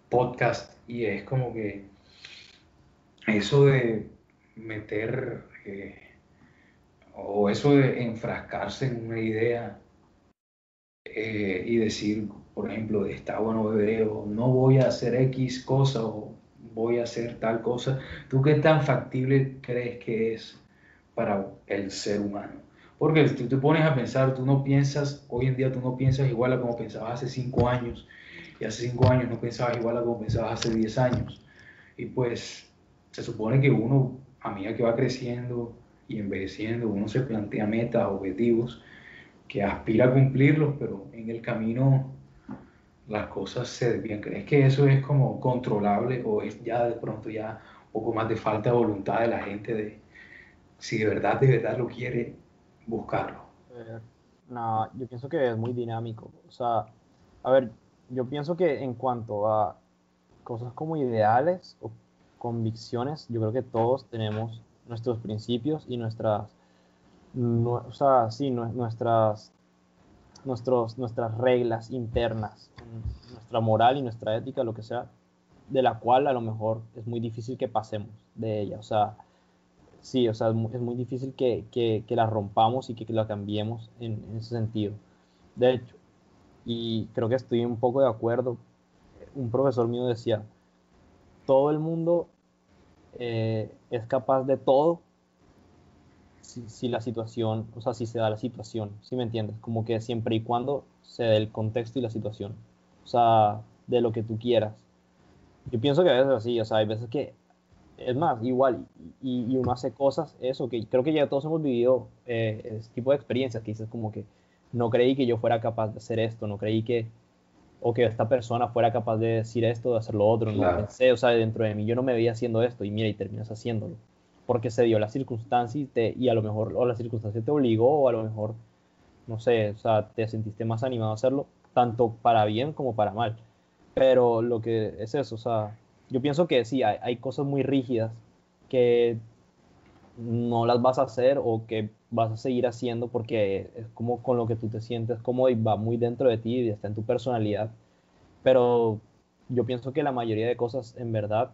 podcast. Y es como que eso de meter o eso de enfrascarse en una idea eh, y decir, por ejemplo, está bueno beberé o no voy a hacer X cosa o voy a hacer tal cosa, ¿tú qué tan factible crees que es para el ser humano? Porque si tú te pones a pensar, tú no piensas, hoy en día tú no piensas igual a como pensabas hace cinco años, y hace cinco años no pensabas igual a como pensabas hace diez años. Y pues se supone que uno, a medida que va creciendo y envejeciendo, uno se plantea metas, objetivos, que aspira a cumplirlos, pero en el camino las cosas se desvían. ¿Crees que eso es como controlable o es ya de pronto ya un poco más de falta de voluntad de la gente de si de verdad, de verdad lo quiere buscarlo? Eh, no, yo pienso que es muy dinámico. O sea, a ver, yo pienso que en cuanto a cosas como ideales o convicciones, yo creo que todos tenemos nuestros principios y nuestras o sea, sí, nuestras, nuestros, nuestras reglas internas, nuestra moral y nuestra ética, lo que sea, de la cual a lo mejor es muy difícil que pasemos de ella. O sea, sí, o sea, es muy, difícil que, que, que, la rompamos y que, la cambiemos en, en, ese sentido. De hecho, y creo que estoy un poco de acuerdo, un profesor mío decía, todo el mundo eh, es capaz de todo si, la situación, o sea, si se da la situación, ¿sí me entiendes? Como que siempre y cuando se dé el contexto y la situación, o sea, de lo que tú quieras. Yo pienso que a veces así, o sea, hay veces que, es más, igual, y, uno hace cosas, eso, que creo que ya todos hemos vivido eh, ese tipo de experiencias, que dices como que no creí que yo fuera capaz de hacer esto, no creí que, o que esta persona fuera capaz de decir esto, de hacer lo otro, no pensé, o sea, dentro de mí yo no me veía haciendo esto, y mira, y terminas haciéndolo porque se dio la circunstancia y, te, y a lo mejor o la circunstancia te obligó o a lo mejor, no sé, o sea, te sentiste más animado a hacerlo, tanto para bien como para mal. Pero lo que es eso, o sea, yo pienso que sí, hay, hay cosas muy rígidas que no las vas a hacer o que vas a seguir haciendo porque es como con lo que tú te sientes cómodo y va muy dentro de ti y está en tu personalidad. Pero yo pienso que la mayoría de cosas en verdad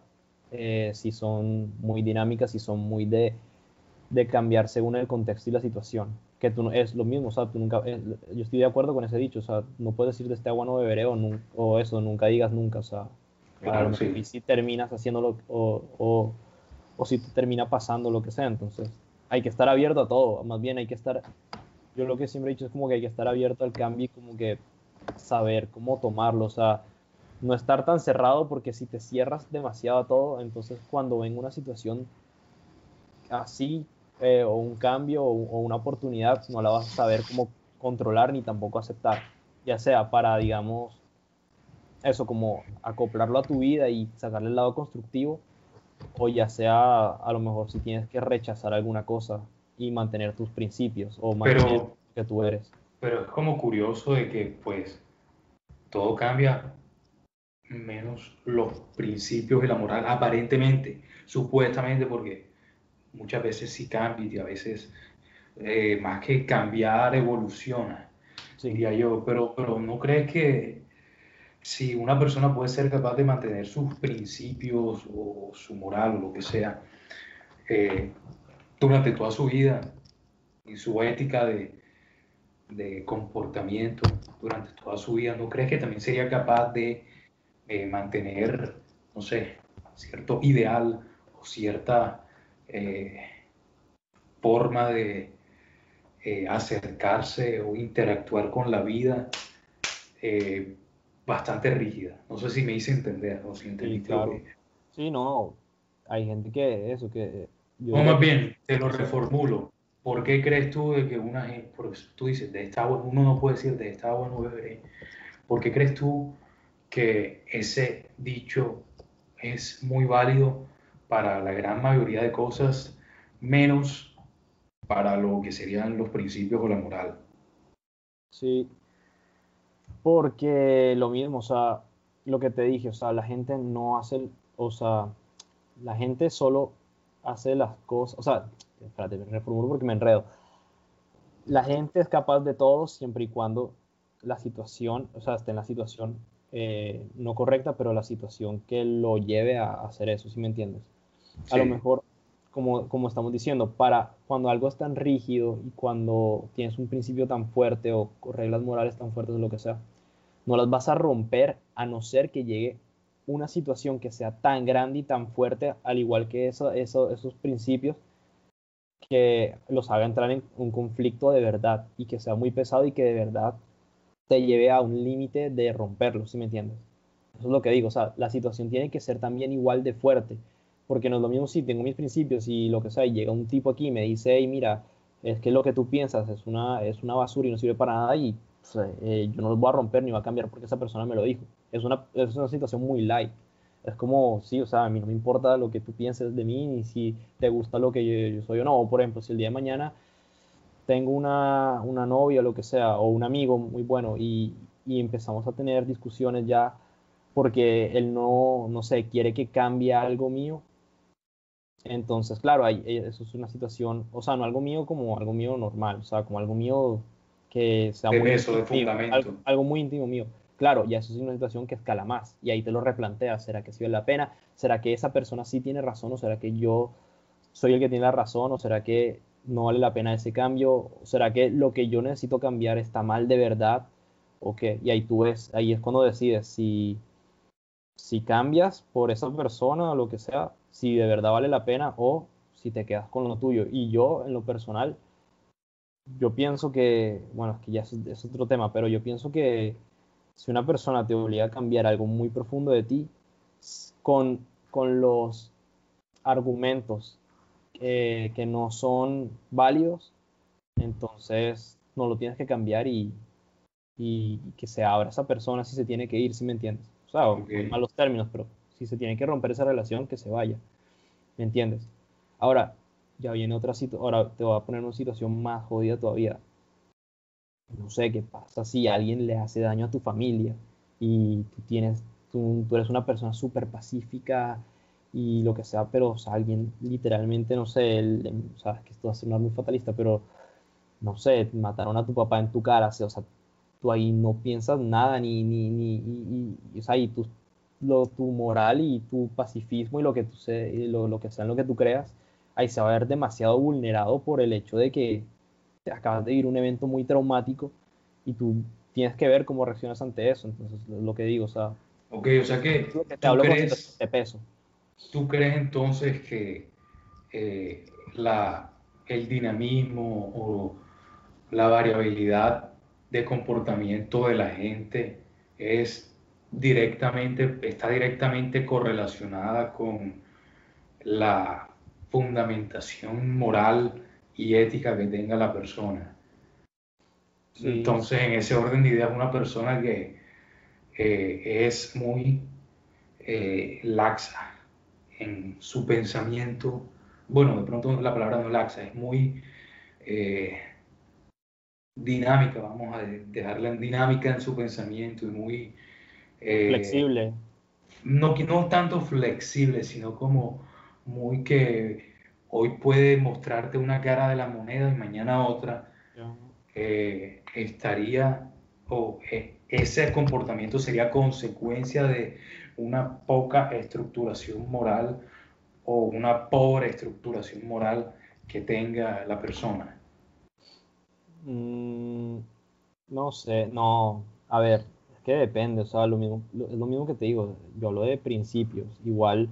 eh, si son muy dinámicas, y son muy de, de, cambiar según el contexto y la situación. Que tú no, es lo mismo, o sea, tú nunca, eh, yo estoy de acuerdo con ese dicho, o sea, no puedes decir de este agua no beberé o, o eso, nunca digas nunca, o sea, y si terminas haciéndolo o, o, o si te termina pasando lo que sea, entonces hay que estar abierto a todo, más bien hay que estar, yo lo que siempre he dicho es como que hay que estar abierto al cambio y como que saber cómo tomarlo, o sea, no estar tan cerrado porque si te cierras demasiado a todo, entonces cuando venga una situación así eh, o un cambio o, una oportunidad, no la vas a saber cómo controlar ni tampoco aceptar, ya sea para, digamos, eso, como acoplarlo a tu vida y sacarle el lado constructivo, o ya sea a lo mejor si tienes que rechazar alguna cosa y mantener tus principios o mantener lo que tú eres. Pero es como curioso de que pues todo cambia menos los principios y la moral, aparentemente, supuestamente, porque muchas veces sí cambia y a veces eh, más que cambiar evoluciona, diría yo, pero, pero ¿no crees que si una persona puede ser capaz de mantener sus principios o su moral o lo que sea eh, durante toda su vida y su ética de, de comportamiento durante toda su vida, ¿no crees que también sería capaz de eh, mantener, no sé, cierto ideal o cierta eh, forma de acercarse o interactuar con la vida bastante rígida. No sé si me hice entender o si entendiste. Sí, no, hay gente que eso, que... no, más bien, te lo reformulo. ¿Por qué crees tú de que una gente, tú dices, de esta uno no puede decir de esta agua no beberé? ¿Por qué crees tú que ese dicho es muy válido para la gran mayoría de cosas, menos para lo que serían los principios o la moral? Sí, porque lo mismo, o sea, lo que te dije, o sea, la gente no hace, o sea, la gente solo hace las cosas, o sea, espérate, me reformulo porque me enredo. La gente es capaz de todo siempre y cuando la situación, o sea, esté en la situación eh, no correcta, pero la situación que lo lleve a hacer eso, ¿sí me entiendes? A lo mejor, como, como estamos diciendo, para cuando algo es tan rígido y cuando tienes un principio tan fuerte o reglas morales tan fuertes o lo que sea, no las vas a romper a no ser que llegue una situación que sea tan grande y tan fuerte, al igual que eso, eso, esos principios, que los haga entrar en un conflicto de verdad y que sea muy pesado y que de verdad te lleve a un límite de romperlo, ¿sí me entiendes? Eso es lo que digo, o sea, la situación tiene que ser también igual de fuerte, porque no es lo mismo si tengo mis principios y lo que sea, y llega un tipo aquí y me dice, hey, mira, es que lo que tú piensas es una, es una basura y no sirve para nada y eh, yo no lo voy a romper ni va a cambiar porque esa persona me lo dijo. Es una, es una situación muy light. Es como, sí, o sea, a mí no me importa lo que tú pienses de mí, ni si te gusta lo que yo, soy o no. O, por ejemplo, si el día de mañana tengo una, una novia o lo que sea, o un amigo muy bueno, y, y, empezamos a tener discusiones ya porque él no, no sé, quiere que cambie algo mío. Entonces, claro, hay, eso es una situación, o sea, no algo mío como algo mío normal, o sea, como algo mío que sea muy algo, algo, muy íntimo mío. Claro, ya eso es una situación que escala más y ahí te lo replanteas, ¿será que sí vale la pena? ¿Será que esa persona sí tiene razón o será que yo soy el que tiene la razón o será que no vale la pena ese cambio? ¿O será que lo que yo necesito cambiar está mal de verdad? ¿O qué? Y ahí tú ves, ahí es cuando decides si, si cambias por esa persona o lo que sea, si de verdad vale la pena o si te quedas con lo tuyo. Y yo, en lo personal, yo pienso que, bueno, es que ya es, otro tema, pero yo pienso que si una persona te obliga a cambiar algo muy profundo de ti, con, con los argumentos que no son válidos, entonces no lo tienes que cambiar y, y, que se abra esa persona si se tiene que ir, si me entiendes. O sea, okay. malos términos, pero si se tiene que romper esa relación, que se vaya. ¿Me entiendes? Ahora, ya viene otra situación, ahora te voy a poner una situación más jodida todavía. No sé qué pasa si alguien le hace daño a tu familia y tú tienes, tú, eres una persona súper pacífica y lo que sea, pero o sea, alguien literalmente, no sé, el, sea, que esto va a sonar muy fatalista, pero no sé, mataron a tu papá en tu cara, o sea, tú ahí no piensas nada, ni, ni, ni, y, o sea, y tu, lo, tu moral y tu pacifismo y lo que, tú sé, lo, lo que sea en lo que tú creas, ahí se va a ver demasiado vulnerado por el hecho de que te acabas de vivir un evento muy traumático y tú tienes que ver cómo reaccionas ante eso. Entonces, lo que digo, o sea. Ok, o sea que. te hablo crees, de peso. ¿Tú crees entonces que eh, la, el dinamismo o la variabilidad de comportamiento de la gente es directamente, está directamente correlacionada con la fundamentación moral y ética que tenga la persona. Entonces, en ese orden de ideas, una persona que eh, es muy eh, laxa en su pensamiento, bueno, de pronto la palabra no laxa, es muy eh, dinámica, vamos a dejarla en dinámica en su pensamiento y muy... flexible. No, no tanto flexible, sino como muy que hoy puede mostrarte una cara de la moneda y mañana otra, eh, estaría, o eh, ese comportamiento sería consecuencia de una poca estructuración moral o una pobre estructuración moral que tenga la persona. Mm, no sé, no, a ver, es que depende, o sea, lo mismo, es lo mismo que te digo, yo hablo de principios, igual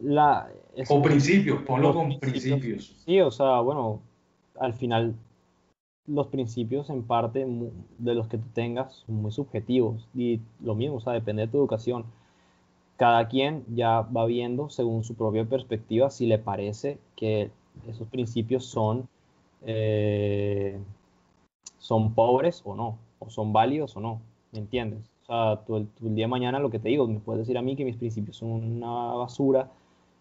la... Con principios, ponlo con principios. Sí, o sea, bueno, al final los principios en parte de los que tú tengas son muy subjetivos y lo mismo, o sea, depende de tu educación. Cada quien ya va viendo según su propia perspectiva si le parece que esos principios son, eh, son pobres o no, o son válidos o no, ¿me entiendes? O sea, tú el, día de mañana lo que te digo, me puedes decir a mí que mis principios son una basura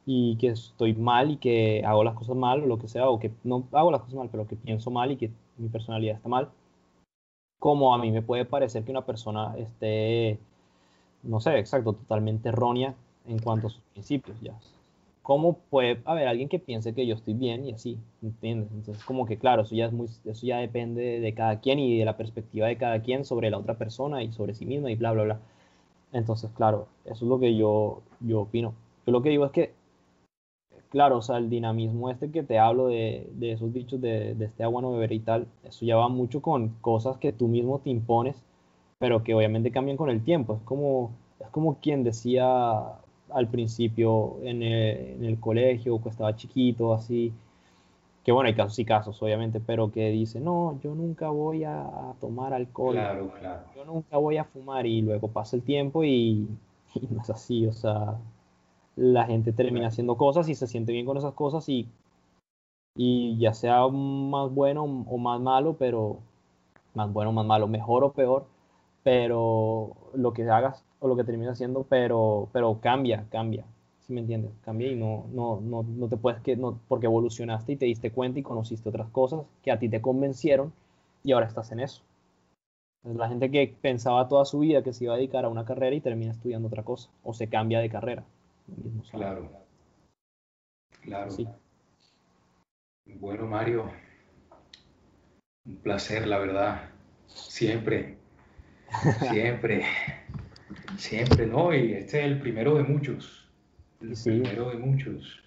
y que estoy mal y que hago las cosas mal o lo que sea, o que no hago las cosas mal, pero que pienso mal y que mi personalidad está mal, como a mí me puede parecer que una persona esté, no sé, exacto, totalmente errónea en cuanto a sus principios, ya. ¿Cómo puede haber alguien que piense que yo estoy bien y así? ¿Entiendes? Entonces, como que claro, eso ya, es muy, eso ya depende de cada quien y de la perspectiva de cada quien sobre la otra persona y sobre sí misma y bla, bla, bla. Entonces, claro, eso es lo que yo, yo opino. Yo lo que digo es que claro, o sea, el dinamismo este que te hablo de, esos dichos de, este agua no beber y tal, eso ya va mucho con cosas que tú mismo te impones, pero que obviamente cambian con el tiempo. Es como, es como quien decía al principio en el, colegio, que estaba chiquito, así, que bueno, hay casos y casos, obviamente, pero que dice, no, yo nunca voy a, tomar alcohol, claro, claro. yo nunca voy a fumar y luego pasa el tiempo y, y no es así, o sea, la gente termina haciendo cosas y se siente bien con esas cosas y, y ya sea más bueno o más malo, pero más bueno o más malo, mejor o peor, pero lo que hagas o lo que terminas haciendo, pero, pero cambia, cambia, si me entiendes? Cambia y no, no, no, no te puedes que, no, porque evolucionaste y te diste cuenta y conociste otras cosas que a ti te convencieron y ahora estás en eso. la gente que pensaba toda su vida que se iba a dedicar a una carrera y termina estudiando otra cosa o se cambia de carrera. Claro. Claro. Bueno, Mario, un placer, la verdad. Siempre, siempre, siempre, ¿no? Y este es el primero de muchos. El primero de muchos.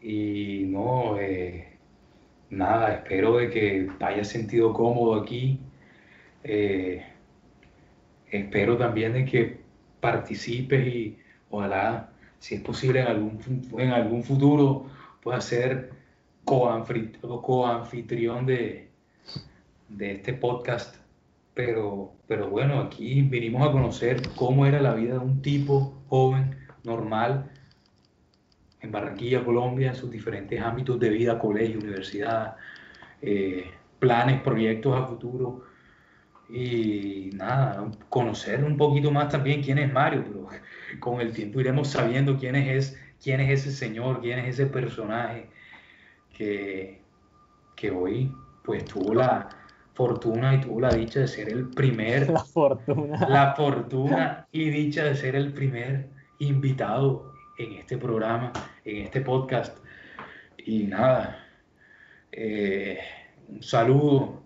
Y no, eh, nada, espero de que te hayas sentido cómodo aquí. Eh, espero también de que participes y ojalá si es posible en algún, en algún futuro, pueda ser coanfitrión de, de este podcast. Pero, pero bueno, aquí vinimos a conocer cómo era la vida de un tipo joven, normal, en Barranquilla, Colombia, en sus diferentes ámbitos de vida, colegio, universidad, eh, planes, proyectos a futuro. Y nada, conocer un poquito más también quién es Mario, pero con el tiempo iremos sabiendo quién es, quién es ese señor, quién es ese personaje que, que hoy pues tuvo la fortuna y tuvo la dicha de ser el primer... La fortuna. La fortuna y dicha de ser el primer invitado en este programa, en este podcast. Y nada, eh, un saludo,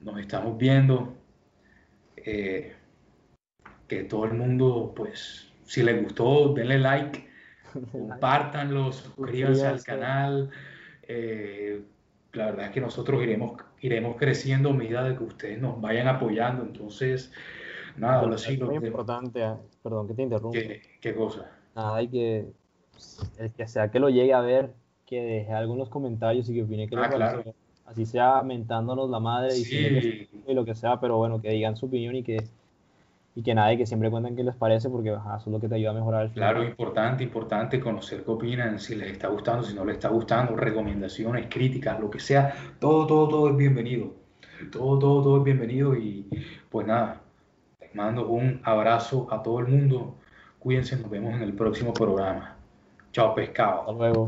nos estamos viendo. Eh, que todo el mundo pues si les gustó, denle like, compártanlo, suscríbanse al canal. Eh, la verdad es que nosotros iremos, iremos creciendo a medida de que ustedes nos vayan apoyando. Entonces, nada, lo Es muy importante, ah, perdón que te interrumpa. ¿Qué, cosa? Nada, hay que, el que sea que lo llegue a ver, que deje los comentarios y que opine que ah, Así sea mentándonos la madre, sí. y lo que sea, pero bueno, que digan su opinión y que y que nada, y que siempre cuenten qué les parece porque eso es lo que te ayuda a mejorar el Claro, importante, importante conocer qué opinan, si les está gustando, si no les está gustando, recomendaciones, críticas, lo que sea, todo, todo, todo es bienvenido. Todo, todo, todo es bienvenido y pues nada, les mando un abrazo a todo el mundo. Cuídense, nos vemos en el próximo programa. Chao, pescado. Hasta luego.